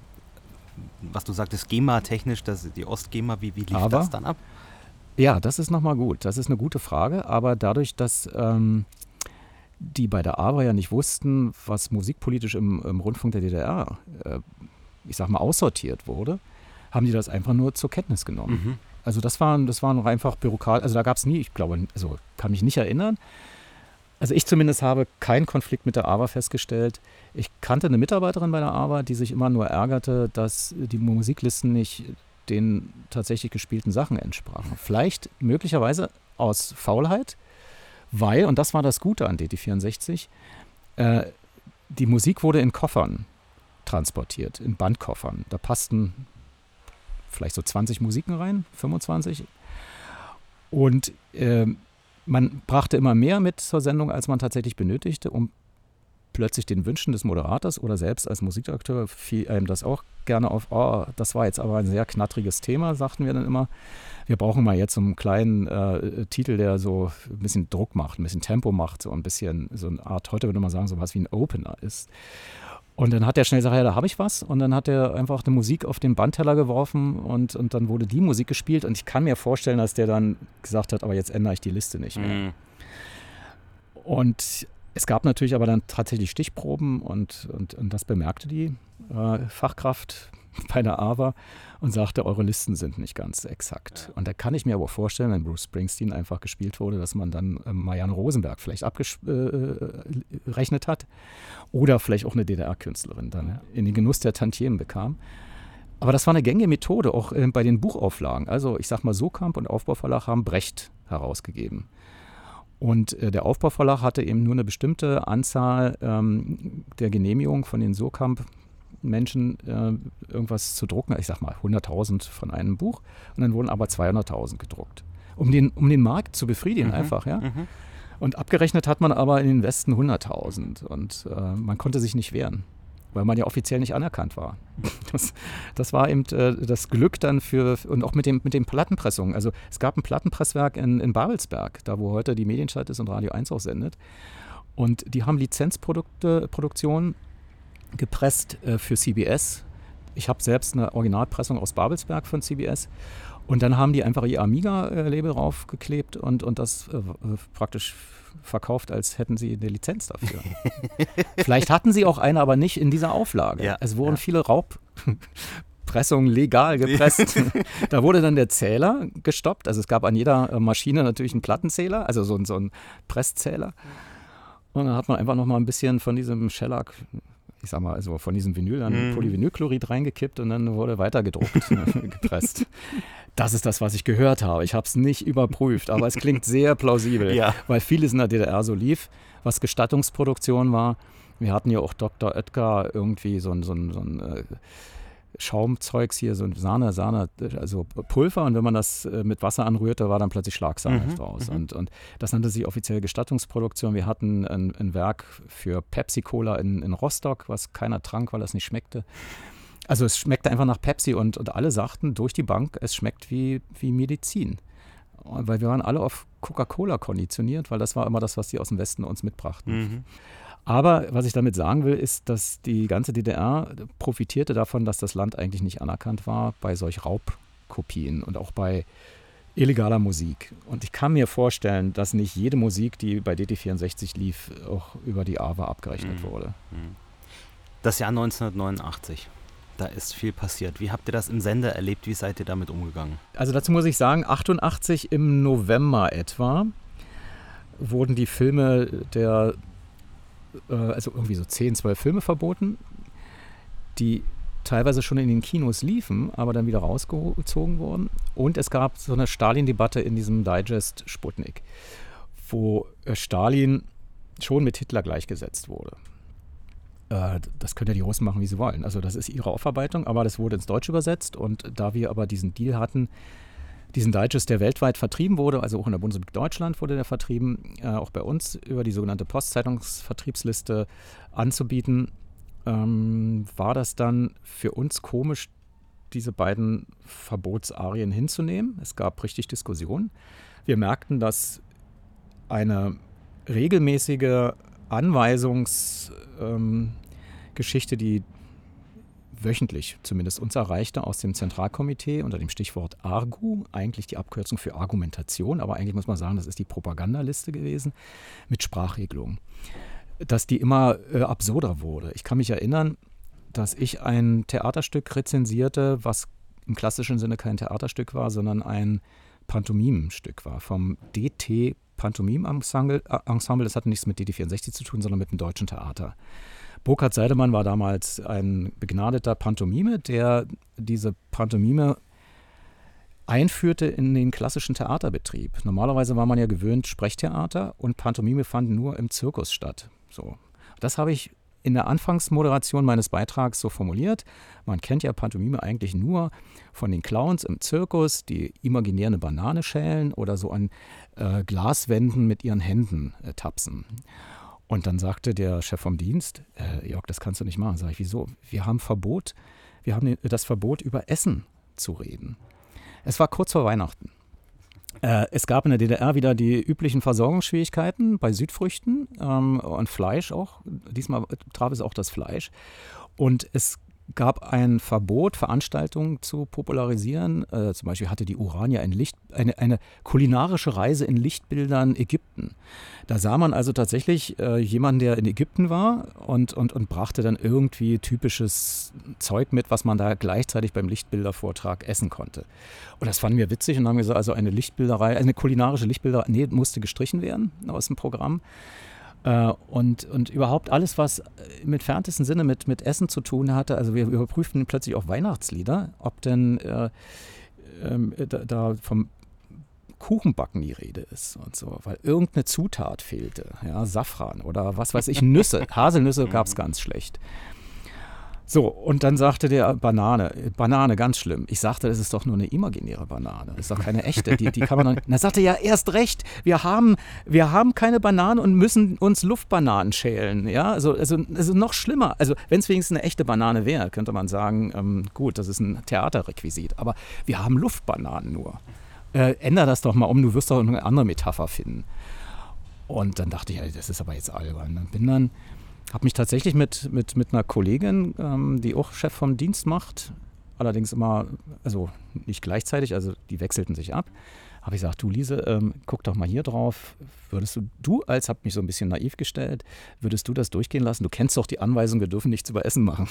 was du sagtest, GEMA-technisch, die Ost-GEMA, wie, wie lief aber, das dann ab? Ja, das ist nochmal gut. Das ist eine gute Frage. Aber dadurch, dass ähm, die bei der ABA ja nicht wussten, was musikpolitisch im, im Rundfunk der DDR, äh, ich sag mal, aussortiert wurde, haben die das einfach nur zur Kenntnis genommen. Mhm. Also das waren, das waren einfach Bürokrat, also da gab es nie, ich glaube, also kann mich nicht erinnern, also ich zumindest habe keinen Konflikt mit der AWA festgestellt. Ich kannte eine Mitarbeiterin bei der AWA, die sich immer nur ärgerte, dass die Musiklisten nicht den tatsächlich gespielten Sachen entsprachen. Vielleicht möglicherweise aus Faulheit, weil, und das war das Gute an DT64, äh, die Musik wurde in Koffern transportiert, in Bandkoffern. Da passten vielleicht so 20 Musiken rein, 25. Und äh, man brachte immer mehr mit zur Sendung, als man tatsächlich benötigte, um plötzlich den Wünschen des Moderators oder selbst als Musikakteur fiel einem das auch gerne auf, oh, das war jetzt aber ein sehr knattriges Thema, sagten wir dann immer. Wir brauchen mal jetzt so einen kleinen äh, Titel, der so ein bisschen Druck macht, ein bisschen Tempo macht, so ein bisschen, so eine Art, heute würde man sagen, so was wie ein Opener ist. Und dann hat er schnell gesagt, ja, da habe ich was. Und dann hat er einfach eine Musik auf den Bandteller geworfen und, und dann wurde die Musik gespielt. Und ich kann mir vorstellen, dass der dann gesagt hat, aber jetzt ändere ich die Liste nicht mehr. Mhm. Und es gab natürlich aber dann tatsächlich Stichproben und, und, und das bemerkte die äh, Fachkraft bei der AWA und sagte, eure Listen sind nicht ganz exakt. Ja. Und da kann ich mir aber vorstellen, wenn Bruce Springsteen einfach gespielt wurde, dass man dann äh, Marianne Rosenberg vielleicht abgerechnet äh, hat oder vielleicht auch eine DDR-Künstlerin dann ja. in den Genuss der Tantiemen bekam. Aber das war eine gängige Methode, auch äh, bei den Buchauflagen. Also ich sag mal, Sokamp und Aufbauverlag haben Brecht herausgegeben. Und äh, der Aufbauverlag hatte eben nur eine bestimmte Anzahl ähm, der Genehmigungen von den Sokamp-Menschen, äh, irgendwas zu drucken. Ich sag mal 100.000 von einem Buch. Und dann wurden aber 200.000 gedruckt. Um den, um den Markt zu befriedigen mhm. einfach, ja. Mhm. Und abgerechnet hat man aber in den Westen 100.000. Und äh, man konnte sich nicht wehren weil man ja offiziell nicht anerkannt war. Das, das war eben äh, das Glück dann für, und auch mit, dem, mit den Plattenpressungen. Also es gab ein Plattenpresswerk in, in Babelsberg, da wo heute die Medienstadt ist und Radio 1 auch sendet. Und die haben Lizenzprodukte, Produktionen gepresst äh, für CBS. Ich habe selbst eine Originalpressung aus Babelsberg von CBS. Und dann haben die einfach ihr Amiga-Label raufgeklebt und, und das äh, praktisch verkauft, als hätten sie eine Lizenz dafür. Vielleicht hatten sie auch eine, aber nicht in dieser Auflage. Ja, es wurden ja. viele Raubpressungen legal gepresst. da wurde dann der Zähler gestoppt. Also es gab an jeder äh, Maschine natürlich einen Plattenzähler, also so, so einen Presszähler. Und dann hat man einfach noch mal ein bisschen von diesem Shellac ich sag mal, also von diesem Vinyl dann mm. Polyvinylchlorid reingekippt und dann wurde weiter gedruckt, gepresst. Das ist das, was ich gehört habe. Ich habe es nicht überprüft, aber es klingt sehr plausibel, ja. weil vieles in der DDR so lief, was Gestattungsproduktion war. Wir hatten ja auch Dr. Oetker irgendwie so ein, so ein, so ein äh, Schaumzeugs hier, so ein Sahne, Sahne, also Pulver und wenn man das äh, mit Wasser anrührte, war dann plötzlich Schlagsahne mhm, draus. Mhm. Und, und das nannte sich offiziell Gestattungsproduktion. Wir hatten ein, ein Werk für Pepsi-Cola in, in Rostock, was keiner trank, weil das nicht schmeckte. Also es schmeckte einfach nach Pepsi und, und alle sagten durch die Bank, es schmeckt wie, wie Medizin. Weil wir waren alle auf Coca-Cola konditioniert, weil das war immer das, was die aus dem Westen uns mitbrachten. Mhm. Aber was ich damit sagen will, ist, dass die ganze DDR profitierte davon, dass das Land eigentlich nicht anerkannt war bei solch Raubkopien und auch bei illegaler Musik. Und ich kann mir vorstellen, dass nicht jede Musik, die bei DT64 lief, auch über die AWA abgerechnet mhm. wurde. Mhm. Das Jahr 1989. Da ist viel passiert. Wie habt ihr das im Sender erlebt? Wie seid ihr damit umgegangen? Also dazu muss ich sagen, 88 im November etwa wurden die Filme der äh, also irgendwie so 10, 12 Filme verboten, die teilweise schon in den Kinos liefen, aber dann wieder rausgezogen wurden. Und es gab so eine Stalin-Debatte in diesem Digest Sputnik, wo äh, Stalin schon mit Hitler gleichgesetzt wurde. Äh, das können ja die Russen machen, wie sie wollen. Also das ist ihre Aufarbeitung, aber das wurde ins Deutsche übersetzt und da wir aber diesen Deal hatten, diesen Digest, der weltweit vertrieben wurde, also auch in der Bundesrepublik Deutschland wurde der vertrieben, äh, auch bei uns über die sogenannte Postzeitungsvertriebsliste anzubieten, ähm, war das dann für uns komisch, diese beiden Verbotsarien hinzunehmen. Es gab richtig Diskussionen. Wir merkten, dass eine regelmäßige Anweisungsgeschichte, ähm, die wöchentlich zumindest uns erreichte aus dem Zentralkomitee unter dem Stichwort ARGU, eigentlich die Abkürzung für Argumentation, aber eigentlich muss man sagen, das ist die Propagandaliste gewesen mit Sprachregelungen, dass die immer äh, absurder wurde. Ich kann mich erinnern, dass ich ein Theaterstück rezensierte, was im klassischen Sinne kein Theaterstück war, sondern ein Pantomimenstück war vom DT Pantomime Ensemble. Das hatte nichts mit DT64 zu tun, sondern mit dem deutschen Theater. Burkhard Seidemann war damals ein begnadeter Pantomime, der diese Pantomime einführte in den klassischen Theaterbetrieb. Normalerweise war man ja gewöhnt Sprechtheater und Pantomime fanden nur im Zirkus statt. So. Das habe ich in der Anfangsmoderation meines Beitrags so formuliert. Man kennt ja Pantomime eigentlich nur von den Clowns im Zirkus, die imaginär eine Banane schälen oder so an äh, Glaswänden mit ihren Händen äh, tapsen. Und dann sagte der Chef vom Dienst, äh, Jörg, das kannst du nicht machen. Sag ich, wieso? Wir haben Verbot, wir haben das Verbot, über Essen zu reden. Es war kurz vor Weihnachten. Äh, es gab in der DDR wieder die üblichen Versorgungsschwierigkeiten bei Südfrüchten ähm, und Fleisch auch. Diesmal traf es auch das Fleisch. Und es gab ein Verbot, Veranstaltungen zu popularisieren. Äh, zum Beispiel hatte die Urania ein Licht, eine, eine kulinarische Reise in Lichtbildern Ägypten. Da sah man also tatsächlich äh, jemanden, der in Ägypten war und, und, und brachte dann irgendwie typisches Zeug mit, was man da gleichzeitig beim Lichtbildervortrag essen konnte. Und das fanden wir witzig und haben gesagt, also eine Lichtbilderei, eine kulinarische Lichtbilderei, nee, musste gestrichen werden aus dem Programm. Äh, und, und überhaupt alles, was im entferntesten Sinne mit, mit Essen zu tun hatte. Also wir überprüften plötzlich auch Weihnachtslieder, ob denn äh, äh, da, da, vom Kuchenbacken die Rede ist und so, weil irgendeine Zutat fehlte. Ja, Safran oder was weiß ich, Nüsse. Haselnüsse gab es ganz schlecht. So, und dann sagte der Banane, Banane, ganz schlimm. Ich sagte, das ist doch nur eine imaginäre Banane. Das ist doch keine echte. Die, die kann man dann. Dann sagte er, ja, erst recht. Wir haben, wir haben keine Bananen und müssen uns Luftbananen schälen. Ja, also, also, also noch schlimmer. Also, wenn es wenigstens eine echte Banane wäre, könnte man sagen, ähm, gut, das ist ein Theaterrequisit. Aber wir haben Luftbananen nur. Äh, änder das doch mal um, du wirst doch eine andere Metapher finden. Und dann dachte ich, das ist aber jetzt albern. Dann bin dann habe mich tatsächlich mit, mit, mit einer Kollegin, ähm, die auch Chef vom Dienst macht, allerdings immer, also nicht gleichzeitig, also die wechselten sich ab, habe ich gesagt, du Lise, ähm, guck doch mal hier drauf. Würdest du, du als, hab mich so ein bisschen naiv gestellt, würdest du das durchgehen lassen? Du kennst doch die Anweisung, wir dürfen nichts über Essen machen.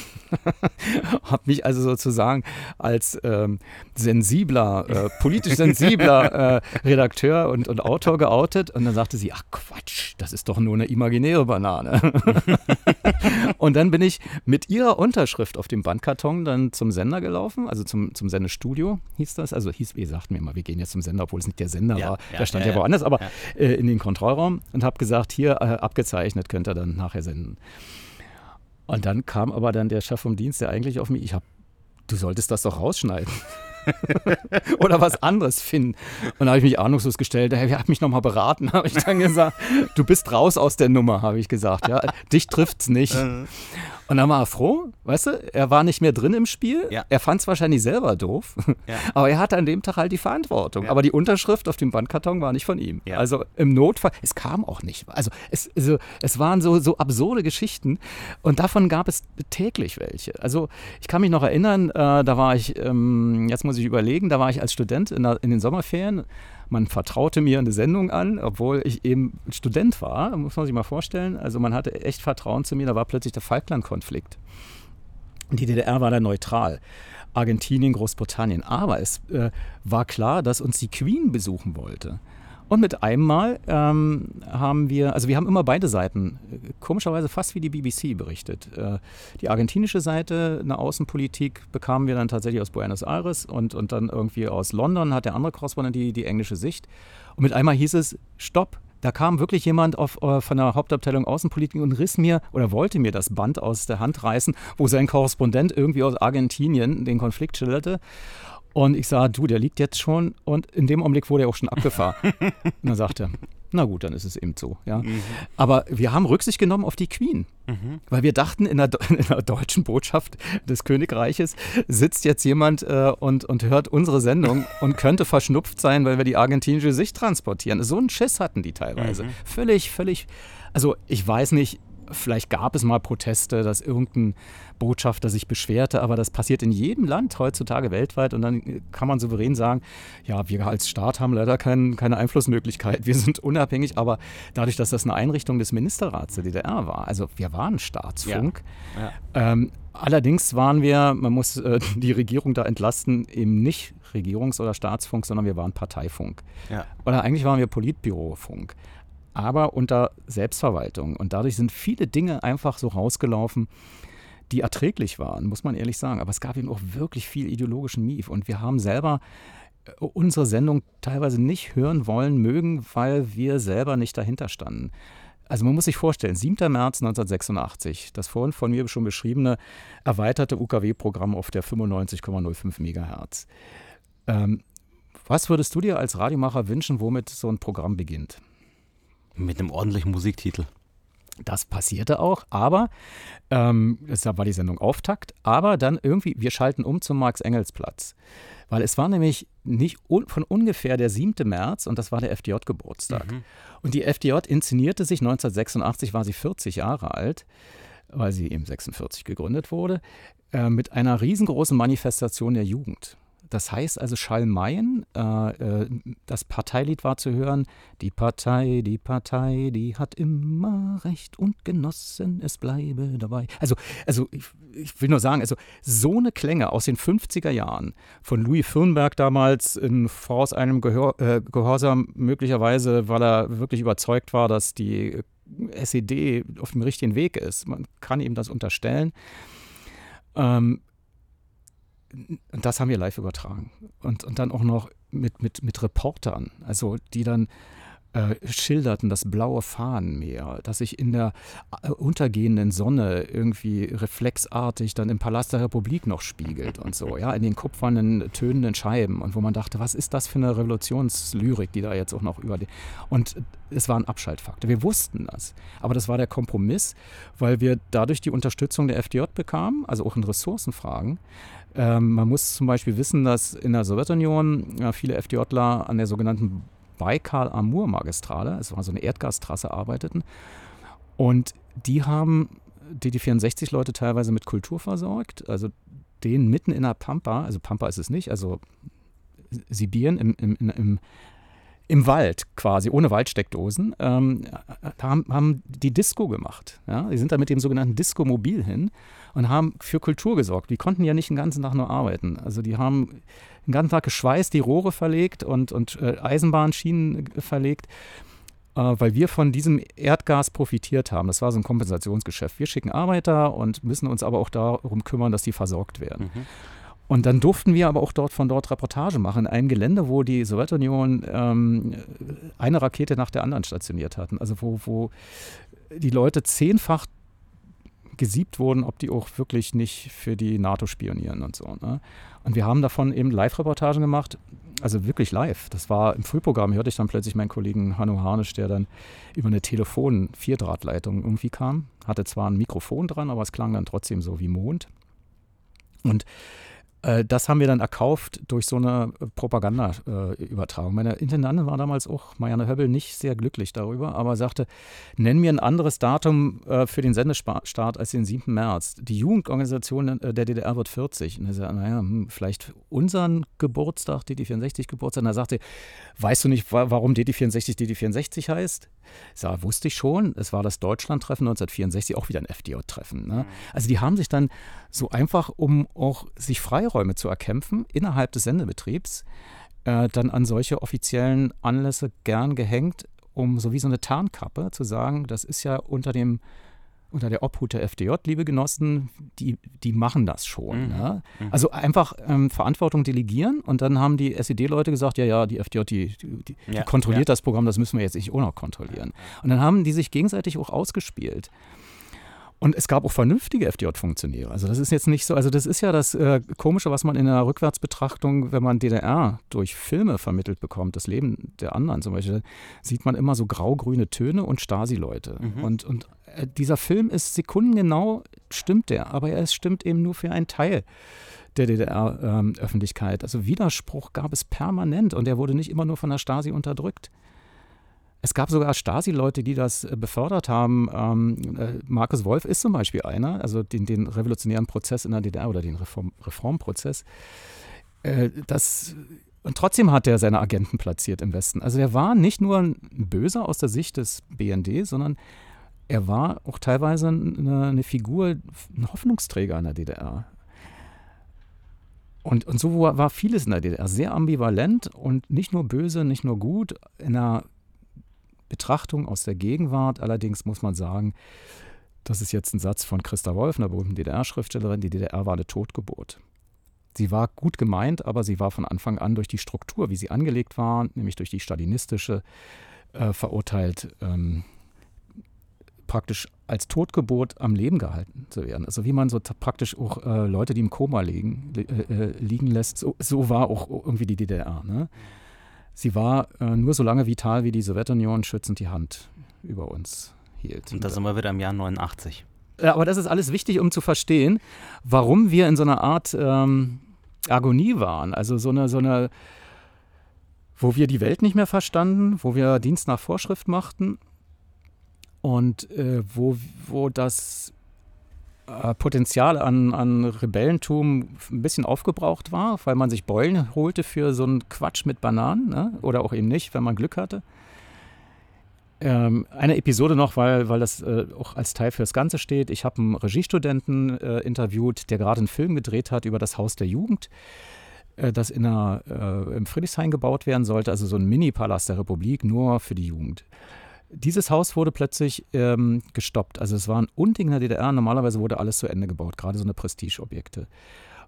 habe mich also sozusagen als ähm, sensibler, äh, politisch sensibler äh, Redakteur und, und Autor geoutet. Und dann sagte sie, ach Quatsch, das ist doch nur eine imaginäre Banane. und dann bin ich mit ihrer Unterschrift auf dem Bandkarton dann zum Sender gelaufen, also zum, zum Sendestudio hieß das. Also hieß, wir sagten mir mal, wir gehen jetzt zum Sender, obwohl es nicht der Sender ja, war. Ja, der stand ja, ja woanders, aber äh, in den Kontrollraum und habe gesagt, hier äh, abgezeichnet, könnt ihr dann nachher senden. Und dann kam aber dann der Chef vom Dienst, der eigentlich auf mich, ich habe, du solltest das doch rausschneiden. Oder was anderes finden. Und da habe ich mich ahnungslos gestellt. Er hat mich nochmal beraten, habe ich dann gesagt. Du bist raus aus der Nummer, habe ich gesagt. Ja, dich trifft's nicht. Und dann war er froh, weißt du, er war nicht mehr drin im Spiel. Ja. Er fand es wahrscheinlich selber doof, ja. aber er hatte an dem Tag halt die Verantwortung. Ja. Aber die Unterschrift auf dem Bandkarton war nicht von ihm. Also im Notfall, es kam auch nicht. Also es, also es waren so, so absurde Geschichten und davon gab es täglich welche. Also ich kann mich noch erinnern, äh, da war ich, ähm, jetzt muss ich überlegen, da war ich als Student in, der, in den Sommerferien man vertraute mir eine Sendung an, obwohl ich eben Student war, muss man sich mal vorstellen. Also man hatte echt Vertrauen zu mir, da war plötzlich der Falklandkonflikt. Die DDR war da neutral. Argentinien, Großbritannien. Aber es äh, war klar, dass uns die Queen besuchen wollte. Und mit einem Mal ähm, haben wir, also wir haben immer beide Seiten, komischerweise fast wie die BBC berichtet. Äh, die argentinische Seite, eine Außenpolitik, bekamen wir dann tatsächlich aus Buenos Aires und, und dann irgendwie aus London hat der andere Korrespondent die, die englische Sicht. Und mit einmal hieß es, stopp, da kam wirklich jemand auf, äh, von der Hauptabteilung Außenpolitik und riss mir oder wollte mir das Band aus der Hand reißen, wo sein Korrespondent irgendwie aus Argentinien den Konflikt schilderte. Und ich sah, du, der liegt jetzt schon. Und in dem Augenblick wurde er auch schon abgefahren. und dann sagte er, na gut, dann ist es eben so. Ja. Mhm. Aber wir haben Rücksicht genommen auf die Queen, mhm. weil wir dachten, in der, in der, deutschen Botschaft des Königreiches sitzt jetzt jemand äh, und, und hört unsere Sendung und könnte verschnupft sein, weil wir die argentinische Sicht transportieren. So einen Schiss hatten die teilweise. Mhm. Völlig, völlig. Also ich weiß nicht, vielleicht gab es mal Proteste, dass irgendein Botschafter sich beschwerte, aber das passiert in jedem Land heutzutage weltweit und dann kann man souverän sagen, ja, wir als Staat haben leider kein, keine Einflussmöglichkeit, wir sind unabhängig, aber dadurch, dass das eine Einrichtung des Ministerrats der DDR war, also wir waren Staatsfunk, ja. Ja. Ähm, allerdings waren wir, man muss äh, die Regierung da entlasten, eben nicht Regierungs- oder Staatsfunk, sondern wir waren Parteifunk. Ja. Oder eigentlich waren wir Politbürofunk aber unter Selbstverwaltung. Und dadurch sind viele Dinge einfach so rausgelaufen, die erträglich waren, muss man ehrlich sagen. Aber es gab eben auch wirklich viel ideologischen Mief. Und wir haben selber äh, unsere Sendung teilweise nicht hören wollen mögen, weil wir selber nicht dahinter standen. Also man muss sich vorstellen, 7. März 1986, das vorhin von mir schon beschriebene erweiterte UKW-Programm auf der 95,05 Megahertz. Ähm, was würdest du dir als Radiomacher wünschen, womit so ein Programm beginnt? Mit einem ordentlichen Musiktitel. Das passierte auch, aber ähm, war die Sendung Auftakt, aber dann irgendwie, wir schalten um zum Marx-Engels-Platz. Weil es war nämlich nicht un von ungefähr der 7. März und das war der FDJ-Geburtstag. Mhm. Und die FDJ inszenierte sich 1986, war sie 40 Jahre alt, weil sie eben 46 gegründet wurde, äh, mit einer riesengroßen Manifestation der Jugend. Das heißt also Schalmeien, äh, äh, das Parteilied war zu hören, die Partei, die Partei, die hat immer Recht und Genossen, es bleibe dabei. Also, also ich, ich will nur sagen, also so eine Klänge aus den 50er Jahren von Louis Firnberg damals in voraus einem Gehör, äh, Gehorsam, möglicherweise, weil er wirklich überzeugt war, dass die SED auf dem richtigen Weg ist. Man kann ihm das unterstellen. Ähm, und das haben wir live übertragen. Und, und dann auch noch mit, mit, mit Reportern, also die dann äh, schilderten das blaue Fahnenmeer, das sich in der äh, untergehenden Sonne irgendwie reflexartig dann im Palast der Republik noch spiegelt und so, ja, in den kupfernen, tönenden Scheiben und wo man dachte, was ist das für eine Revolutionslyrik, die da jetzt auch noch über die. Und es war ein Abschaltfaktor. Wir wussten das. Aber das war der Kompromiss, weil wir dadurch die Unterstützung der FDJ bekamen, also auch in Ressourcenfragen. Ähm, man muss zum Beispiel wissen, dass in der Sowjetunion ja, viele FDJler an der sogenannten Baikal-Amur-Magistrale, es war so eine Erdgastrasse, arbeiteten. Und die haben die, die 64-Leute teilweise mit Kultur versorgt, also den mitten in der Pampa, also Pampa ist es nicht, also Sibirien im, im, im, im Wald quasi, ohne Waldsteckdosen, ähm, haben, haben die Disco gemacht. Ja? Die sind da mit dem sogenannten Disco-Mobil hin und haben für Kultur gesorgt. Die konnten ja nicht den ganzen Tag nur arbeiten. Also die haben den ganzen Tag geschweißt, die Rohre verlegt und, und äh, Eisenbahnschienen verlegt, äh, weil wir von diesem Erdgas profitiert haben. Das war so ein Kompensationsgeschäft. Wir schicken Arbeiter und müssen uns aber auch darum kümmern, dass die versorgt werden. Mhm. Und dann durften wir aber auch dort von dort Reportage machen, in einem Gelände, wo die Sowjetunion ähm, eine Rakete nach der anderen stationiert hatten. Also wo, wo die Leute zehnfach gesiebt wurden, ob die auch wirklich nicht für die NATO spionieren und so. Ne? Und wir haben davon eben Live-Reportagen gemacht, also wirklich live. Das war im Frühprogramm, hörte ich dann plötzlich meinen Kollegen Hanno Harnisch, der dann über eine Telefon-Vierdrahtleitung irgendwie kam. Hatte zwar ein Mikrofon dran, aber es klang dann trotzdem so wie Mond. Und das haben wir dann erkauft durch so eine äh, Propagandaübertragung. Meine Intendantin war damals auch, Marianne Höbbel, nicht sehr glücklich darüber, aber sagte, nenn mir ein anderes Datum äh, für den Sendestart als den 7. März. Die Jugendorganisation der DDR wird 40. Und er sagte, naja, hm, vielleicht unseren Geburtstag, DD64 Geburtstag. Und er sagte, weißt du nicht, warum DD64 DD64 heißt? Ich sage, wusste ich schon. Es war das Deutschlandtreffen 1964, auch wieder ein FDJ-Treffen. Ne? Mhm. Also die haben sich dann so einfach, um auch sich Freiräume zu erkämpfen innerhalb des Sendebetriebs, äh, dann an solche offiziellen Anlässe gern gehängt, um so wie so eine Tarnkappe zu sagen, das ist ja unter dem unter der Obhut der FDJ, liebe Genossen, die, die machen das schon. Mhm. Ne? Mhm. Also einfach ähm, Verantwortung delegieren und dann haben die SED-Leute gesagt, ja, ja, die FDJ, die, die, ja, die kontrolliert ja. das Programm, das müssen wir jetzt nicht auch noch kontrollieren. Und dann haben die sich gegenseitig auch ausgespielt. Und es gab auch vernünftige FDJ-Funktionäre. Also das ist jetzt nicht so, also das ist ja das äh, Komische, was man in der Rückwärtsbetrachtung, wenn man DDR durch Filme vermittelt bekommt, das Leben der anderen zum Beispiel, sieht man immer so grau-grüne Töne und Stasi-Leute. Mhm. Und, und äh, dieser Film ist sekundengenau, stimmt der, aber er stimmt eben nur für einen Teil der DDR-Öffentlichkeit. Ähm, also Widerspruch gab es permanent und er wurde nicht immer nur von der Stasi unterdrückt. Es gab sogar Stasi-Leute, die das äh, befördert haben. Ähm, äh, Markus Wolf ist zum Beispiel einer, also den, den revolutionären Prozess in der DDR oder den Reform, Reformprozess. Äh, das, und trotzdem hat er seine Agenten platziert im Westen. Also er war nicht nur ein Böser aus der Sicht des BND, sondern er war auch teilweise eine, eine Figur, ein Hoffnungsträger in der DDR. Und, und so war vieles in der DDR sehr ambivalent und nicht nur böse, nicht nur gut. In einer Betrachtung aus der Gegenwart. Allerdings muss man sagen, das ist jetzt ein Satz von Christa Wolf, einer berühmten DDR-Schriftstellerin, die DDR war eine Totgeburt. Sie war gut gemeint, aber sie war von Anfang an durch die Struktur, wie sie angelegt war, nämlich durch die stalinistische, äh, verurteilt, ähm, praktisch als Totgeburt am Leben gehalten zu werden. Also wie man so praktisch auch äh, Leute, die im Koma liegen, äh, äh, liegen lässt, so, so, war auch irgendwie die DDR. Ne? Sie war äh, nur so lange vital, wie die Sowjetunion schützend die Hand über uns hielt. Und da sind wir wieder im Jahr 89. Ja, aber das ist alles wichtig, um zu verstehen, warum wir in so einer Art ähm, Agonie waren. Also so eine, so eine, wo wir die Welt nicht mehr verstanden, wo wir Dienst nach Vorschrift machten und äh, wo, wo das Potenzial an, an Rebellentum ein bisschen aufgebraucht war, weil man sich Beulen holte für so einen Quatsch mit Bananen ne? oder auch eben nicht, wenn man Glück hatte. Ähm, eine Episode noch, weil, weil das äh, auch als Teil für das Ganze steht. Ich habe einen Regiestudenten äh, interviewt, der gerade einen Film gedreht hat über das Haus der Jugend, äh, das in einer, äh, im Friedrichshain gebaut werden sollte, also so ein Mini-Palast der Republik, nur für die Jugend. Dieses Haus wurde plötzlich ähm, gestoppt. Also es war ein Unding in der DDR. Normalerweise wurde alles zu Ende gebaut, gerade so eine Prestigeobjekte.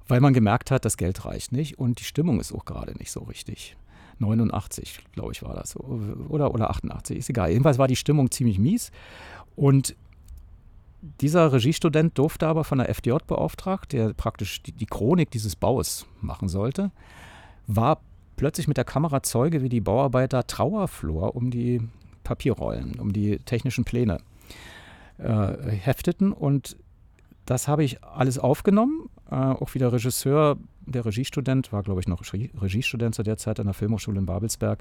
Weil man gemerkt hat, das Geld reicht nicht und die Stimmung ist auch gerade nicht so richtig. 89, glaube ich, war das. Oder, oder 88, ist egal. Jedenfalls war die Stimmung ziemlich mies. Und dieser Regiestudent durfte aber von der FDJ beauftragt, der praktisch die, die Chronik dieses Baus machen sollte, war plötzlich mit der Kamera Zeuge, wie die Bauarbeiter Trauerflor um die Papierrollen, um die technischen Pläne äh, hefteten. Und das habe ich alles aufgenommen. Äh, auch wieder Regisseur der Regiestudent, war glaube ich noch Regiestudent zu der Zeit an der Filmhochschule in Babelsberg.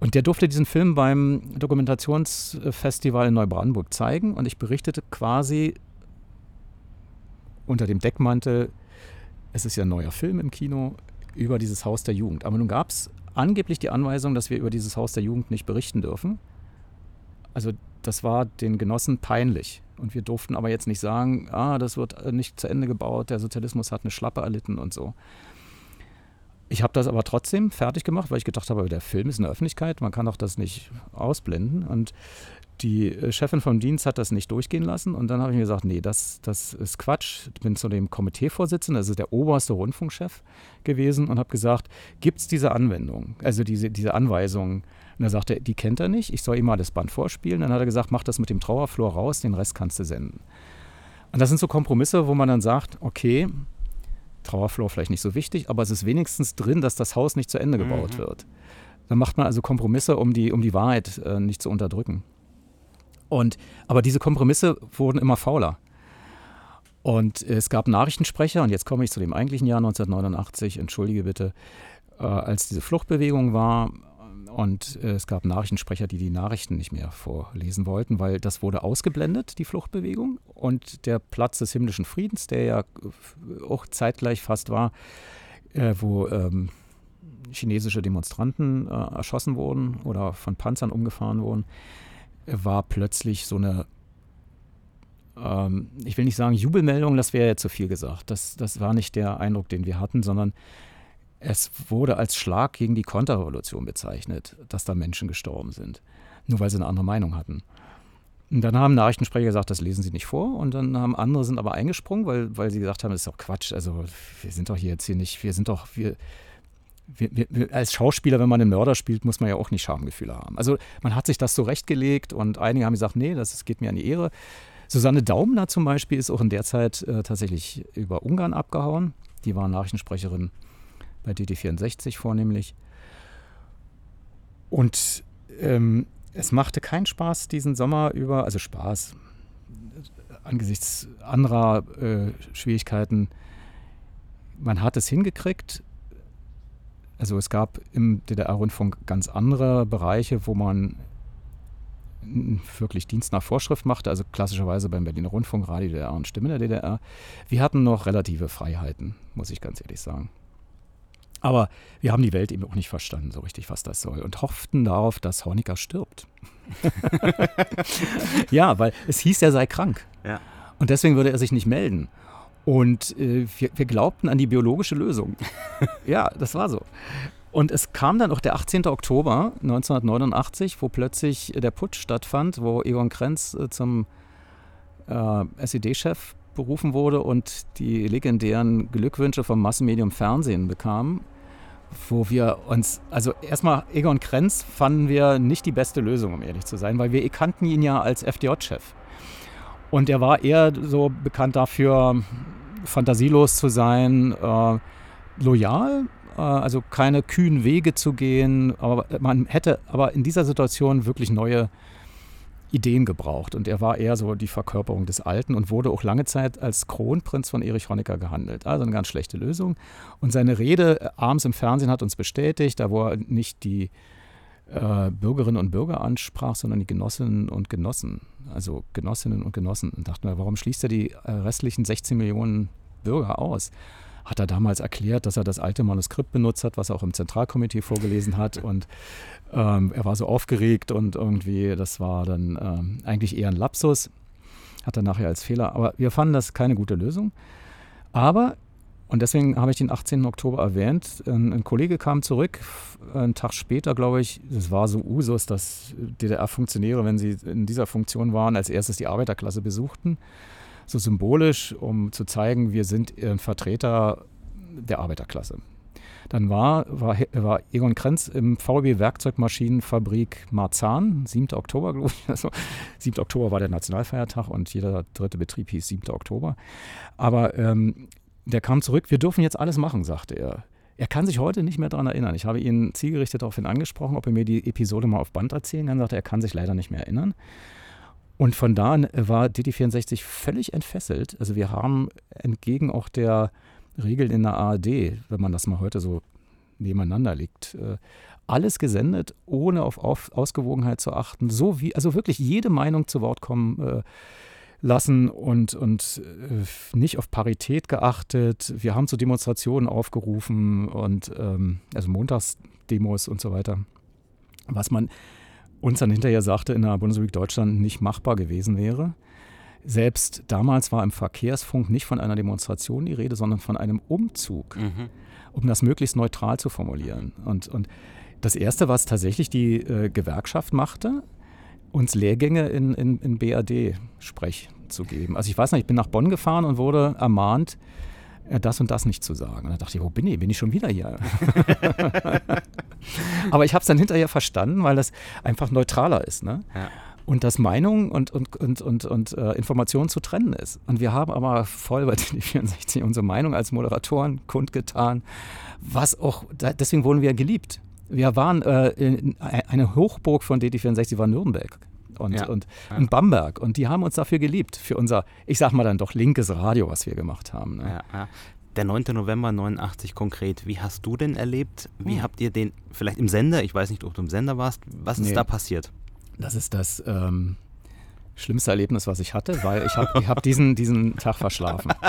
Und der durfte diesen Film beim Dokumentationsfestival in Neubrandenburg zeigen und ich berichtete quasi unter dem Deckmantel, es ist ja ein neuer Film im Kino, über dieses Haus der Jugend. Aber nun gab es angeblich die Anweisung, dass wir über dieses Haus der Jugend nicht berichten dürfen. Also das war den Genossen peinlich. Und wir durften aber jetzt nicht sagen, ah, das wird äh, nicht zu Ende gebaut, der Sozialismus hat eine Schlappe erlitten und so. Ich habe das aber trotzdem fertig gemacht, weil ich gedacht habe, der Film ist in der Öffentlichkeit, man kann doch das nicht ausblenden. Und die äh, Chefin vom Dienst hat das nicht durchgehen lassen. Und dann habe ich mir gesagt, nee, das, das ist Quatsch. Ich bin zu dem Komiteevorsitzenden, das ist der oberste Rundfunkchef gewesen, und habe gesagt, gibt es diese Anwendung, also diese, diese Anweisung, und er sagte, die kennt er nicht, ich soll ihm mal das Band vorspielen. Dann hat er gesagt, mach das mit dem Trauerflor raus, den Rest kannst du senden. Und das sind so Kompromisse, wo man dann sagt, okay, Trauerflor vielleicht nicht so wichtig, aber es ist wenigstens drin, dass das Haus nicht zu Ende gebaut mhm. wird. Dann macht man also Kompromisse, um die, um die Wahrheit äh, nicht zu unterdrücken. Und, aber diese Kompromisse wurden immer fauler. Und es gab Nachrichtensprecher, und jetzt komme ich zu dem eigentlichen Jahr 1989, entschuldige bitte, äh, als diese Fluchtbewegung war, und äh, es gab Nachrichtensprecher, die die Nachrichten nicht mehr vorlesen wollten, weil das wurde ausgeblendet, die Fluchtbewegung. Und der Platz des himmlischen Friedens, der ja auch zeitgleich fast war, äh, wo ähm, chinesische Demonstranten äh, erschossen wurden oder von Panzern umgefahren wurden, war plötzlich so eine ähm, ich will nicht sagen Jubelmeldung, das wäre ja zu viel gesagt. Das, das war nicht der Eindruck, den wir hatten, sondern es wurde als Schlag gegen die Konterrevolution bezeichnet, dass da Menschen gestorben sind, nur weil sie eine andere Meinung hatten. Und dann haben Nachrichtensprecher gesagt, das lesen sie nicht vor. Und dann haben andere sind aber eingesprungen, weil, weil sie gesagt haben, das ist doch Quatsch. Also wir sind doch hier jetzt hier nicht, wir sind doch, wir, wir, wir, als Schauspieler, wenn man einen Mörder spielt, muss man ja auch nicht Schamgefühle haben. Also man hat sich das so rechtgelegt und einige haben gesagt, nee, das geht mir an die Ehre. Susanne Daumler zum Beispiel ist auch in der Zeit äh, tatsächlich über Ungarn abgehauen. Die war Nachrichtensprecherin bei DT64 vornehmlich. Und ähm, es machte keinen Spaß diesen Sommer über, also Spaß angesichts anderer äh, Schwierigkeiten. Man hat es hingekriegt. Also es gab im DDR-Rundfunk ganz andere Bereiche, wo man wirklich Dienst nach Vorschrift machte, also klassischerweise beim Berliner Rundfunk, Radio DDR und Stimme der DDR. Wir hatten noch relative Freiheiten, muss ich ganz ehrlich sagen. Aber wir haben die Welt eben auch nicht verstanden, so richtig, was das soll. Und hofften darauf, dass Honecker stirbt. ja, weil es hieß, er sei krank. Ja. Und deswegen würde er sich nicht melden. Und äh, wir, wir, glaubten an die biologische Lösung. ja, das war so. Und es kam dann auch der 18. Oktober 1989, wo plötzlich der Putsch stattfand, wo Egon Krenz äh, zum äh, SED-Chef berufen wurde und die legendären Glückwünsche vom Massenmedium Fernsehen bekam, wo wir uns, also erstmal Egon Krenz fanden wir nicht die beste Lösung, um ehrlich zu sein, weil wir kannten ihn ja als FDJ-Chef. Und er war eher so bekannt dafür, fantasielos zu sein, äh, loyal, äh, also keine kühnen Wege zu gehen. Aber man hätte aber in dieser Situation wirklich neue Ideen gebraucht. Und er war eher so die Verkörperung des Alten und wurde auch lange Zeit als Kronprinz von Erich Honecker gehandelt. Also eine ganz schlechte Lösung. Und seine Rede äh, abends im Fernsehen hat uns bestätigt, da wo er nicht die äh, Bürgerinnen und Bürger ansprach, sondern die Genossinnen und Genossen. Also Genossinnen und Genossen. Und dachte mir, warum schließt er die äh, restlichen 16 Millionen Bürger aus? Hat er damals erklärt, dass er das alte Manuskript benutzt hat, was er auch im Zentralkomitee vorgelesen hat. Und ähm, er war so aufgeregt und irgendwie, das war dann ähm, eigentlich eher ein Lapsus. Hat er nachher als Fehler. Aber wir fanden das keine gute Lösung. Aber und deswegen habe ich den 18. Oktober erwähnt. Ein, ein, Kollege kam zurück, einen Tag später, glaube ich. Es war so Usus, dass DDR-Funktionäre, wenn sie in dieser Funktion waren, als erstes die Arbeiterklasse besuchten. So symbolisch, um zu zeigen, wir sind ein Vertreter der Arbeiterklasse. Dann war, war, war Egon Krenz im VW Werkzeugmaschinenfabrik Marzahn, 7. Oktober, glaube ich. Also, 7. Oktober war der Nationalfeiertag und jeder dritte Betrieb hieß 7. Oktober. Aber ähm, der kam zurück, wir dürfen jetzt alles machen, sagte er. Er kann sich heute nicht mehr daran erinnern. Ich habe ihn zielgerichtet daraufhin angesprochen, ob er mir die Episode mal auf Band erzählen kann. Sagte er, kann sich leider nicht mehr erinnern. Und von da an war DD64 völlig entfesselt. Also wir haben entgegen auch der Regeln in der ARD, wenn man das mal heute so nebeneinander legt, äh, alles gesendet, ohne auf, Ausgewogenheit zu achten. So wie, also wirklich jede Meinung zu Wort kommen äh, lassen und, und äh, nicht auf Parität geachtet. Wir haben zu Demonstrationen aufgerufen und ähm, also Montagsdemos und so weiter. Was man uns dann hinterher sagte, in der Bundesrepublik Deutschland nicht machbar gewesen wäre. Selbst damals war im Verkehrsfunk nicht von einer Demonstration die Rede, sondern von einem Umzug, mhm. um das möglichst neutral zu formulieren. Und, und das Erste, was tatsächlich die äh, Gewerkschaft machte, uns Lehrgänge in, in, in BAD-Sprech zu geben. Also ich weiß nicht, ich bin nach Bonn gefahren und wurde ermahnt, das und das nicht zu sagen. Und da dachte ich, wo bin ich? Bin ich schon wieder hier? Aber ich habe es dann hinterher verstanden, weil das einfach neutraler ist. Ne? Ja. Und dass Meinung und, und, und, und, und äh, Information zu trennen ist. Und wir haben aber voll bei den 64 unsere Meinung als Moderatoren kundgetan, was auch, deswegen wurden wir geliebt wir waren äh, eine Hochburg von DD64 war Nürnberg und, ja. und, ja. und, Bamberg. Und die haben uns dafür geliebt, für unser, ich sag mal dann doch linkes Radio, was wir gemacht haben. Ne? Ja, der 9. November 89 konkret, wie hast du denn erlebt? Wie hm. habt ihr den, vielleicht im Sender, ich weiß nicht, ob du im Sender warst, was ist da passiert? Das ist das ähm, schlimmste Erlebnis, was ich hatte, weil ich habe ich hab diesen, diesen Tag verschlafen.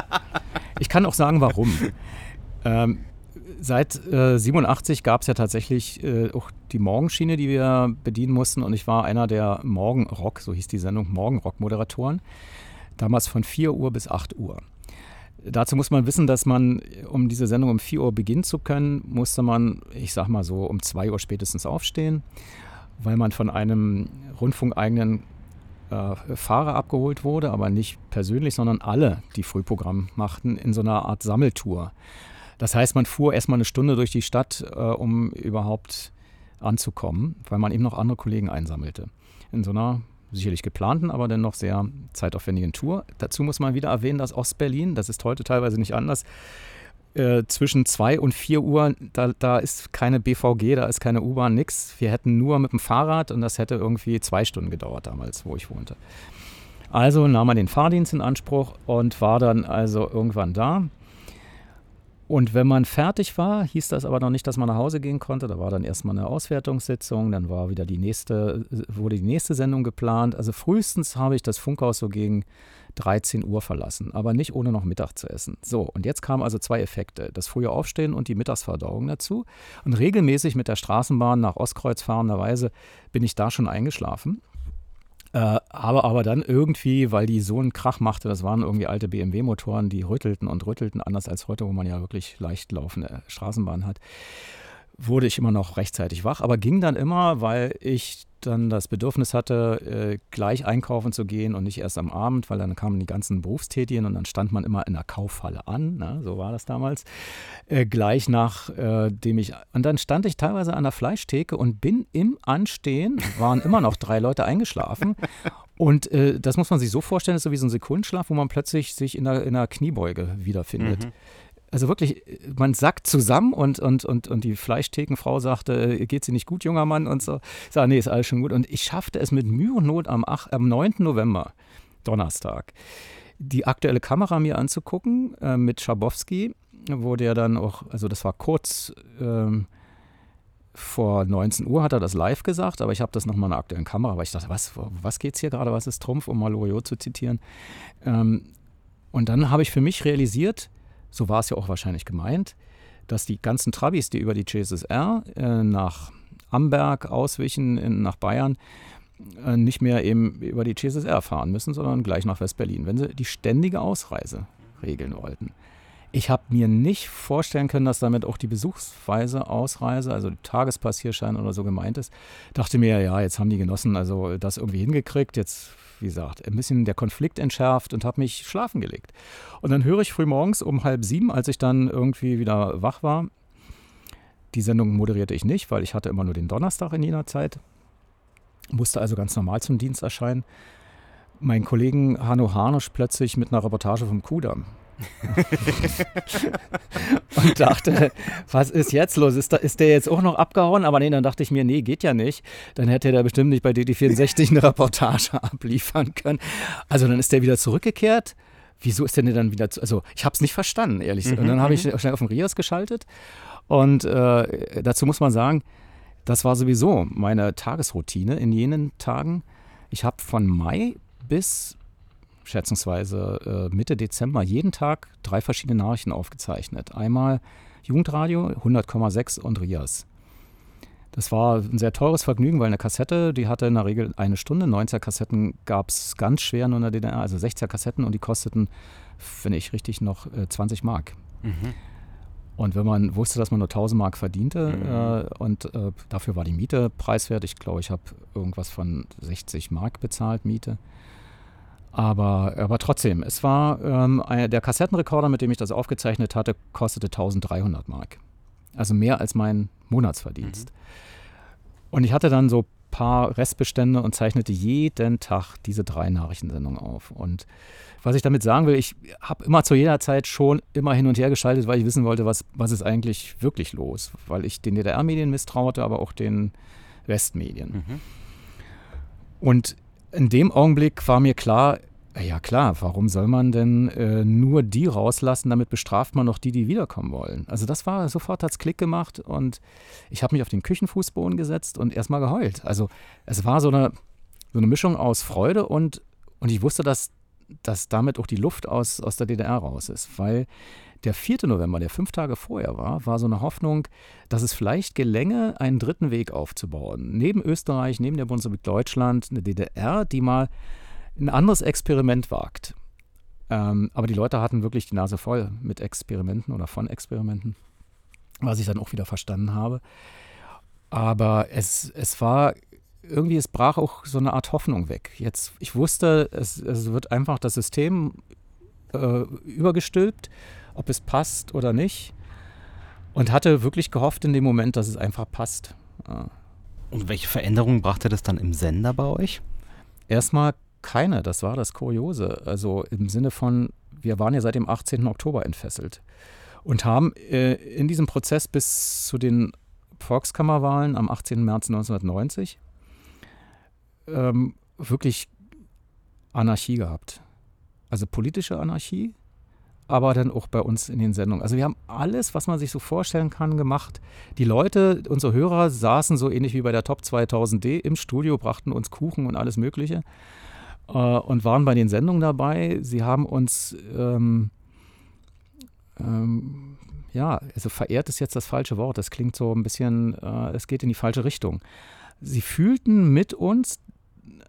Ich kann auch sagen, warum. Ähm, seit äh, 87 gab es ja tatsächlich äh, auch die Morgenschiene, die wir bedienen mussten. Und ich war einer der Morgenrock, so hieß die Sendung, Morgenrock-Moderatoren. Damals von 4 Uhr bis 8 Uhr. Dazu muss man wissen, dass man, um diese Sendung um 4 Uhr beginnen zu können, musste man, ich sag mal so, um 2 Uhr spätestens aufstehen, weil man von einem rundfunkeigenen äh, Fahrer abgeholt wurde, aber nicht persönlich, sondern alle, die Frühprogramm machten, in so einer Art Sammeltour. Das heißt, man fuhr erstmal eine Stunde durch die Stadt, äh, um überhaupt anzukommen, weil man eben noch andere Kollegen einsammelte. In so einer sicherlich geplanten, aber dennoch sehr zeitaufwendigen Tour. Dazu muss man wieder erwähnen, dass Ostberlin, das ist heute teilweise nicht anders, äh, zwischen 2 und 4 Uhr, da, da ist keine BVG, da ist keine U-Bahn, nix. Wir hätten nur mit dem Fahrrad und das hätte irgendwie zwei Stunden gedauert damals, wo ich wohnte. Also nahm man den Fahrdienst in Anspruch und war dann also irgendwann da. Und wenn man fertig war, hieß das aber noch nicht, dass man nach Hause gehen konnte. Da war dann erstmal eine Auswertungssitzung, dann war wieder die nächste, wurde die nächste Sendung geplant. Also frühestens habe ich das Funkhaus so gegen 13 Uhr verlassen, aber nicht ohne noch Mittag zu essen. So, und jetzt kamen also zwei Effekte: das frühe Aufstehen und die Mittagsverdauung dazu. Und regelmäßig mit der Straßenbahn nach Ostkreuz fahrenderweise bin ich da schon eingeschlafen. Äh, aber, aber dann irgendwie, weil die so einen Krach machte, das waren irgendwie alte BMW-Motoren, die rüttelten und rüttelten, anders als heute, wo man ja wirklich leicht laufende Straßenbahn hat, wurde ich immer noch rechtzeitig wach, aber ging dann immer, weil ich dann das Bedürfnis hatte, äh, gleich einkaufen zu gehen und nicht erst am Abend, weil dann kamen die ganzen Berufstätigen und dann stand man immer in der Kaufhalle an, ne? so war das damals, äh, gleich nachdem äh, ich, und dann stand ich teilweise an der Fleischtheke und bin im Anstehen, waren immer noch drei Leute eingeschlafen und das muss man sich so vorstellen, ist so wie so ein Sekundenschlaf, wo man plötzlich sich in der, in der Kniebeuge wiederfindet. Mhm also wirklich, man sackt zusammen und, und, und, und die Fleischthekenfrau sagte, äh, geht sie nicht gut, junger Mann? Und so. Ich sage, nee, ist alles schon gut. Und ich schaffte es mit Mühe und Not am, 8, am 9. November, Donnerstag, die aktuelle Kamera mir anzugucken äh, mit Schabowski, wo der dann auch, also das war kurz, ähm, vor 19 Uhr hat er das live gesagt, aber ich habe das nochmal in einer aktuellen Kamera, weil ich dachte, was, was geht es hier gerade, was ist Trumpf, um mal Loriot zu zitieren. Ähm, und dann habe ich für mich realisiert, so war es ja auch wahrscheinlich gemeint, dass die ganzen Trabis, die über die GSSR äh, nach Amberg auswichen, in, nach Bayern, äh, nicht mehr eben über die GSSR fahren müssen, sondern gleich nach West-Berlin, wenn sie die ständige Ausreise regeln wollten. Ich habe mir nicht vorstellen können, dass damit auch die besuchsweise Ausreise, also Tagespassierschein oder so gemeint ist. Dachte mir, ja, jetzt haben die Genossen also das irgendwie hingekriegt. Jetzt, wie gesagt, ein bisschen der Konflikt entschärft und habe mich schlafen gelegt. Und dann höre ich früh morgens um halb sieben, als ich dann irgendwie wieder wach war. Die Sendung moderierte ich nicht, weil ich hatte immer nur den Donnerstag in jener Zeit. Musste also ganz normal zum Dienst erscheinen. Mein Kollegen Hanno Harnisch plötzlich mit einer Reportage vom Kudamm. und dachte, was ist jetzt los? Ist, da, ist der jetzt auch noch abgehauen? Aber nee, dann dachte ich mir, nee, geht ja nicht. Dann hätte der bestimmt nicht bei DD64 eine Reportage abliefern können. Also dann ist der wieder zurückgekehrt. Wieso ist der denn dann wieder zu, Also ich habe es nicht verstanden, ehrlich gesagt. Mhm, und dann habe ich mhm. schnell auf den Rios geschaltet. Und äh, dazu muss man sagen, das war sowieso meine Tagesroutine in jenen Tagen. Ich habe von Mai bis schätzungsweise äh, Mitte Dezember jeden Tag drei verschiedene Nachrichten aufgezeichnet. Einmal Jugendradio, 100,6 und Rias. Das war ein sehr teures Vergnügen, weil eine Kassette, die hatte in der Regel eine Stunde. 90er Kassetten gab es ganz schwer nur in der DDR, also 60er Kassetten und die kosteten, finde ich richtig, noch äh, 20 Mark. Mhm. Und wenn man wusste, dass man nur 1000 Mark verdiente mhm. äh, und äh, dafür war die Miete preiswert, ich glaube, ich habe irgendwas von 60 Mark bezahlt, Miete. Aber, aber trotzdem, es war ähm, der Kassettenrekorder, mit dem ich das aufgezeichnet hatte, kostete 1300 Mark. Also mehr als mein Monatsverdienst. Mhm. Und ich hatte dann so ein paar Restbestände und zeichnete jeden Tag diese drei Nachrichtensendungen auf. Und was ich damit sagen will, ich habe immer zu jeder Zeit schon immer hin und her geschaltet, weil ich wissen wollte, was, was ist eigentlich wirklich los. Weil ich den DDR-Medien misstraute, aber auch den Westmedien. Mhm. Und in dem Augenblick war mir klar, ja klar, warum soll man denn äh, nur die rauslassen, damit bestraft man noch die, die wiederkommen wollen. Also das war sofort hat's Klick gemacht und ich habe mich auf den Küchenfußboden gesetzt und erstmal geheult. Also es war so eine, so eine Mischung aus Freude und, und ich wusste, dass, dass damit auch die Luft aus, aus der DDR raus ist, weil der 4. November, der fünf Tage vorher war, war so eine Hoffnung, dass es vielleicht gelänge, einen dritten Weg aufzubauen. Neben Österreich, neben der Bundesrepublik Deutschland, eine DDR, die mal ein anderes Experiment wagt. Ähm, aber die Leute hatten wirklich die Nase voll mit Experimenten oder von Experimenten, was ich dann auch wieder verstanden habe. Aber es, es war irgendwie, es brach auch so eine Art Hoffnung weg. Jetzt, ich wusste, es, es wird einfach das System äh, übergestülpt ob es passt oder nicht. Und hatte wirklich gehofft in dem Moment, dass es einfach passt. Und welche Veränderungen brachte das dann im Sender bei euch? Erstmal keine, das war das Kuriose. Also im Sinne von, wir waren ja seit dem 18. Oktober entfesselt und haben äh, in diesem Prozess bis zu den Volkskammerwahlen am 18. März 1990 ähm, wirklich Anarchie gehabt. Also politische Anarchie, aber dann auch bei uns in den Sendungen. Also wir haben alles, was man sich so vorstellen kann, gemacht. Die Leute, unsere Hörer saßen so ähnlich wie bei der Top 2000D im Studio, brachten uns Kuchen und alles Mögliche äh, und waren bei den Sendungen dabei. Sie haben uns, ähm, ähm, ja, also verehrt ist jetzt das falsche Wort. Das klingt so ein bisschen, äh, es geht in die falsche Richtung. Sie fühlten mit uns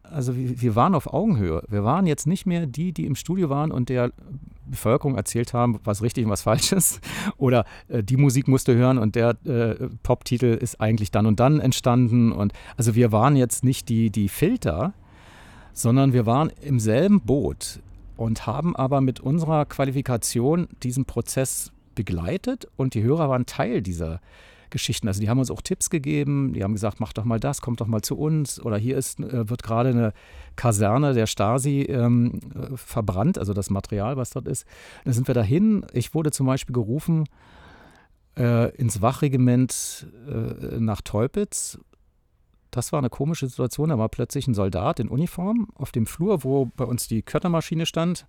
also wir, wir, waren auf Augenhöhe. Wir waren jetzt nicht mehr die, die im Studio waren und der Bevölkerung erzählt haben, was richtig und was falsch ist. Oder äh, die Musik musste hören und der äh, Pop-Titel ist eigentlich dann und dann entstanden. Und also wir waren jetzt nicht die, die Filter, sondern wir waren im selben Boot und haben aber mit unserer Qualifikation diesen Prozess begleitet und die Hörer waren Teil dieser Geschichten. Also die haben uns auch Tipps gegeben, die haben gesagt, mach doch mal das, kommt doch mal zu uns. Oder hier ist, äh, wird gerade eine Kaserne der Stasi ähm, äh, verbrannt, also das Material, was dort ist. Dann sind wir dahin. Ich wurde zum Beispiel gerufen äh, ins Wachregiment äh, nach Teupitz. Das war eine komische Situation. Da war plötzlich ein Soldat in Uniform auf dem Flur, wo bei uns die Köttermaschine stand.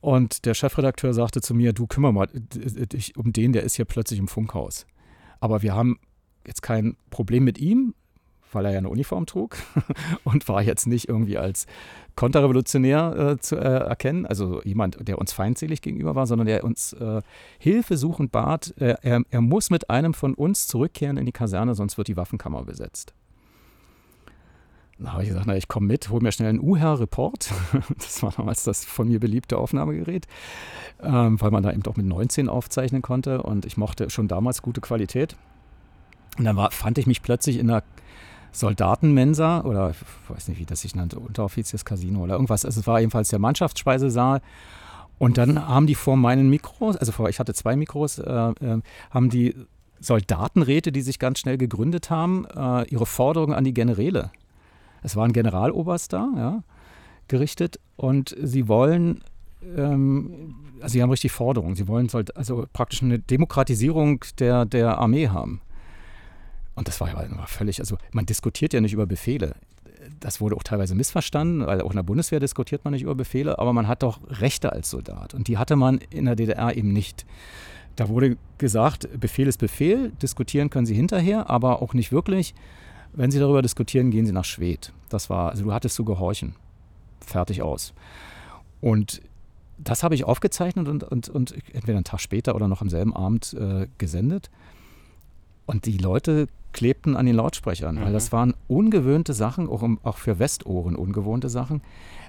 Und der Chefredakteur sagte zu mir, du kümmer mal dich um den, der ist hier plötzlich im Funkhaus. Aber wir haben jetzt kein Problem mit ihm, weil er ja eine Uniform trug und war jetzt nicht irgendwie als konterrevolutionär äh, zu äh, erkennen, also jemand, der uns feindselig gegenüber war, sondern der uns äh, Hilfe suchend bat, äh, er, er muss mit einem von uns zurückkehren in die Kaserne, sonst wird die Waffenkammer besetzt. Da habe ich gesagt, na, ich komme mit, hol mir schnell einen UHR-Report. Das war damals das von mir beliebte Aufnahmegerät, ähm, weil man da eben doch mit 19 aufzeichnen konnte und ich mochte schon damals gute Qualität. Und dann war, fand ich mich plötzlich in einer Soldatenmensa oder ich weiß nicht, wie das sich nannte, Unteroffizierscasino oder irgendwas. Also es war jedenfalls der Mannschaftsspeisesaal. Und dann haben die vor meinen Mikros, also vor, ich hatte zwei Mikros, äh, äh, haben die Soldatenräte, die sich ganz schnell gegründet haben, äh, ihre Forderungen an die Generäle. Es war ein Generaloberst da, ja, gerichtet und sie wollen, ähm, also sie haben richtig Forderungen, sie wollen also praktisch eine Demokratisierung der, der Armee haben. Und das war ja völlig, also man diskutiert ja nicht über Befehle. Das wurde auch teilweise missverstanden, weil auch in der Bundeswehr diskutiert man nicht über Befehle, aber man hat doch Rechte als Soldat. Und die hatte man in der DDR eben nicht. Da wurde gesagt, Befehl ist Befehl, diskutieren können Sie hinterher, aber auch nicht wirklich. Wenn Sie darüber diskutieren, gehen Sie nach Schwedt. Das war, also du hattest zu gehorchen. Fertig aus. Und das habe ich aufgezeichnet und, und, und entweder einen Tag später oder noch am selben Abend äh, gesendet. Und die Leute klebten an den Lautsprechern, mhm. weil das waren ungewöhnte Sachen, auch, auch für Westohren ungewohnte Sachen.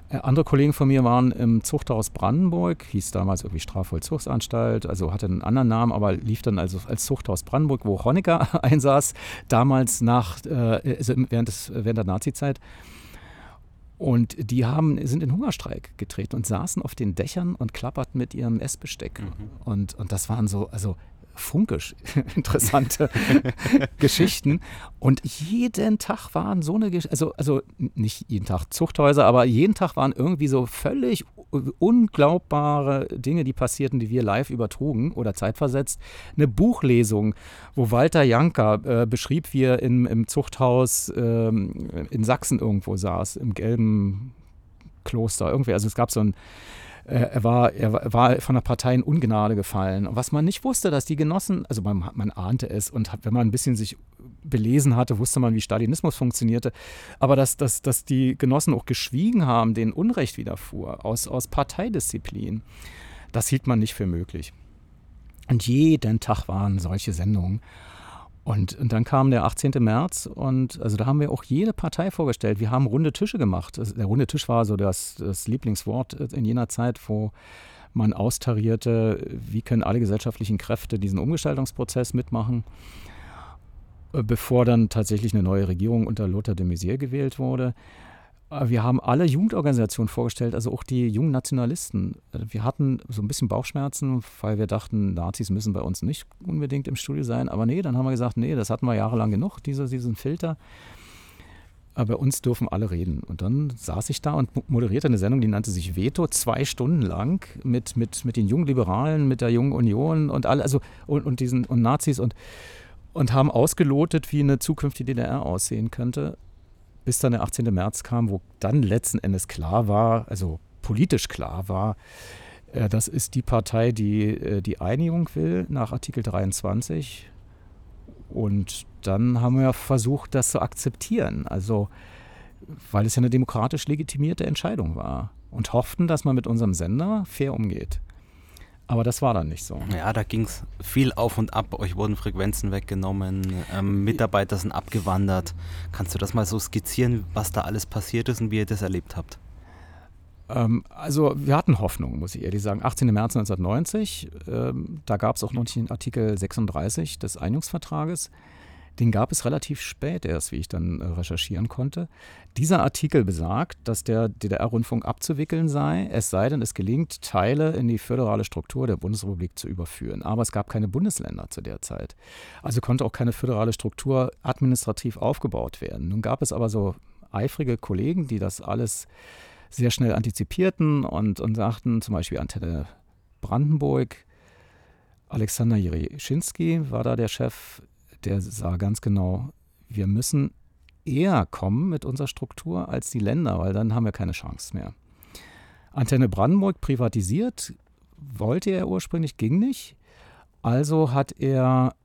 Äh, andere Kollegen von mir waren im Zuchthaus Brandenburg, hieß damals irgendwie Strafvollzugsanstalt, also hatte einen anderen Namen, aber lief dann also als Zuchthaus Brandenburg, wo Honecker einsaß, damals nach, äh, also während, des, während der Nazizeit. Und die haben, sind in Hungerstreik getreten und saßen auf den Dächern und klapperten mit ihrem Essbesteck. Mhm. Und, und das waren so, also funkisch interessante Geschichten. Und jeden Tag waren so eine, also, also nicht jeden Tag Zuchthäuser, aber jeden Tag waren irgendwie so völlig unglaubbare Dinge, die passierten, die wir live übertrugen oder zeitversetzt. Eine Buchlesung, wo Walter Janka äh, beschrieb, wie er in, im Zuchthaus ähm, in Sachsen irgendwo saß, im gelben Kloster, irgendwie. Also es gab so ein er, war, er war von der Partei in Ungnade gefallen. Was man nicht wusste, dass die Genossen, also man, man ahnte es und wenn man ein bisschen sich belesen hatte, wusste man, wie Stalinismus funktionierte. Aber dass, dass, dass die Genossen auch geschwiegen haben, denen Unrecht widerfuhr, aus, aus Parteidisziplin, das hielt man nicht für möglich. Und jeden Tag waren solche Sendungen. Und, und, dann kam der 18. März und also da haben wir auch jede Partei vorgestellt. Wir haben runde Tische gemacht. Also der runde Tisch war so das, das Lieblingswort in jener Zeit, wo man austarierte, wie können alle gesellschaftlichen Kräfte diesen Umgestaltungsprozess mitmachen, bevor dann tatsächlich eine neue Regierung unter Lothar de Maizière gewählt wurde. Äh, wir haben alle Jugendorganisationen vorgestellt, also auch die jungen Nationalisten. Äh, wir hatten so ein bisschen Bauchschmerzen, weil wir dachten, Nazis müssen bei uns nicht unbedingt im Studio sein. Aber nee, dann haben wir gesagt, nee, das hatten wir jahrelang genug, diese, diesen Filter. Aber bei uns dürfen alle reden. Und dann saß ich da und moderierte eine Sendung, die nannte sich Veto, zwei Stunden lang mit, mit, mit den jungen Liberalen, mit der jungen Union und alle, also und, und diesen und Nazis und, und haben ausgelotet, wie eine zukünftige DDR aussehen könnte bis dann der 18. März kam, wo dann letzten Endes klar war, also politisch klar war, äh, das ist die Partei, die äh, die Einigung will nach Artikel 23. Und dann haben wir versucht, das zu akzeptieren. Also, weil es ja eine demokratisch legitimierte Entscheidung war. Und hofften, dass man mit unserem Sender fair umgeht. Aber das war dann nicht so. Ja, da ging es viel auf und ab. Euch wurden Frequenzen weggenommen, ähm, Mitarbeiter sind abgewandert. Kannst du das mal so skizzieren, was da alles passiert ist und wie ihr das erlebt habt? Ähm, also wir hatten Hoffnung, muss ich ehrlich sagen. 18. März 1990, ähm, da gab es auch noch den Artikel 36 des Einigungsvertrages. Den gab es relativ spät erst, wie ich dann äh, recherchieren konnte. Dieser Artikel besagt, dass der DDR-Rundfunk abzuwickeln sei, es sei denn, es gelingt, Teile in die föderale Struktur der Bundesrepublik zu überführen. Aber es gab keine Bundesländer zu der Zeit. Also konnte auch keine föderale Struktur administrativ aufgebaut werden. Nun gab es aber so eifrige Kollegen, die das alles sehr schnell antizipierten und, und sagten, zum Beispiel Antenne Brandenburg, Alexander Jereschinski war da der Chef, der sah ganz genau, wir müssen eher kommen mit unserer Struktur als die Länder, weil dann haben wir keine Chance mehr. Antenne Brandenburg privatisiert, wollte er ursprünglich, ging nicht. Also hat er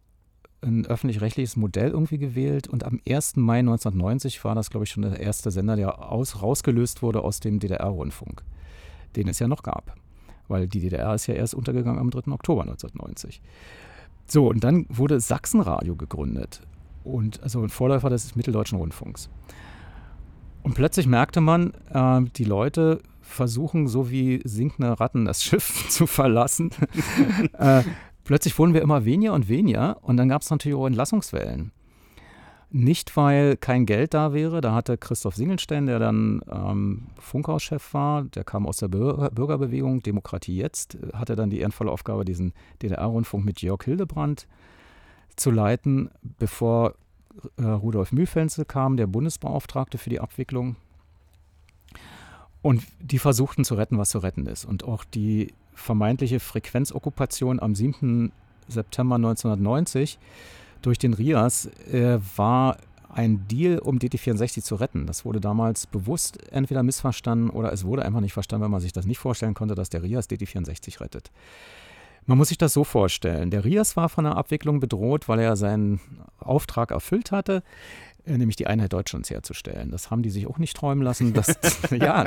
ein öffentlich-rechtliches Modell irgendwie gewählt und am 1. Mai 1990 war das, glaube ich, schon der erste Sender, der aus, rausgelöst wurde aus dem DDR-Rundfunk, den es ja noch gab. Weil die DDR ist ja erst untergegangen am 3. Oktober 1990. So, und dann wurde Sachsenradio gegründet. Und also ein Vorläufer des Mitteldeutschen Rundfunks. Und plötzlich merkte man, äh, die Leute versuchen, so wie sinkende Ratten das Schiff zu verlassen. äh, plötzlich wurden wir immer weniger und weniger und dann gab es natürlich auch Entlassungswellen. Nicht, weil kein Geld da wäre, da hatte Christoph Singelstein, der dann ähm, Funkhauschef war, der kam aus der Bürger Bürgerbewegung Demokratie Jetzt, hatte dann die ehrenvolle Aufgabe, diesen DDR-Rundfunk mit Jörg Hildebrandt zu leiten, bevor äh, Rudolf Mühlfenzel kam, der Bundesbeauftragte für die Abwicklung. Und die versuchten zu retten, was zu retten ist. Und auch die vermeintliche Frequenzokkupation am 7. September 1990 durch den RIAS äh, war ein Deal, um DT64 zu retten. Das wurde damals bewusst entweder missverstanden oder es wurde einfach nicht verstanden, weil man sich das nicht vorstellen konnte, dass der RIAS DT64 rettet. Man muss sich das so vorstellen. Der Rias war von der Abwicklung bedroht, weil er seinen Auftrag erfüllt hatte, nämlich die Einheit Deutschlands herzustellen. Das haben die sich auch nicht träumen lassen, dass, ja,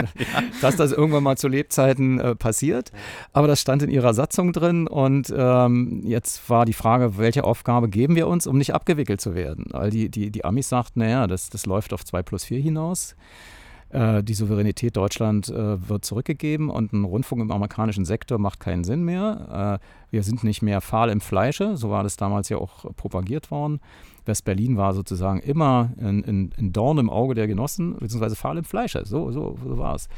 dass das irgendwann mal zu Lebzeiten äh, passiert. Aber das stand in ihrer Satzung drin und ähm, jetzt war die Frage, welche Aufgabe geben wir uns, um nicht abgewickelt zu werden? Weil die, die, die Amis sagten, naja, das, das läuft auf 2 plus 4 hinaus. Äh, die Souveränität Deutschland äh, wird zurückgegeben und ein Rundfunk im amerikanischen Sektor macht keinen Sinn mehr. Äh, wir sind nicht mehr fahl im Fleische, so war das damals ja auch propagiert worden. West-Berlin war sozusagen immer ein, ein, Dorn im Auge der Genossen, beziehungsweise fahl im Fleische, so, so, so war es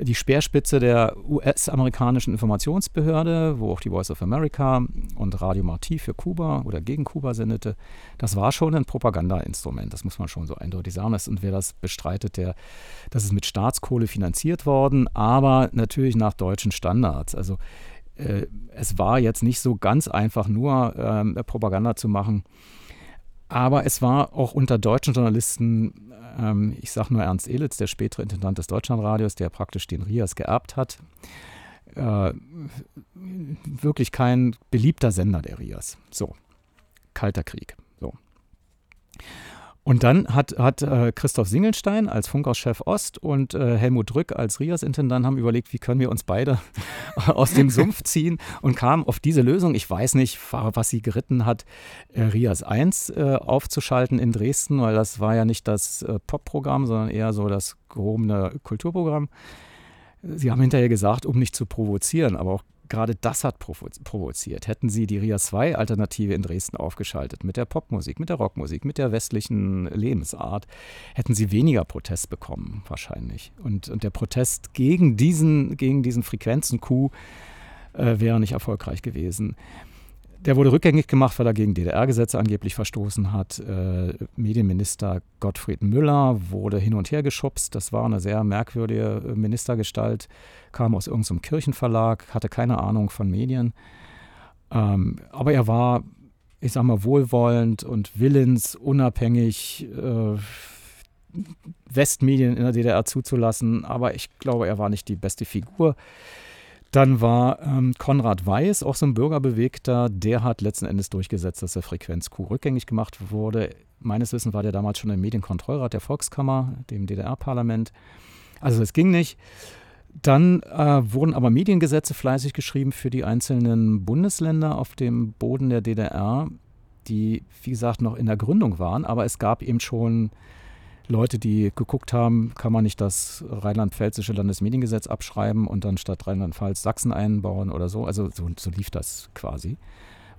die Speerspitze der US-amerikanischen Informationsbehörde, wo auch die Voice of America und Radio Marti für Kuba oder gegen Kuba sendete. Das war schon ein Propagandainstrument, das muss man schon so eindeutig sagen. Und wer das bestreitet, der, das ist mit Staatskohle finanziert worden, aber natürlich nach deutschen Standards. Also äh, es war jetzt nicht so ganz einfach, nur äh, Propaganda zu machen. Aber es war auch unter deutschen Journalisten ähm, ich sage nur Ernst Elitz, der spätere Intendant des Deutschlandradios, der praktisch den Rias geerbt hat. Äh, wirklich kein beliebter Sender der Rias. So, Kalter Krieg. So. Und dann hat, hat äh, Christoph Singelstein als Funkauschef Ost und äh, Helmut Drück als Rias-Intendant haben überlegt, wie können wir uns beide aus dem Sumpf ziehen und kamen auf diese Lösung. Ich weiß nicht, was sie geritten hat, äh, Rias 1 äh, aufzuschalten in Dresden, weil das war ja nicht das äh, Pop-Programm, sondern eher so das gehobene Kulturprogramm. Sie haben hinterher gesagt, um nicht zu provozieren, aber auch gerade das hat provoziert. Hätten sie die RIA 2 Alternative in Dresden aufgeschaltet, mit der Popmusik, mit der Rockmusik, mit der westlichen Lebensart, hätten sie weniger Protest bekommen, wahrscheinlich. Und, und der Protest gegen diesen, gegen diesen Frequenzen-Coup äh, wäre nicht erfolgreich gewesen. Der wurde rückgängig gemacht, weil er gegen DDR-Gesetze angeblich verstoßen hat. Äh, Medienminister Gottfried Müller wurde hin und her geschubst. Das war eine sehr merkwürdige äh, Ministergestalt, kam aus irgendeinem Kirchenverlag, hatte keine Ahnung von Medien. Ähm, aber er war, ich sag mal, wohlwollend und willens, unabhängig äh, Westmedien in der DDR zuzulassen. Aber ich glaube, er war nicht die beste Figur. Dann war ähm, Konrad Weiß, auch so ein Bürgerbewegter, der hat letzten Endes durchgesetzt, dass der Frequenz-Q rückgängig gemacht wurde. Meines Wissens war der damals schon im Medienkontrollrat der Volkskammer, dem DDR-Parlament. Also es ging nicht. Dann äh, wurden aber Mediengesetze fleißig geschrieben für die einzelnen Bundesländer auf dem Boden der DDR, die, wie gesagt, noch in der Gründung waren. Aber es gab eben schon Leute, die geguckt haben, kann man nicht das rheinland-pfälzische Landesmediengesetz abschreiben und dann statt Rheinland-Pfalz Sachsen einbauen oder so. Also so, so lief das quasi.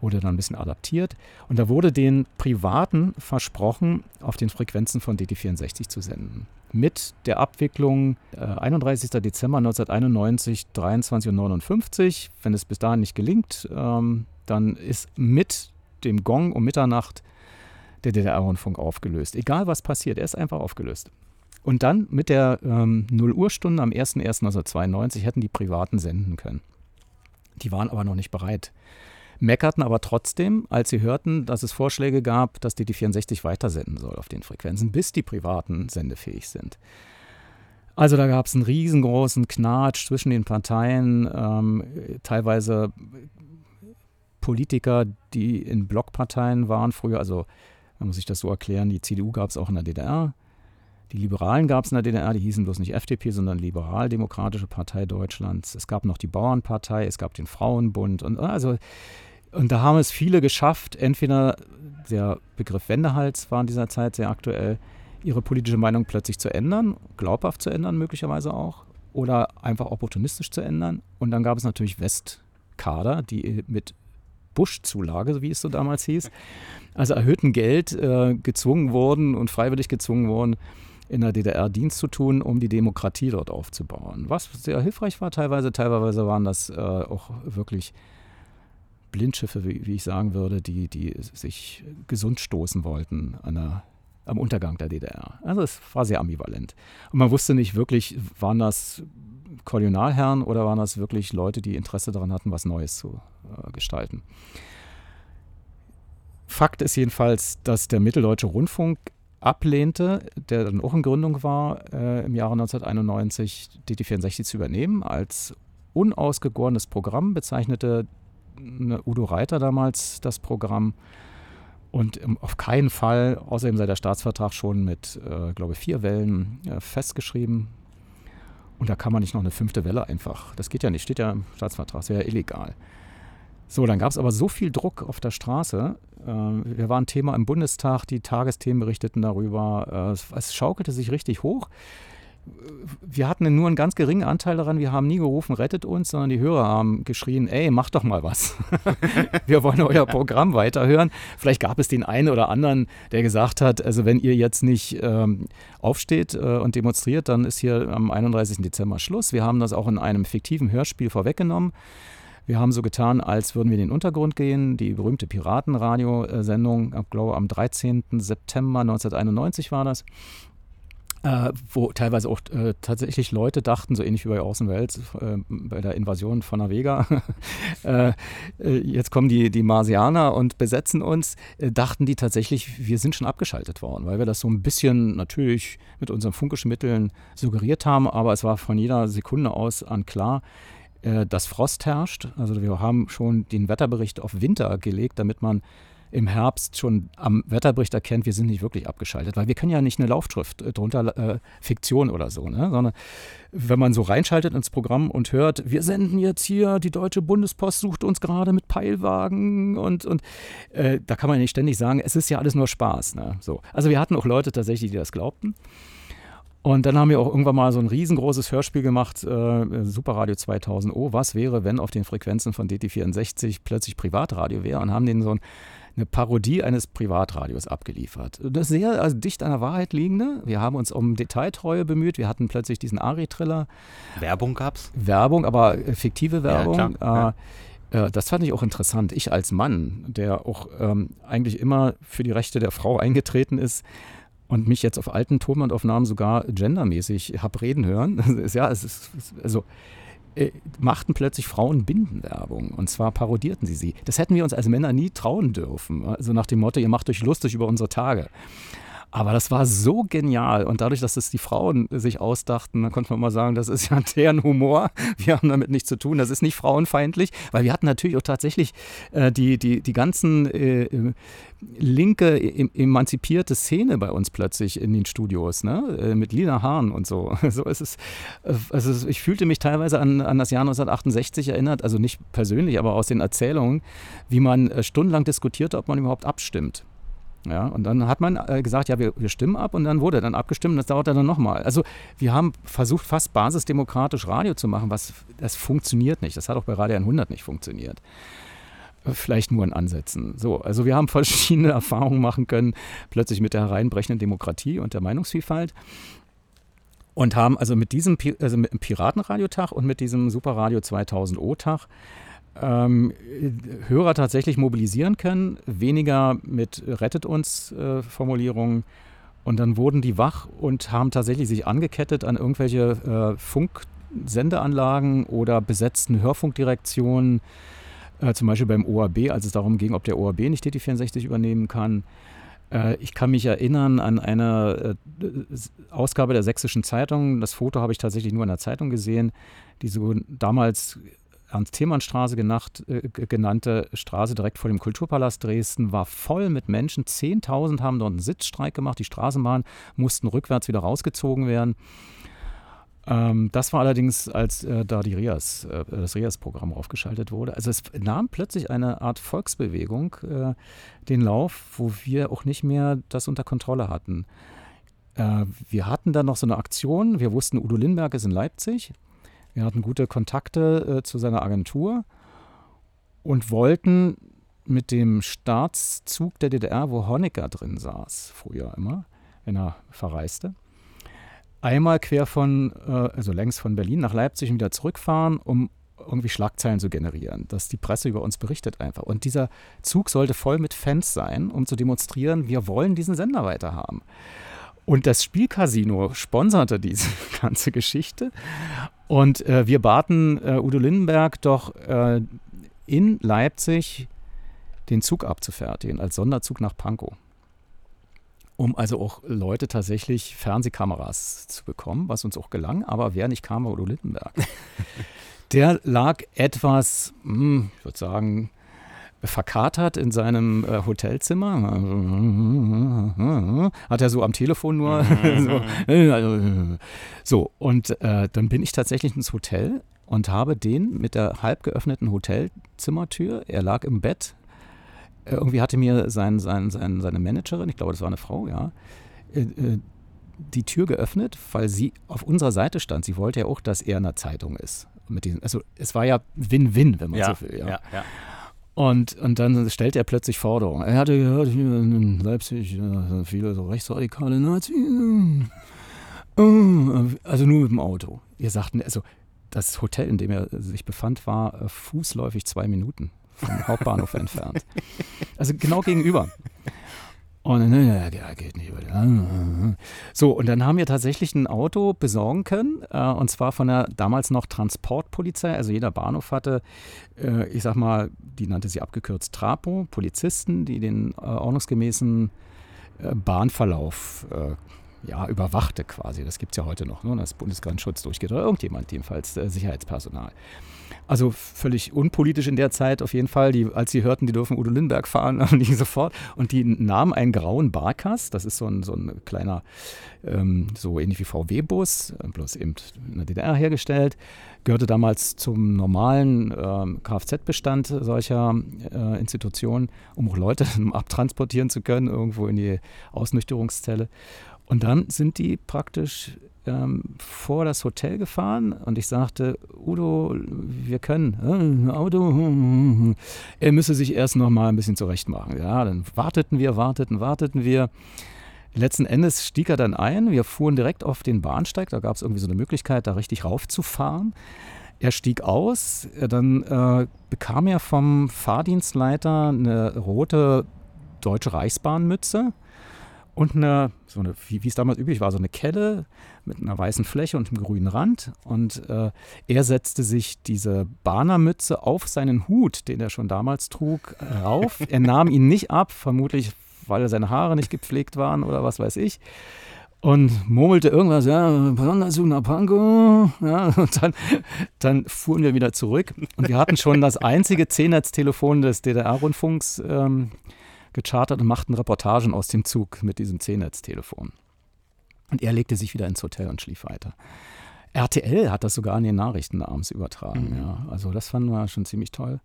Wurde dann ein bisschen adaptiert. Und da wurde den Privaten versprochen, auf den Frequenzen von DT64 zu senden. Mit der Abwicklung äh, 31. Dezember 1991, 23.59 Uhr. Wenn es bis dahin nicht gelingt, ähm, dann ist mit dem Gong um Mitternacht der DDR-Rundfunk aufgelöst. Egal was passiert, er ist einfach aufgelöst. Und dann mit der ähm, 0 Uhr Stunde am 01.01.1992 hätten die Privaten senden können. Die waren aber noch nicht bereit. Meckerten aber trotzdem, als sie hörten, dass es Vorschläge gab, dass die die 64 weitersenden soll auf den Frequenzen, bis die Privaten sendefähig sind. Also da gab es einen riesengroßen Knatsch zwischen den Parteien. Ähm, teilweise Politiker, die in Blockparteien waren früher. Also, man muss sich das so erklären, die CDU gab es auch in der DDR. Die Liberalen gab es in der DDR, die hießen bloß nicht FDP, sondern Liberaldemokratische Partei Deutschlands. Es gab noch die Bauernpartei, es gab den Frauenbund und also und da haben es viele geschafft, entweder der Begriff Wendehals war in dieser Zeit sehr aktuell, ihre politische Meinung plötzlich zu ändern, glaubhaft zu ändern möglicherweise auch, oder einfach opportunistisch zu ändern. Und dann gab es natürlich Westkader, die mit Bush-Zulage, wie es so damals hieß, also erhöhten Geld äh, gezwungen wurden und freiwillig gezwungen wurden, in der DDR Dienst zu tun, um die Demokratie dort aufzubauen. Was sehr hilfreich war teilweise. Teilweise waren das äh, auch wirklich Blindschiffe, wie, wie, ich sagen würde, die, die sich gesund stoßen wollten an der, am Untergang der DDR. Also es war sehr ambivalent. Und man wusste nicht wirklich, waren das Kolonialherren oder waren das wirklich Leute, die Interesse daran hatten, was Neues zu äh, gestalten. Fakt ist jedenfalls, dass der Mitteldeutsche Rundfunk ablehnte, der dann auch in Gründung war, äh, im Jahre 1991 DT64 zu übernehmen, als unausgegorenes Programm bezeichnete Udo Reiter damals das Programm. Und auf keinen Fall, außerdem sei der Staatsvertrag schon mit, äh, glaube ich, vier Wellen äh, festgeschrieben. Und da kann man nicht noch eine fünfte Welle einfach. Das geht ja nicht, steht ja im Staatsvertrag, das wäre ja illegal. So, dann gab es aber so viel Druck auf der Straße. Äh, wir waren Thema im Bundestag, die Tagesthemen berichteten darüber. Äh, es schaukelte sich richtig hoch wir hatten nur einen ganz geringen Anteil daran. Wir haben nie gerufen, rettet uns, sondern die Hörer haben geschrien, ey, macht doch mal was. wir wollen euer Programm weiterhören. Vielleicht gab es den einen oder anderen, der gesagt hat, also wenn ihr jetzt nicht ähm, aufsteht äh, und demonstriert, dann ist hier am 31. Dezember Schluss. Wir haben das auch in einem fiktiven Hörspiel vorweggenommen. Wir haben so getan, als würden wir in den Untergrund gehen. Die berühmte Piratenradio-Sendung, ich glaube am 13. September 1991 war das. Äh, wo teilweise auch äh, tatsächlich Leute dachten, so ähnlich wie bei Orson Welles äh, bei der Invasion von der Vega, äh, äh, jetzt kommen die, die Marsianer und besetzen uns, äh, dachten die tatsächlich, wir sind schon abgeschaltet worden, weil wir das so ein bisschen natürlich mit unseren funkischen Mitteln suggeriert haben, aber es war von jeder Sekunde aus an klar, dass Frost herrscht. Also wir haben schon den Wetterbericht auf Winter gelegt, damit man im Herbst schon am Wetterbericht erkennt, wir sind nicht wirklich abgeschaltet, weil wir können ja nicht eine Laufschrift äh, drunter, äh, Fiktion oder so, ne? sondern wenn man so reinschaltet ins Programm und hört, wir senden jetzt hier, die Deutsche Bundespost sucht uns gerade mit Peilwagen und, und äh, da kann man nicht ständig sagen, es ist ja alles nur Spaß. Ne? So. Also wir hatten auch Leute tatsächlich, die das glaubten. Und dann haben wir auch irgendwann mal so ein riesengroßes Hörspiel gemacht, äh, Superradio 2000. Oh, was wäre, wenn auf den Frequenzen von DT64 plötzlich Privatradio wäre? Und haben den so ein eine Parodie eines Privatradios abgeliefert. Das ist sehr also dicht an der Wahrheit liegende. Wir haben uns um Detailtreue bemüht. Wir hatten plötzlich diesen Ari-Triller. Werbung gab's? Werbung, aber äh, fiktive Werbung. Ja, klar. Äh, ja. Das fand ich auch interessant. Ich als Mann, der auch ähm, eigentlich immer für die Rechte der Frau eingetreten ist, und mich jetzt auf alten Tonbandaufnahmen sogar gendermäßig habe reden hören. ja, es ist, also äh, machten plötzlich Frauen Bindenwerbung. Und zwar parodierten sie sie. Das hätten wir uns als Männer nie trauen dürfen. Also nach dem Motto, ihr macht euch lustig über unsere Tage. Aber das war so genial. Und dadurch, dass es die Frauen sich ausdachten, dann konnte man mal sagen, das ist ja deren Humor. Wir haben damit nichts zu tun. Das ist nicht frauenfeindlich, weil wir hatten natürlich auch tatsächlich äh, die, die, die ganzen äh, linke, emanzipierte Szene bei uns plötzlich in den Studios, ne? Äh, mit lila Haaren und so. so ist es, äh, also ich fühlte mich teilweise an, an das Jahr 1968 erinnert, also nicht persönlich, aber aus den Erzählungen, wie man äh, stundenlang diskutierte, ob man überhaupt abstimmt. Ja, und dann hat man äh, gesagt, ja, wir, wir, stimmen ab und dann wurde dann abgestimmt und das dauert dann nochmal. Also wir haben versucht, fast basisdemokratisch Radio zu machen, was das funktioniert nicht. Das hat auch bei Radio 100 nicht funktioniert. Äh, vielleicht nur in Ansätzen. So, also wir haben verschiedene Erfahrungen machen können, plötzlich mit der hereinbrechenden Demokratie und der Meinungsvielfalt. Und haben also mit diesem also mit dem Piratenradiotag und mit diesem Superradio 2000 O-Tag ähm, Hörer tatsächlich mobilisieren können, weniger mit Rettet uns äh, Formulierungen. Und dann wurden die wach und haben tatsächlich sich angekettet an irgendwelche äh, Funksendeanlagen oder besetzten Hörfunkdirektionen, äh, zum Beispiel beim OAB, als es darum ging, ob der OAB nicht DT64 übernehmen kann. Äh, ich kann mich erinnern an eine äh, Ausgabe der Sächsischen Zeitung. Das Foto habe ich tatsächlich nur in der Zeitung gesehen, die so damals Ernst-Thiemann-Straße äh, genannte Straße direkt vor dem Kulturpalast Dresden war voll mit Menschen. 10.000 haben dort einen Sitzstreik gemacht. Die Straßenbahnen mussten rückwärts wieder rausgezogen werden. Ähm, das war allerdings, als äh, da die Rias, äh, das Rias-Programm aufgeschaltet wurde. Also es nahm plötzlich eine Art Volksbewegung äh, den Lauf, wo wir auch nicht mehr das unter Kontrolle hatten. Äh, wir hatten dann noch so eine Aktion. Wir wussten, Udo Lindberg ist in Leipzig. Wir hatten gute Kontakte äh, zu seiner Agentur und wollten mit dem Staatszug der DDR, wo Honecker drin saß, früher immer, wenn er verreiste, einmal quer von, äh, also längs von Berlin nach Leipzig und wieder zurückfahren, um irgendwie Schlagzeilen zu generieren, dass die Presse über uns berichtet einfach. Und dieser Zug sollte voll mit Fans sein, um zu demonstrieren, wir wollen diesen Sender weiterhaben. Und das Spielcasino sponserte diese ganze Geschichte. Und äh, wir baten äh, Udo Lindenberg doch äh, in Leipzig den Zug abzufertigen, als Sonderzug nach Pankow um also auch Leute tatsächlich Fernsehkameras zu bekommen, was uns auch gelang. Aber wer nicht kam, war Udo Lindenberg. Der lag etwas, hm, ich würde sagen, verkatert in seinem äh, Hotelzimmer. Hat er so am Telefon nur. so, so, und äh, dann bin ich tatsächlich ins Hotel und habe den mit der halb geöffneten Hotelzimmertür, er lag im Bett, irgendwie hatte mir sein, sein, sein, seine Managerin, ich glaube, das war eine Frau, ja, äh, äh, die Tür geöffnet, weil sie auf unserer Seite stand. Sie wollte ja auch, dass er in der Zeitung ist. Mit diesen, also es war ja Win-Win, wenn man ja, so will. Ja, ja. Und, und dann stellt er plötzlich Forderungen. Er hatte gehört, hier in Leipzig viele so rechtsradikale Nazis. Also nur mit dem Auto. Wir sagten, also das Hotel, in dem er sich befand, war äh, fußläufig zwei Minuten vom Hauptbahnhof entfernt. Also genau gegenüber. Und dann, ja, geht nicht. So, und dann haben wir tatsächlich ein Auto besorgen können, äh, und zwar von der damals noch Transportpolizei. Also jeder Bahnhof hatte, äh, ich sag mal, die nannte sie abgekürzt Trapo, Polizisten, die den äh, ordnungsgemäßen äh, Bahnverlauf äh, ja, überwachte quasi. Das gibt es ja heute noch, ne? dass Bundesgrenzschutz durchgeht oder irgendjemand, jedenfalls äh, Sicherheitspersonal. Also völlig unpolitisch in der Zeit auf jeden Fall. Die, als sie hörten, die dürfen Udo Lindenberg fahren, haben die sofort. Und die nahmen einen grauen Barkas, das ist so ein, so ein kleiner, ähm, so ähnlich wie VW-Bus, bloß eben in der DDR hergestellt. Gehörte damals zum normalen ähm, Kfz-Bestand solcher äh, Institutionen, um auch Leute abtransportieren zu können, irgendwo in die Ausnüchterungszelle. Und dann sind die praktisch ähm, vor das Hotel gefahren und ich sagte, Udo, wir können, äh, Auto, er müsse sich erst noch mal ein bisschen zurechtmachen. Ja, dann warteten wir, warteten, warteten wir. Letzten Endes stieg er dann ein. Wir fuhren direkt auf den Bahnsteig. Da gab es irgendwie so eine Möglichkeit, da richtig raufzufahren. Er stieg aus. Dann äh, bekam er vom Fahrdienstleiter eine rote Deutsche Reichsbahnmütze und eine, so eine, wie, wie es damals üblich war, so eine Kelle mit einer weißen Fläche und einem grünen Rand. Und äh, er setzte sich diese Bahnermütze auf seinen Hut, den er schon damals trug, rauf. er nahm ihn nicht ab, vermutlich weil seine Haare nicht gepflegt waren oder was weiß ich. Und murmelte irgendwas, ja, Panko. Ja, und dann, dann fuhren wir wieder zurück. Und wir hatten schon das einzige C-Netz-Telefon des DDR-Rundfunks ähm, gechartert und machten Reportagen aus dem Zug mit diesem C-Netz-Telefon. Und er legte sich wieder ins Hotel und schlief weiter. RTL hat das sogar in den Nachrichten abends übertragen. Mhm. Ja. Also das fanden wir schon ziemlich toll.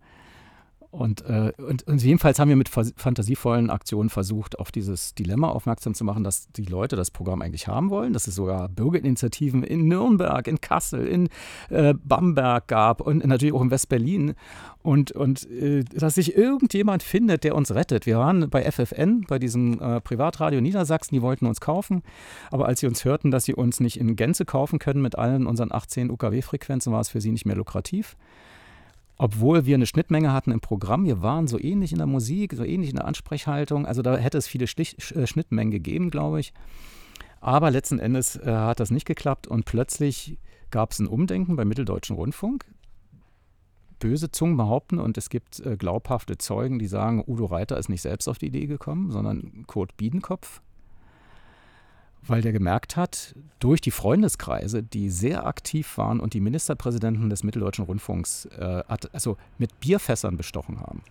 Und, äh, und, und, jedenfalls haben wir mit fantasievollen Aktionen versucht, auf dieses Dilemma aufmerksam zu machen, dass die Leute das Programm eigentlich haben wollen, dass es sogar Bürgerinitiativen in Nürnberg, in Kassel, in äh, Bamberg gab und natürlich auch in West-Berlin. Und, und äh, dass sich irgendjemand findet, der uns rettet. Wir waren bei FFN, bei diesem äh, Privatradio Niedersachsen, die wollten uns kaufen. Aber als sie uns hörten, dass sie uns nicht in Gänze kaufen können mit allen unseren 18 UKW-Frequenzen, war es für sie nicht mehr lukrativ obwohl wir eine Schnittmenge hatten im Programm. Wir waren so ähnlich in der Musik, so ähnlich in der Ansprechhaltung. Also da hätte es viele Stich, äh, Schnittmengen gegeben, glaube ich. Aber letzten Endes äh, hat das nicht geklappt und plötzlich gab es ein Umdenken beim Mitteldeutschen Rundfunk. Böse Zungen behaupten, und es gibt äh, glaubhafte Zeugen, die sagen, Udo Reiter ist nicht selbst auf die Idee gekommen, sondern Kurt Biedenkopf. Weil der gemerkt hat, durch die Freundeskreise, die sehr aktiv waren und die Ministerpräsidenten des Mitteldeutschen Rundfunks äh, also mit Bierfässern bestochen haben.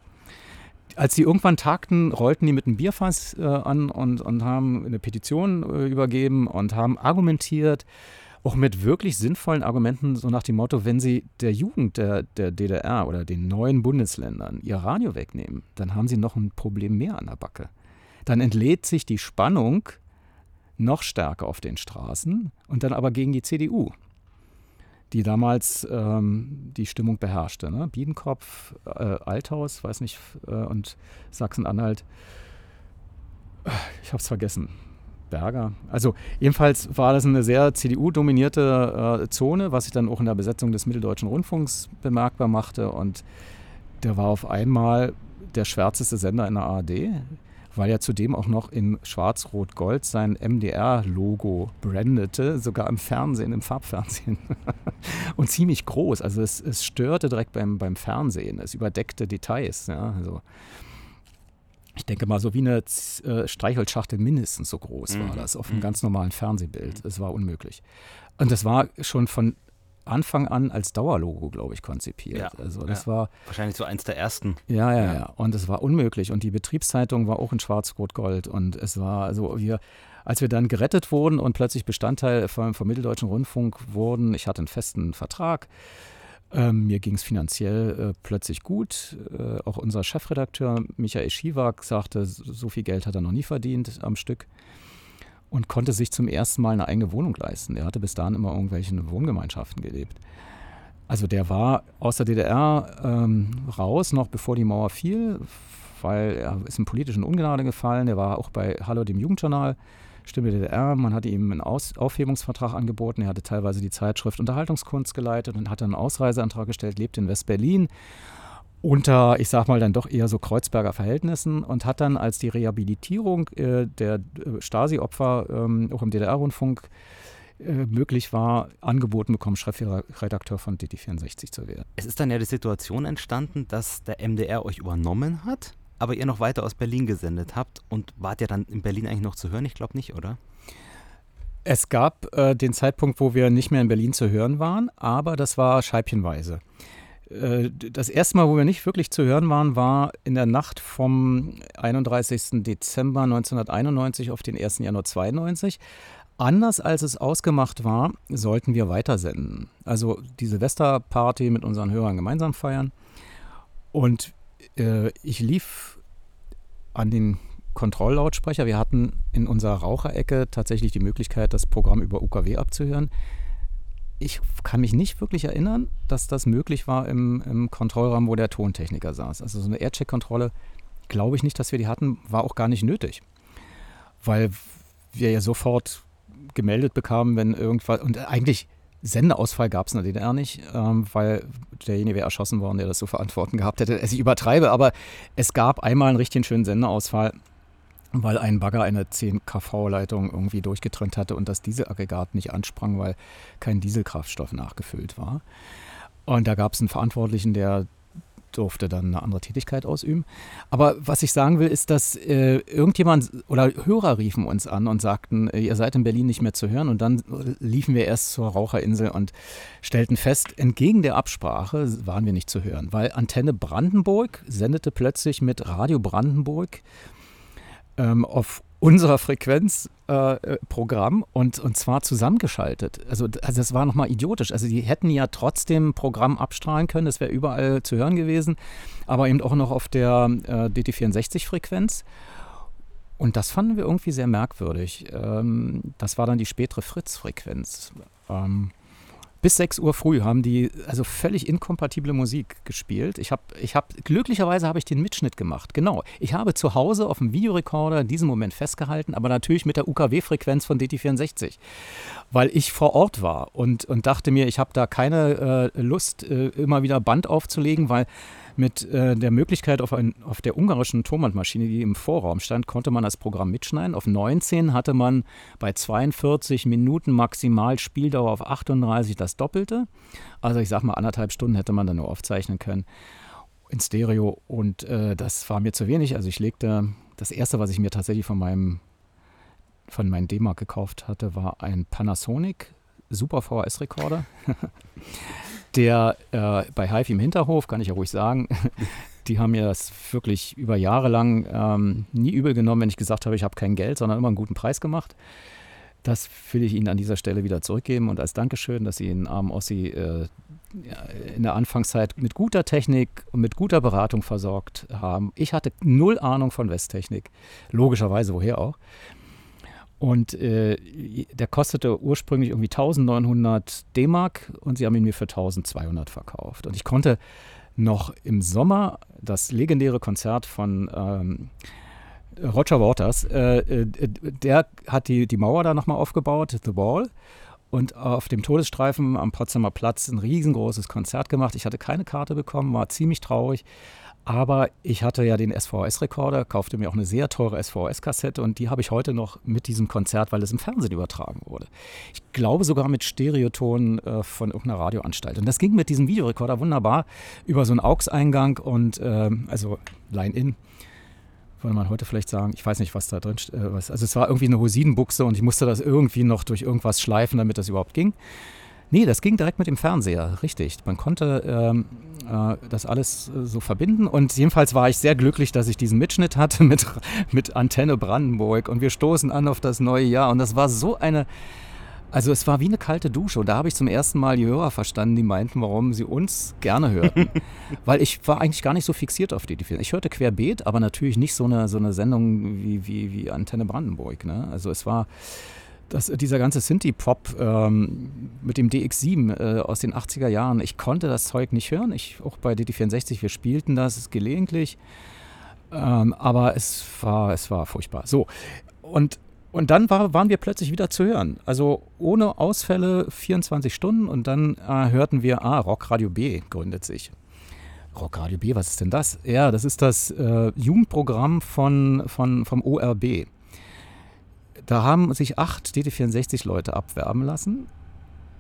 Als sie irgendwann tagten, rollten die mit einem Bierfass äh, an und, und haben eine Petition äh, übergeben und haben argumentiert, auch mit wirklich sinnvollen Argumenten, so nach dem Motto, wenn sie der Jugend der, der DDR oder den neuen Bundesländern ihr Radio wegnehmen, dann haben sie noch ein Problem mehr an der Backe. Dann entlädt sich die Spannung noch stärker auf den Straßen und dann aber gegen die CDU, die damals ähm, die Stimmung beherrschte. Ne? Biedenkopf, äh, Althaus, weiß nicht, äh, und Sachsen-Anhalt. Ich habe es vergessen. Berger. Also jedenfalls war das eine sehr CDU-dominierte äh, Zone, was sich dann auch in der Besetzung des Mitteldeutschen Rundfunks bemerkbar machte. Und der war auf einmal der schwärzeste Sender in der ARD weil er zudem auch noch in Schwarz-Rot-Gold sein MDR-Logo brandete, sogar im Fernsehen, im Farbfernsehen. und ziemlich groß. Also es, es, störte direkt beim, beim Fernsehen. Es überdeckte Details. Ja, also ich denke mal, so wie eine äh, Streichholzschachtel mindestens so groß war mhm. das auf einem mhm. ganz normalen Fernsehbild. Es war unmöglich. Und das war schon von Anfang an als Dauerlogo, glaube ich, konzipiert. Ja, also das ja. war wahrscheinlich so eins der ersten. Ja, ja, ja. Und es war unmöglich. Und die Betriebszeitung war auch in Schwarz-Rot-Gold. Und es war also wir, als wir dann gerettet wurden und plötzlich Bestandteil vom, vom Mitteldeutschen Rundfunk wurden, ich hatte einen festen Vertrag. Ähm, mir ging es finanziell äh, plötzlich gut. Äh, auch unser Chefredakteur Michael Schiwak sagte, so viel Geld hat er noch nie verdient am Stück und konnte sich zum ersten Mal eine eigene Wohnung leisten. Er hatte bis dahin immer irgendwelchen Wohngemeinschaften gelebt. Also der war aus der DDR ähm, raus, noch bevor die Mauer fiel, weil er ist in politischen Ungnade gefallen. Er war auch bei Hallo, dem Jugendjournal, Stimme DDR. Man hatte ihm einen Aus Aufhebungsvertrag angeboten. Er hatte teilweise die Zeitschrift Unterhaltungskunst geleitet und hat einen Ausreiseantrag gestellt, lebt in West-Berlin unter, ich sag mal, dann doch eher so Kreuzberger Verhältnissen und hat dann, als die Rehabilitierung äh, der äh, Stasi-Opfer ähm, auch im DDR-Rundfunk äh, möglich war, angeboten bekommen, Chefredakteur von DT64 zu werden. Es ist dann ja die Situation entstanden, dass der MDR euch übernommen hat, aber ihr noch weiter aus Berlin gesendet habt und wart ja dann in Berlin eigentlich noch zu hören? Ich glaube nicht, oder? Es gab äh, den Zeitpunkt, wo wir nicht mehr in Berlin zu hören waren, aber das war scheibchenweise. Äh, das erste Mal, wo wir nicht wirklich zu hören waren, war in der Nacht vom 31. Dezember 1991 auf den 1. Januar 92. Anders als es ausgemacht war, sollten wir weitersenden. Also die Silvesterparty mit unseren Hörern gemeinsam feiern. Und äh, ich lief an den Kontrolllautsprecher. Wir hatten in unserer Raucherecke tatsächlich die Möglichkeit, das Programm über UKW abzuhören ich kann mich nicht wirklich erinnern, dass das möglich war im, im Kontrollraum, wo der Tontechniker saß. Also so eine Aircheck-Kontrolle glaube ich nicht, dass wir die hatten, war auch gar nicht nötig. Weil wir ja sofort gemeldet bekamen, wenn irgendwas, und eigentlich Sendeausfall gab es in der DDR nicht, ähm, weil derjenige wäre erschossen worden, der das zu verantworten gehabt hätte. Also ich übertreibe, aber es gab einmal einen richtig schönen Sendeausfall weil ein Bagger eine 10 kV-Leitung irgendwie durchgetrennt hatte und das Dieselaggregat nicht ansprang, weil kein Dieselkraftstoff nachgefüllt war. Und da gab es einen Verantwortlichen, der durfte dann eine andere Tätigkeit ausüben. Aber was ich sagen will, ist, dass äh, irgendjemand oder Hörer riefen uns an und sagten, äh, ihr seid in Berlin nicht mehr zu hören. Und dann liefen wir erst zur Raucherinsel und stellten fest, entgegen der Absprache waren wir nicht zu hören, weil Antenne Brandenburg sendete plötzlich mit Radio Brandenburg ähm, auf unserer Frequenz äh, äh, Programm und, und zwar zusammengeschaltet. Also, also das war nochmal idiotisch. Also die hätten ja trotzdem Programm abstrahlen können, das wäre überall zu hören gewesen, aber eben auch noch auf der äh, DT64-Frequenz. Und das fanden wir irgendwie sehr merkwürdig. Ähm, das war dann die spätere Fritz-Frequenz. Ähm, bis 6 Uhr früh haben die also völlig inkompatible Musik gespielt. Ich habe, ich habe, glücklicherweise habe ich den Mitschnitt gemacht. Genau. Ich habe zu Hause auf dem Videorekorder diesen Moment festgehalten, aber natürlich mit der UKW-Frequenz von DT64. Weil ich vor Ort war und, und dachte mir, ich habe da keine äh, Lust, äh, immer wieder Band aufzulegen, weil mit äh, der Möglichkeit auf, ein, auf der ungarischen Tonbandmaschine, die im Vorraum stand, konnte man das Programm mitschneiden. Auf 19 hatte man bei 42 Minuten maximal Spieldauer auf 38 das Doppelte. Also ich sag mal, anderthalb Stunden hätte man dann nur aufzeichnen können in Stereo und äh, das war mir zu wenig. Also ich legte das erste, was ich mir tatsächlich von meinem von meinen D-Mark gekauft hatte, war ein Panasonic Super VHS-Rekorder, der äh, bei HiFi im Hinterhof, kann ich ja ruhig sagen, die haben mir das wirklich über Jahre lang ähm, nie übel genommen, wenn ich gesagt habe, ich habe kein Geld, sondern immer einen guten Preis gemacht. Das will ich Ihnen an dieser Stelle wieder zurückgeben und als Dankeschön, dass Sie den armen Ossi äh, in der Anfangszeit mit guter Technik und mit guter Beratung versorgt haben. Ich hatte null Ahnung von Westtechnik, logischerweise woher auch. Und äh, der kostete ursprünglich irgendwie 1900 D-Mark und sie haben ihn mir für 1200 verkauft. Und ich konnte noch im Sommer das legendäre Konzert von ähm, Roger Waters, äh, äh, der hat die, die Mauer da nochmal aufgebaut, The Wall, und auf dem Todesstreifen am Potsdamer Platz ein riesengroßes Konzert gemacht. Ich hatte keine Karte bekommen, war ziemlich traurig. Aber ich hatte ja den SVS-Rekorder, kaufte mir auch eine sehr teure SVS-Kassette und die habe ich heute noch mit diesem Konzert, weil es im Fernsehen übertragen wurde. Ich glaube sogar mit Stereoton äh, von irgendeiner Radioanstalt. Und das ging mit diesem Videorekorder wunderbar über so einen AUX-Eingang und äh, also Line-In würde man heute vielleicht sagen, ich weiß nicht, was da drin. Äh, also es war irgendwie eine Husidenbuchse und ich musste das irgendwie noch durch irgendwas schleifen, damit das überhaupt ging. Nee, das ging direkt mit dem Fernseher, richtig. Man konnte ähm, äh, das alles äh, so verbinden und jedenfalls war ich sehr glücklich, dass ich diesen Mitschnitt hatte mit, mit Antenne Brandenburg und wir stoßen an auf das neue Jahr und das war so eine also es war wie eine kalte Dusche und da habe ich zum ersten Mal die Hörer verstanden, die meinten, warum sie uns gerne hörten. Weil ich war eigentlich gar nicht so fixiert auf die Ich hörte querbeet, aber natürlich nicht so eine, so eine Sendung wie, wie, wie Antenne Brandenburg. Ne? Also es war das, dieser ganze Synthie-Pop ähm, mit dem DX7 äh, aus den 80er Jahren, ich konnte das Zeug nicht hören. Ich, auch bei DD64, wir spielten das gelegentlich. Ähm, aber es war, es war furchtbar. So, und und dann war, waren wir plötzlich wieder zu hören. Also ohne Ausfälle 24 Stunden und dann äh, hörten wir, ah, Rockradio B gründet sich. Rockradio B, was ist denn das? Ja, das ist das äh, Jugendprogramm von, von, vom ORB. Da haben sich acht DT64-Leute abwerben lassen.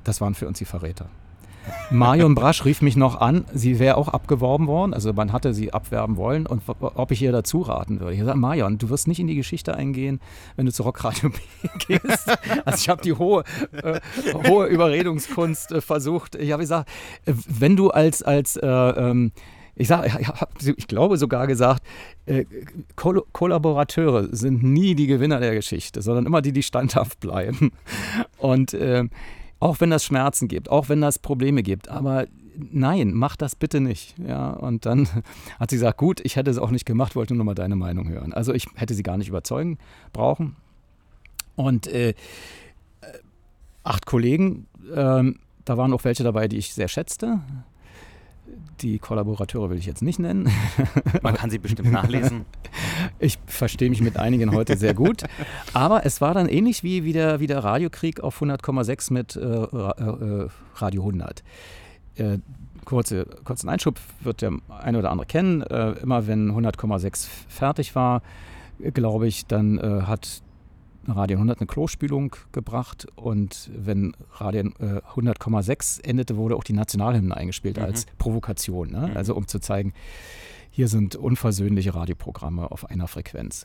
Das waren für uns die Verräter. Marion Brasch rief mich noch an, sie wäre auch abgeworben worden, also man hatte sie abwerben wollen und ob ich ihr dazu raten würde. Ich habe gesagt, Marion, du wirst nicht in die Geschichte eingehen, wenn du zu Rockradio B gehst. Also ich habe die hohe, äh, hohe Überredungskunst äh, versucht. Ich habe gesagt, äh, wenn du als, als äh, ähm, ich, sag, ich, ich glaube sogar gesagt, äh, Ko Kollaborateure sind nie die Gewinner der Geschichte, sondern immer die, die standhaft bleiben. Und äh, auch wenn das Schmerzen gibt, auch wenn das Probleme gibt, aber nein, mach das bitte nicht. Ja, und dann hat sie gesagt, gut, ich hätte es auch nicht gemacht, wollte nur mal deine Meinung hören. Also ich hätte sie gar nicht überzeugen brauchen. Und äh, äh acht Kollegen, äh, da waren auch welche dabei, die ich sehr schätzte. Die Kollaborateure will ich jetzt nicht nennen. Man kann sie bestimmt nachlesen. Ich verstehe mich mit einigen heute sehr gut. Aber es war dann ähnlich wie, wie, der, wie der Radiokrieg auf 100,6 mit äh, äh, Radio 100. Äh, kurze, kurzen Einschub wird der eine oder andere kennen. Äh, immer wenn 100,6 fertig war, glaube ich, dann äh, hat Radio 100 eine Klospülung gebracht und wenn Radio äh, 100,6 endete, wurde auch die Nationalhymne eingespielt mhm. als Provokation. Ne? Mhm. Also um zu zeigen, hier sind unversöhnliche Radioprogramme auf einer Frequenz.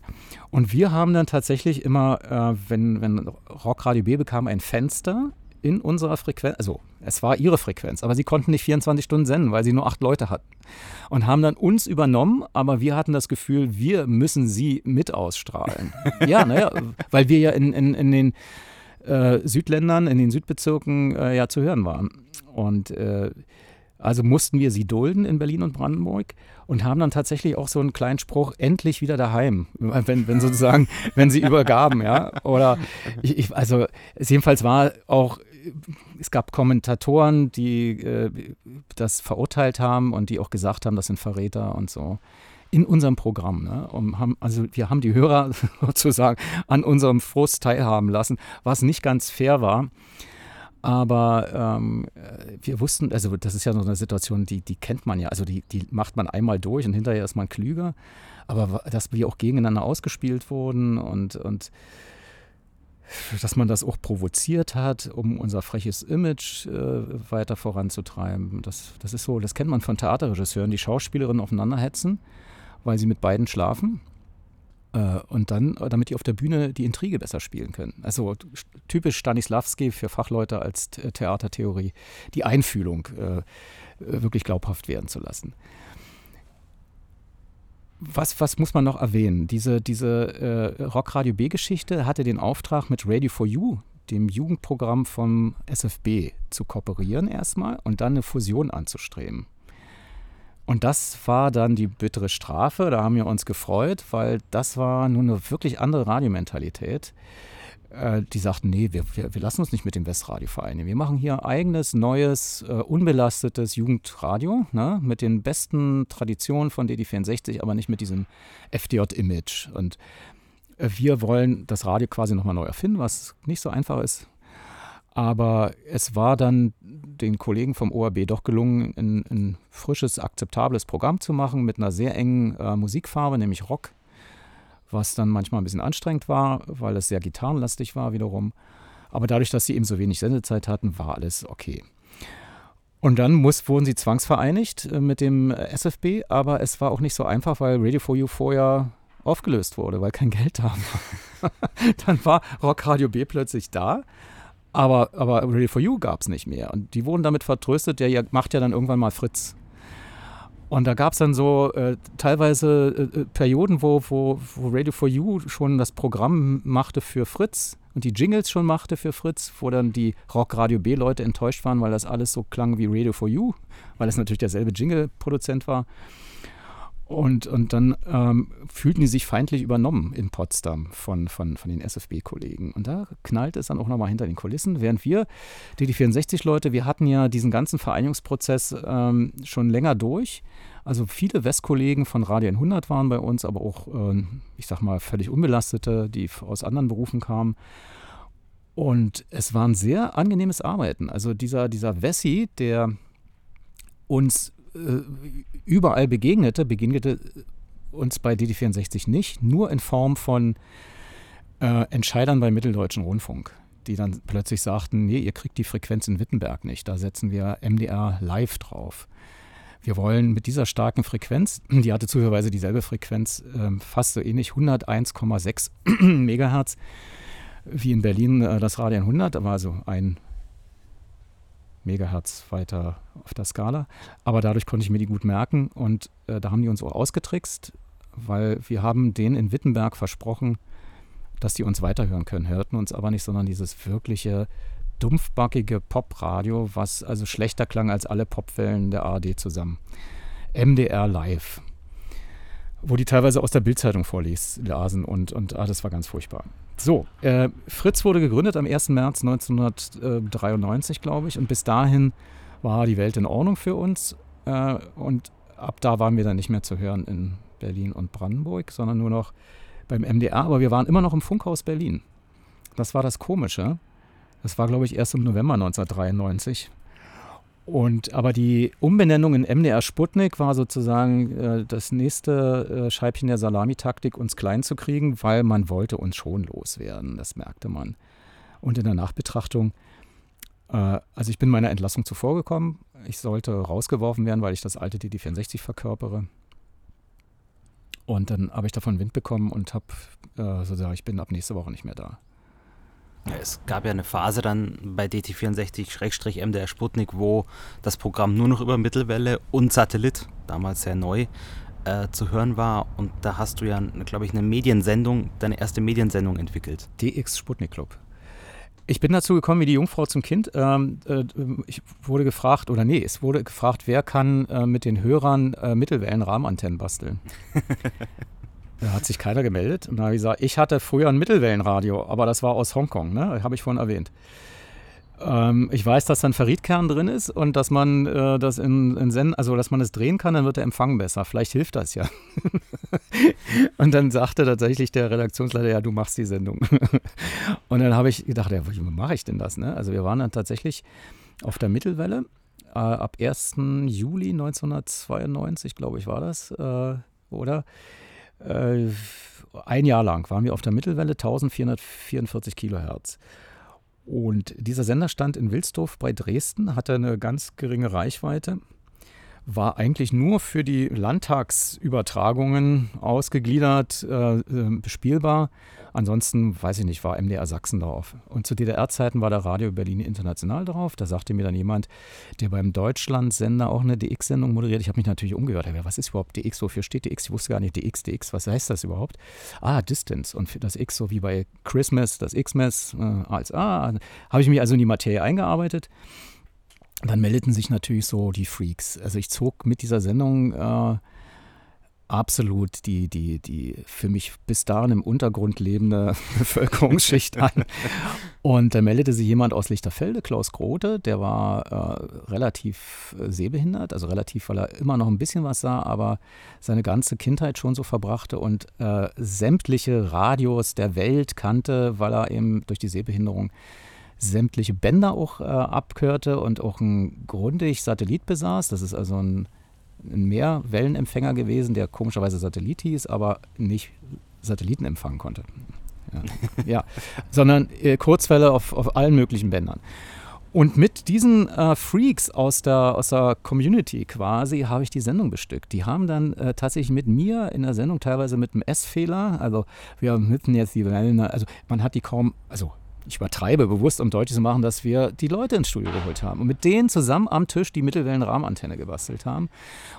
Und wir haben dann tatsächlich immer, äh, wenn, wenn Rockradio B bekam ein Fenster in unserer Frequenz, also es war ihre Frequenz, aber sie konnten nicht 24 Stunden senden, weil sie nur acht Leute hatten. Und haben dann uns übernommen, aber wir hatten das Gefühl, wir müssen sie mit ausstrahlen. ja, naja, weil wir ja in, in, in den äh, Südländern, in den Südbezirken äh, ja zu hören waren. Und äh, also mussten wir sie dulden in Berlin und Brandenburg und haben dann tatsächlich auch so einen kleinen Spruch, endlich wieder daheim, wenn, wenn sozusagen, wenn sie übergaben, ja. Oder ich, ich, also jedenfalls war auch, es gab Kommentatoren, die äh, das verurteilt haben und die auch gesagt haben, das sind Verräter und so in unserem Programm. Ne? Und haben, also wir haben die Hörer sozusagen an unserem Frust teilhaben lassen, was nicht ganz fair war. Aber ähm, wir wussten, also das ist ja so eine Situation, die, die kennt man ja, also die, die macht man einmal durch und hinterher ist man klüger. Aber dass wir auch gegeneinander ausgespielt wurden und, und dass man das auch provoziert hat, um unser freches Image äh, weiter voranzutreiben. Das, das ist so, das kennt man von Theaterregisseuren, die Schauspielerinnen aufeinanderhetzen, weil sie mit beiden schlafen. Äh, und dann, damit die auf der Bühne die Intrige besser spielen können. Also typisch Stanislavski für Fachleute als Theatertheorie, die Einfühlung äh, wirklich glaubhaft werden zu lassen. Was, was muss man noch erwähnen? Diese, diese äh, Rockradio B-Geschichte hatte den Auftrag, mit Radio for You, dem Jugendprogramm vom SFB, zu kooperieren erstmal und dann eine Fusion anzustreben. Und das war dann die bittere Strafe. Da haben wir uns gefreut, weil das war nun eine wirklich andere Radiomentalität. Äh, die sagten, nee, wir, wir, wir, lassen uns nicht mit dem Westradio vereinigen. Wir machen hier eigenes, neues, äh, unbelastetes Jugendradio ne, mit den besten Traditionen von DD64, aber nicht mit diesem FDJ-Image. Und äh, wir wollen das Radio quasi nochmal neu erfinden, was nicht so einfach ist. Aber es war dann den Kollegen vom ORB doch gelungen, ein, ein frisches, akzeptables Programm zu machen mit einer sehr engen äh, Musikfarbe, nämlich Rock, was dann manchmal ein bisschen anstrengend war, weil es sehr gitarrenlastig war wiederum. Aber dadurch, dass sie eben so wenig Sendezeit hatten, war alles okay. Und dann muss, wurden sie zwangsvereinigt äh, mit dem SFB, aber es war auch nicht so einfach, weil Radio 4 U vorher aufgelöst wurde, weil kein Geld da war. dann war Rock Radio B plötzlich da aber, aber Ready for You gab es nicht mehr. Und die wurden damit vertröstet, der macht ja dann irgendwann mal Fritz. Und da gab es dann so äh, teilweise äh, äh, Perioden, wo, wo, wo Radio for You schon das Programm machte für Fritz und die Jingles schon machte für Fritz, wo dann die Rock Radio B-Leute enttäuscht waren, weil das alles so klang wie Radio for You, weil es natürlich derselbe Jingle-Produzent war. Und, und dann ähm, fühlten die sich feindlich übernommen in Potsdam von, von, von den SFB-Kollegen. Und da knallt es dann auch nochmal hinter den Kulissen. Während wir, die, die 64-Leute, wir hatten ja diesen ganzen Vereinigungsprozess ähm, schon länger durch. Also viele Westkollegen von Radio 100 waren bei uns, aber auch, äh, ich sag mal, völlig unbelastete, die aus anderen Berufen kamen. Und es war ein sehr angenehmes Arbeiten. Also dieser, dieser Wessi, der uns überall begegnete, begegnete uns bei DD64 nicht, nur in Form von äh, Entscheidern beim Mitteldeutschen Rundfunk, die dann plötzlich sagten, nee, ihr kriegt die Frequenz in Wittenberg nicht, da setzen wir MDR live drauf. Wir wollen mit dieser starken Frequenz, die hatte zufälligerweise dieselbe Frequenz, äh, fast so ähnlich, 101,6 Megahertz, wie in Berlin äh, das Radio 100, da war so ein Megahertz weiter auf der Skala. Aber dadurch konnte ich mir die gut merken und äh, da haben die uns auch ausgetrickst, weil wir haben denen in Wittenberg versprochen, dass die uns weiterhören können, hörten uns aber nicht, sondern dieses wirkliche dumpfbackige Popradio, was also schlechter klang als alle Popwellen der ARD zusammen. MDR Live wo die teilweise aus der Bildzeitung vorlasen und, und ah, das war ganz furchtbar. So, äh, Fritz wurde gegründet am 1. März 1993, glaube ich, und bis dahin war die Welt in Ordnung für uns äh, und ab da waren wir dann nicht mehr zu hören in Berlin und Brandenburg, sondern nur noch beim MDR, aber wir waren immer noch im Funkhaus Berlin. Das war das Komische. Das war, glaube ich, erst im November 1993. Und aber die Umbenennung in MDR Sputnik war sozusagen äh, das nächste äh, Scheibchen der Salamitaktik, uns klein zu kriegen, weil man wollte uns schon loswerden. Das merkte man. Und in der Nachbetrachtung, äh, also ich bin meiner Entlassung zuvorgekommen. Ich sollte rausgeworfen werden, weil ich das alte DD64 verkörpere. Und dann habe ich davon Wind bekommen und habe äh, sozusagen, ich bin ab nächste Woche nicht mehr da. Es gab ja eine Phase dann bei DT64-MDR Sputnik, wo das Programm nur noch über Mittelwelle und Satellit, damals sehr neu, äh, zu hören war. Und da hast du ja, glaube ich, eine Mediensendung, deine erste Mediensendung entwickelt. DX Sputnik Club. Ich bin dazu gekommen wie die Jungfrau zum Kind. Ähm, äh, ich wurde gefragt, oder nee, es wurde gefragt, wer kann äh, mit den Hörern äh, Mittelwellen-Rahmenantennen basteln. Da hat sich keiner gemeldet. Und da habe ich gesagt, ich hatte früher ein Mittelwellenradio, aber das war aus Hongkong, ne? habe ich vorhin erwähnt. Ähm, ich weiß, dass da ein Ferritkern drin ist und dass man äh, das in, in Send also dass man es drehen kann, dann wird der Empfang besser. Vielleicht hilft das ja. und dann sagte tatsächlich der Redaktionsleiter, ja, du machst die Sendung. und dann habe ich gedacht, ja, wie mache ich denn das? Ne? Also wir waren dann tatsächlich auf der Mittelwelle. Äh, ab 1. Juli 1992, glaube ich, war das, äh, oder? Äh, ein Jahr lang waren wir auf der Mittelwelle 1444 Kilohertz. Und dieser Sender stand in Wilsdorf bei Dresden, hatte eine ganz geringe Reichweite, war eigentlich nur für die Landtagsübertragungen ausgegliedert, äh, äh, bespielbar. Ansonsten, weiß ich nicht, war MDR Sachsen drauf. Und zu DDR-Zeiten war der Radio Berlin International drauf. Da sagte mir dann jemand, der beim Deutschland-Sender auch eine DX-Sendung moderiert. Ich habe mich natürlich umgehört. Was ist überhaupt DX? Wofür steht DX? Ich wusste gar nicht, DX, DX, was heißt das überhaupt? Ah, Distance. Und das X, so wie bei Christmas, das Xmas äh, als A. Habe ich mich also in die Materie eingearbeitet. Dann meldeten sich natürlich so die Freaks. Also ich zog mit dieser Sendung äh, absolut die, die, die für mich bis dahin im Untergrund lebende Bevölkerungsschicht an. Und da meldete sich jemand aus Lichterfelde, Klaus Grote, der war äh, relativ äh, sehbehindert, also relativ, weil er immer noch ein bisschen was sah, aber seine ganze Kindheit schon so verbrachte und äh, sämtliche Radios der Welt kannte, weil er eben durch die Sehbehinderung sämtliche Bänder auch äh, abhörte und auch ein grundig Satellit besaß. Das ist also ein ein Mehrwellenempfänger gewesen, der komischerweise Satellit hieß, aber nicht Satelliten empfangen konnte. Ja, ja. sondern äh, Kurzwelle auf, auf allen möglichen Bändern. Und mit diesen äh, Freaks aus der, aus der Community quasi habe ich die Sendung bestückt. Die haben dann äh, tatsächlich mit mir in der Sendung teilweise mit einem S-Fehler, also wir mitten jetzt die Wellen, also man hat die kaum, also ich übertreibe bewusst, um deutlich zu machen, dass wir die Leute ins Studio geholt haben und mit denen zusammen am Tisch die Mittelwellenrahmenantenne gebastelt haben.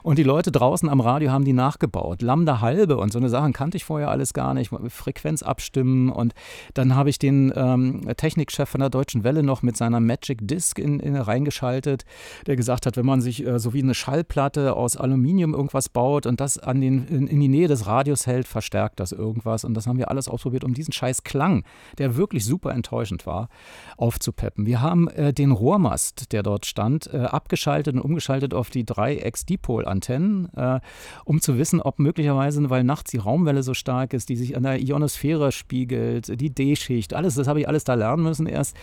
Und die Leute draußen am Radio haben die nachgebaut. Lambda halbe und so eine Sachen kannte ich vorher alles gar nicht. Frequenz abstimmen und dann habe ich den ähm, Technikchef von der Deutschen Welle noch mit seiner Magic Disc in, in reingeschaltet, der gesagt hat, wenn man sich äh, so wie eine Schallplatte aus Aluminium irgendwas baut und das an den, in, in die Nähe des Radios hält, verstärkt das irgendwas. Und das haben wir alles ausprobiert, um diesen scheiß Klang, der wirklich super enttäuscht enttäuschend war, aufzupeppen. Wir haben äh, den Rohrmast, der dort stand, äh, abgeschaltet und umgeschaltet auf die drei X-Dipol-Antennen, äh, um zu wissen, ob möglicherweise, weil nachts die Raumwelle so stark ist, die sich an der Ionosphäre spiegelt, die D-Schicht, alles, das habe ich alles da lernen müssen erst,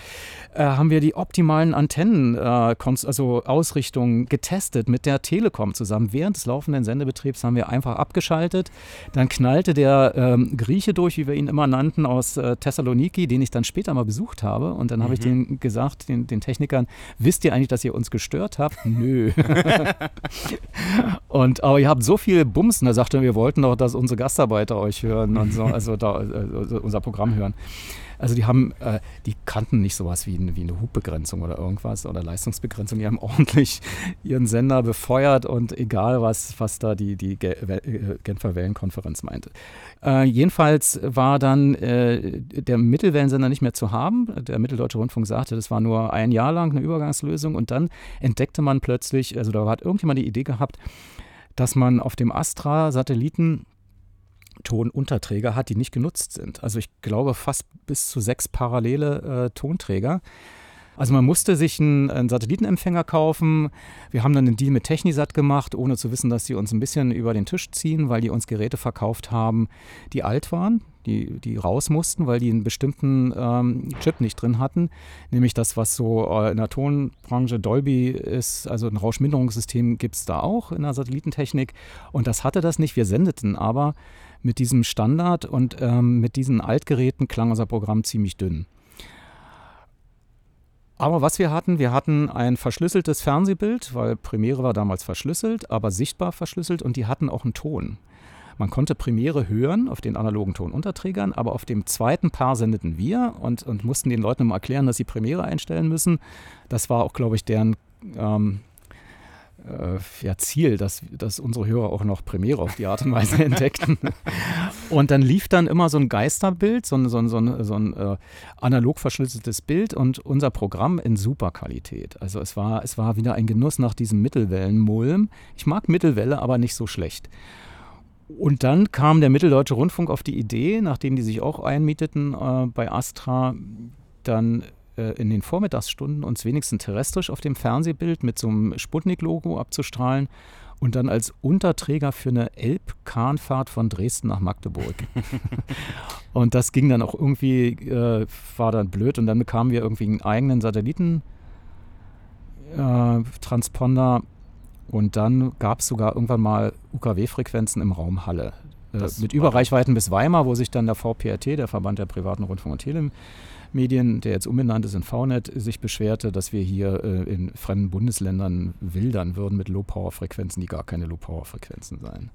äh, haben wir die optimalen Antennen, äh, also Ausrichtungen getestet mit der Telekom zusammen. Während des laufenden Sendebetriebs haben wir einfach abgeschaltet. Dann knallte der ähm, Grieche durch, wie wir ihn immer nannten, aus äh, Thessaloniki, den ich dann später mal besucht habe. Und dann habe mhm. ich denen gesagt, den, den, Technikern, wisst ihr eigentlich, dass ihr uns gestört habt? Nö. und aber ihr habt so viel Bums. Und er sagte, wir wollten doch, dass unsere Gastarbeiter euch hören und so, also da, also unser Programm hören. Also die haben, äh, die kannten nicht sowas wie, wie eine Hubbegrenzung oder irgendwas oder Leistungsbegrenzung. Die haben ordentlich ihren Sender befeuert und egal was, was da die, die äh, Genfer Wellenkonferenz meinte. Äh, jedenfalls war dann äh, der Mittelwellensender nicht mehr zu haben. Der Mitteldeutsche Rundfunk sagte, das war nur ein Jahr lang eine Übergangslösung und dann entdeckte man plötzlich, also da hat irgendjemand die Idee gehabt, dass man auf dem Astra-Satelliten Tonunterträger hat, die nicht genutzt sind. Also ich glaube fast bis zu sechs parallele äh, Tonträger. Also man musste sich einen, einen, Satellitenempfänger kaufen. Wir haben dann einen Deal mit Technisat gemacht, ohne zu wissen, dass sie uns ein bisschen über den Tisch ziehen, weil die uns Geräte verkauft haben, die alt waren, die, die raus mussten, weil die einen bestimmten ähm, Chip nicht drin hatten. Nämlich das, was so äh, in der Tonbranche Dolby ist, also ein Rauschminderungssystem gibt es da auch in der Satellitentechnik. Und das hatte das nicht. Wir sendeten aber mit diesem Standard und ähm, mit diesen Altgeräten klang unser Programm ziemlich dünn. Aber was wir hatten, wir hatten ein verschlüsseltes Fernsehbild, weil Premiere war damals verschlüsselt, aber sichtbar verschlüsselt und die hatten auch einen Ton. Man konnte Premiere hören auf den analogen Tonunterträgern, aber auf dem zweiten Paar sendeten wir und, und mussten den Leuten immer erklären, dass sie Premiere einstellen müssen. Das war auch, glaube ich, deren ähm, äh, ja, Ziel, dass, dass unsere Hörer auch noch Premiere auf die Art und Weise entdeckten. Und dann lief dann immer so ein Geisterbild, so ein, so ein, so ein, so ein äh, analog verschlüsseltes Bild und unser Programm in super Qualität. Also es war, es war wieder ein Genuss nach diesem Mittelwellenmulm. Ich mag Mittelwelle, aber nicht so schlecht. Und dann kam der Mitteldeutsche Rundfunk auf die Idee, nachdem die sich auch einmieteten äh, bei Astra, dann äh, in den Vormittagsstunden uns wenigstens terrestrisch auf dem Fernsehbild mit so einem Sputnik-Logo abzustrahlen und dann als Unterträger für eine Elbkahnfahrt von Dresden nach Magdeburg. und das ging dann auch irgendwie, äh, war dann blöd und dann bekamen wir irgendwie einen eigenen Satellitentransponder äh, und dann gab es sogar irgendwann mal UKW-Frequenzen im Raum Halle. Äh, mit Überreichweiten bis Weimar, wo sich dann der VPRT, der Verband der privaten Rundfunk- und Telemedien, der jetzt umbenannt ist in VNet, sich beschwerte, dass wir hier äh, in fremden Bundesländern wildern würden mit Low-Power-Frequenzen, die gar keine Low-Power-Frequenzen seien.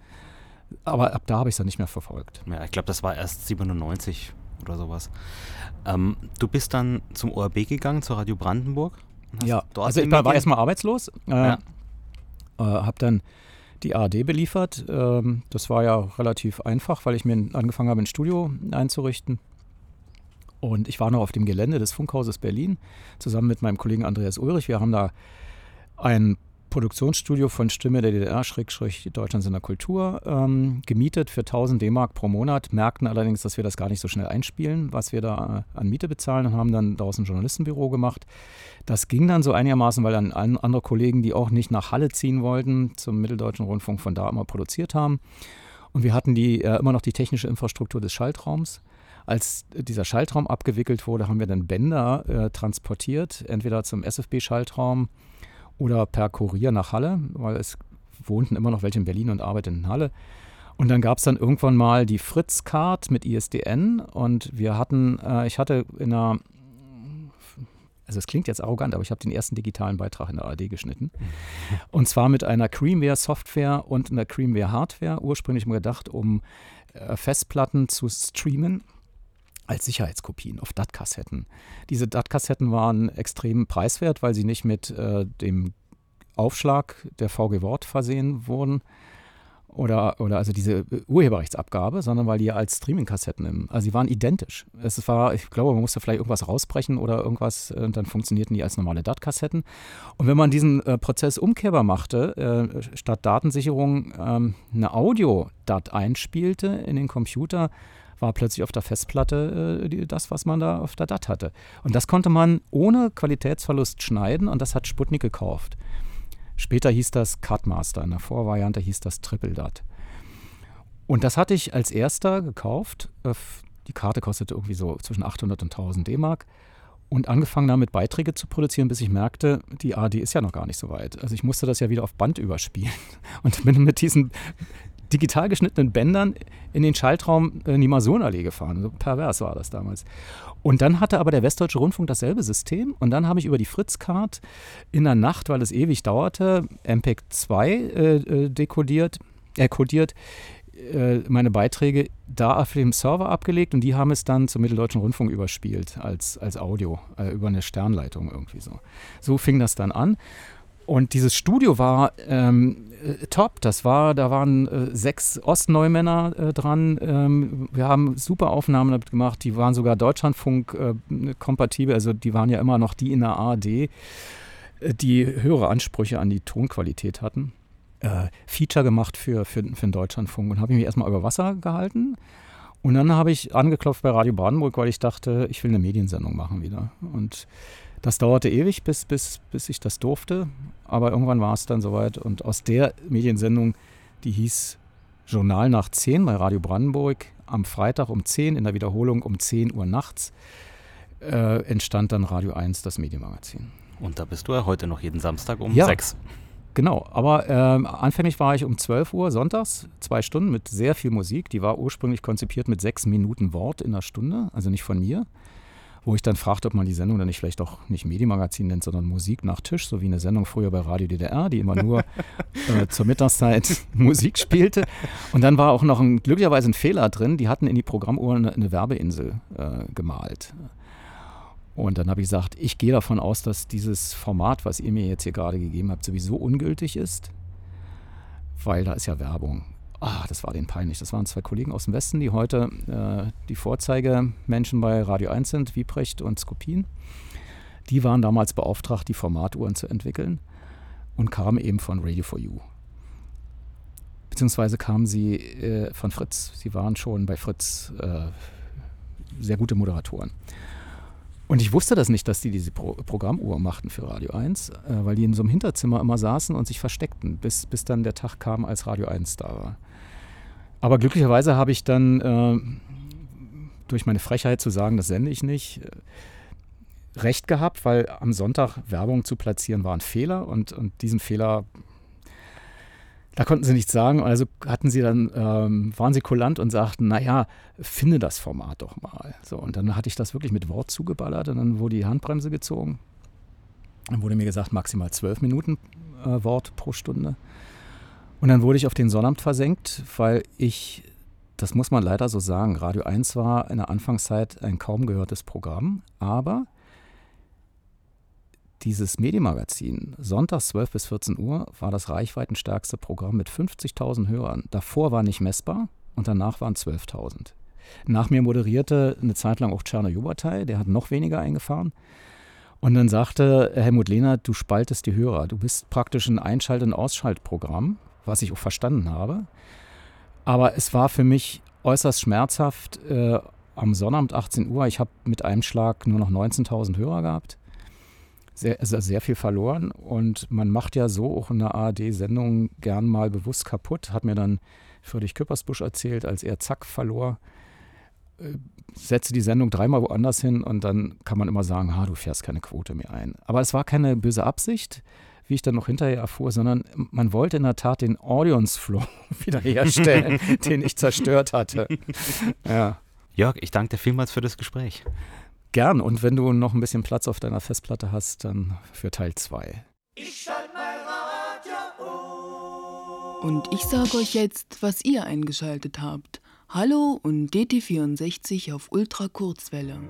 Aber ab da habe ich es dann nicht mehr verfolgt. Ja, ich glaube, das war erst 97 oder sowas. Ähm, du bist dann zum ORB gegangen, zur Radio Brandenburg? Ja, also ich war, war erstmal arbeitslos. Äh, ja. äh, habe dann die ARD beliefert. Ähm, das war ja relativ einfach, weil ich mir angefangen habe, ein Studio einzurichten. Und ich war noch auf dem Gelände des Funkhauses Berlin zusammen mit meinem Kollegen Andreas Ulrich. Wir haben da ein Produktionsstudio von Stimme der DDR, Schrägstrich der Kultur, ähm, gemietet für 1000 D-Mark pro Monat, merkten allerdings, dass wir das gar nicht so schnell einspielen, was wir da äh, an Miete bezahlen und haben dann daraus ein Journalistenbüro gemacht. Das ging dann so einigermaßen, weil dann andere Kollegen, die auch nicht nach Halle ziehen wollten, zum Mitteldeutschen Rundfunk von da immer produziert haben. Und wir hatten die, äh, immer noch die technische Infrastruktur des Schaltraums. Als dieser Schaltraum abgewickelt wurde, haben wir dann Bänder äh, transportiert, entweder zum SFB-Schaltraum, oder per Kurier nach Halle, weil es wohnten immer noch welche in Berlin und arbeiteten in Halle. Und dann gab es dann irgendwann mal die Fritz-Card mit ISDN und wir hatten, äh, ich hatte in einer, also es klingt jetzt arrogant, aber ich habe den ersten digitalen Beitrag in der ARD geschnitten. Und zwar mit einer Creamware-Software und einer Creamware-Hardware, ursprünglich mal gedacht, um äh, Festplatten zu streamen als Sicherheitskopien auf DAT-Kassetten. Diese DAT-Kassetten waren extrem preiswert, weil sie nicht mit äh, dem Aufschlag der VG Wort versehen wurden oder, oder also diese Urheberrechtsabgabe, sondern weil die als Streaming-Kassetten, also sie waren identisch. Es war, ich glaube, man musste vielleicht irgendwas rausbrechen oder irgendwas und äh, dann funktionierten die als normale DAT-Kassetten. Und wenn man diesen äh, Prozess umkehrbar machte, äh, statt Datensicherung ähm, eine Audio-DAT einspielte in den Computer, war plötzlich auf der Festplatte äh, das, was man da auf der DAT hatte. Und das konnte man ohne Qualitätsverlust schneiden und das hat Sputnik gekauft. Später hieß das Cutmaster, in der Vorvariante hieß das Triple DAT. Und das hatte ich als erster gekauft. Äh, die Karte kostete irgendwie so zwischen 800 und 1000 D-Mark und angefangen damit Beiträge zu produzieren, bis ich merkte, die AD ist ja noch gar nicht so weit. Also ich musste das ja wieder auf Band überspielen und bin mit diesen digital geschnittenen Bändern in den Schaltraum äh, Niemasonallee gefahren. So pervers war das damals. Und dann hatte aber der Westdeutsche Rundfunk dasselbe System. Und dann habe ich über die Fritz-Card in der Nacht, weil es ewig dauerte, MPEG 2 äh, äh, dekodiert, äh, äh, meine Beiträge da auf dem Server abgelegt und die haben es dann zum Mitteldeutschen Rundfunk überspielt als, als Audio äh, über eine Sternleitung irgendwie so. So fing das dann an. Und dieses Studio war ähm, äh, top. Das war, da waren äh, sechs Ostneumänner äh, dran. Ähm, wir haben super Aufnahmen damit gemacht. Die waren sogar Deutschlandfunk äh, kompatibel. Also die waren ja immer noch die in der ARD, äh, die höhere Ansprüche an die Tonqualität hatten. Äh, Feature gemacht für, für, für den Deutschlandfunk und habe ich mich erstmal über Wasser gehalten. Und dann habe ich angeklopft bei Radio Brandenburg, weil ich dachte, ich will eine Mediensendung machen wieder. Und das dauerte ewig, bis, bis, bis ich das durfte, aber irgendwann war es dann soweit. Und aus der Mediensendung, die hieß Journal nach 10 bei Radio Brandenburg, am Freitag um 10, in der Wiederholung um 10 Uhr nachts, äh, entstand dann Radio 1, das Medienmagazin. Und da bist du ja heute noch jeden Samstag um ja, 6. Genau, aber äh, anfänglich war ich um 12 Uhr sonntags, zwei Stunden mit sehr viel Musik. Die war ursprünglich konzipiert mit sechs Minuten Wort in der Stunde, also nicht von mir wo ich dann fragte, ob man die Sendung dann nicht vielleicht auch nicht Medienmagazin nennt, sondern Musik nach Tisch, so wie eine Sendung früher bei Radio DDR, die immer nur äh, zur Mittagszeit Musik spielte. Und dann war auch noch ein, glücklicherweise ein Fehler drin, die hatten in die Programmuhr eine, eine Werbeinsel äh, gemalt. Und dann habe ich gesagt, ich gehe davon aus, dass dieses Format, was ihr mir jetzt hier gerade gegeben habt, sowieso ungültig ist, weil da ist ja Werbung. Ah, das war denen peinlich. Das waren zwei Kollegen aus dem Westen, die heute äh, die Vorzeigemenschen bei Radio 1 sind, Wiebrecht und Skopin. Die waren damals beauftragt, die Formatuhren zu entwickeln und kamen eben von Radio for You. Beziehungsweise kamen sie äh, von Fritz. Sie waren schon bei Fritz äh, sehr gute Moderatoren. Und ich wusste das nicht, dass die diese Pro Programmuhr machten für Radio 1, äh, weil die in so einem Hinterzimmer immer saßen und sich versteckten, bis, bis dann der Tag kam, als Radio 1 da war. Aber glücklicherweise habe ich dann äh, durch meine Frechheit zu sagen, das sende ich nicht, äh, recht gehabt, weil am Sonntag Werbung zu platzieren war ein Fehler und, und diesen Fehler Da konnten sie nichts sagen, also hatten sie dann, ähm, waren sie kulant und sagten, naja, finde das Format doch mal. So, und dann hatte ich das wirklich mit Wort zugeballert und dann wurde die Handbremse gezogen. Dann wurde mir gesagt, maximal zwölf Minuten äh, Wort pro Stunde. Und dann wurde ich auf den Sonnabend versenkt, weil ich, das muss man leider so sagen, Radio 1 war in der Anfangszeit ein kaum gehörtes Programm, aber dieses Medienmagazin, sonntags 12 bis 14 Uhr, war das reichweitenstärkste Programm mit 50.000 Hörern. Davor war nicht messbar und danach waren 12.000. Nach mir moderierte eine Zeit lang auch Czerno Jubatay, der hat noch weniger eingefahren. Und dann sagte Helmut Lehnert, du spaltest die Hörer. Du bist praktisch ein Einschalt- und Ausschaltprogramm, was ich auch verstanden habe. Aber es war für mich äußerst schmerzhaft. Äh, am Sonnabend 18 Uhr, ich habe mit einem Schlag nur noch 19.000 Hörer gehabt sehr, also sehr viel verloren. Und man macht ja so auch in der ARD-Sendung gern mal bewusst kaputt. Hat mir dann Friedrich Küppersbusch erzählt, als er Zack verlor. Äh, setze die Sendung dreimal woanders hin und dann kann man immer sagen, ha, du fährst keine Quote mehr ein. Aber es war keine böse Absicht, wie ich dann noch hinterher erfuhr, sondern man wollte in der Tat den Audience Flow wiederherstellen, den ich zerstört hatte. Ja. Jörg, ich danke dir vielmals für das Gespräch. Gern. Und wenn du noch ein bisschen Platz auf deiner Festplatte hast, dann für Teil 2. Ich schalte mein Radio um. Und ich sage euch jetzt, was ihr eingeschaltet habt. Hallo und DT64 auf Ultrakurzwelle.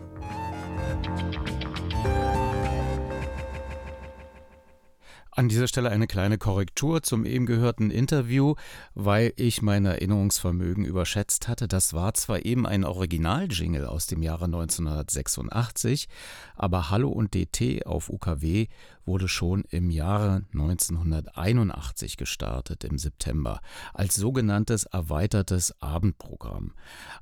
An dieser Stelle eine kleine Korrektur zum eben gehörten Interview, weil ich mein Erinnerungsvermögen überschätzt hatte. Das war zwar eben ein Original-Jingle aus dem Jahre 1986, aber Hallo und DT auf UKW wurde schon im Jahre 1981 gestartet, im September, als sogenanntes erweitertes Abendprogramm.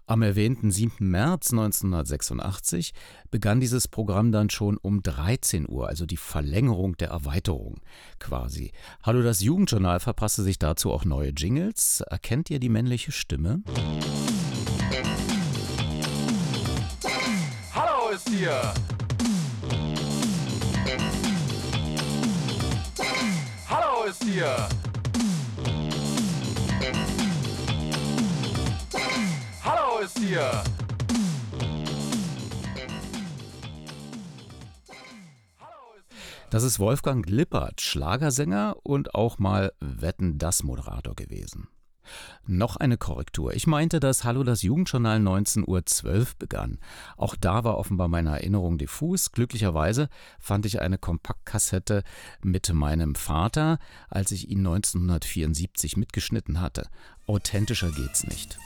Am erwähnten 7. März 1986 begann dieses Programm dann schon um 13 Uhr, also die Verlängerung der Erweiterung quasi. Hallo, das Jugendjournal verpasste sich dazu auch neue Jingles. Erkennt ihr die männliche Stimme? Hallo ist hier! Ist hier. Hallo ist hier. Das ist Wolfgang Lippert, Schlagersänger und auch mal Wetten das Moderator gewesen. Noch eine Korrektur. Ich meinte, dass Hallo das Jugendjournal 19.12 Uhr begann. Auch da war offenbar meine Erinnerung diffus. Glücklicherweise fand ich eine Kompaktkassette mit meinem Vater, als ich ihn 1974 mitgeschnitten hatte. Authentischer geht's nicht.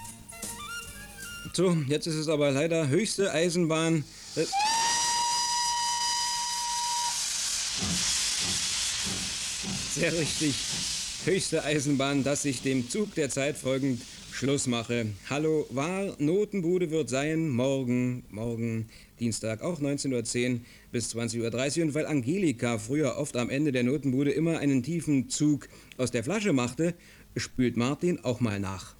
So, jetzt ist es aber leider höchste Eisenbahn. Äh Sehr richtig höchste Eisenbahn, dass ich dem Zug der Zeit folgend Schluss mache. Hallo, war Notenbude wird sein morgen, morgen Dienstag auch 19.10 Uhr bis 20.30 Uhr. Und weil Angelika früher oft am Ende der Notenbude immer einen tiefen Zug aus der Flasche machte, spült Martin auch mal nach.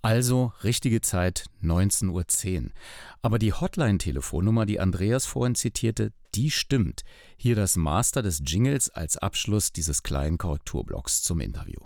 Also richtige Zeit 19.10 Uhr. Aber die Hotline-Telefonnummer, die Andreas vorhin zitierte, die stimmt. Hier das Master des Jingles als Abschluss dieses kleinen Korrekturblocks zum Interview.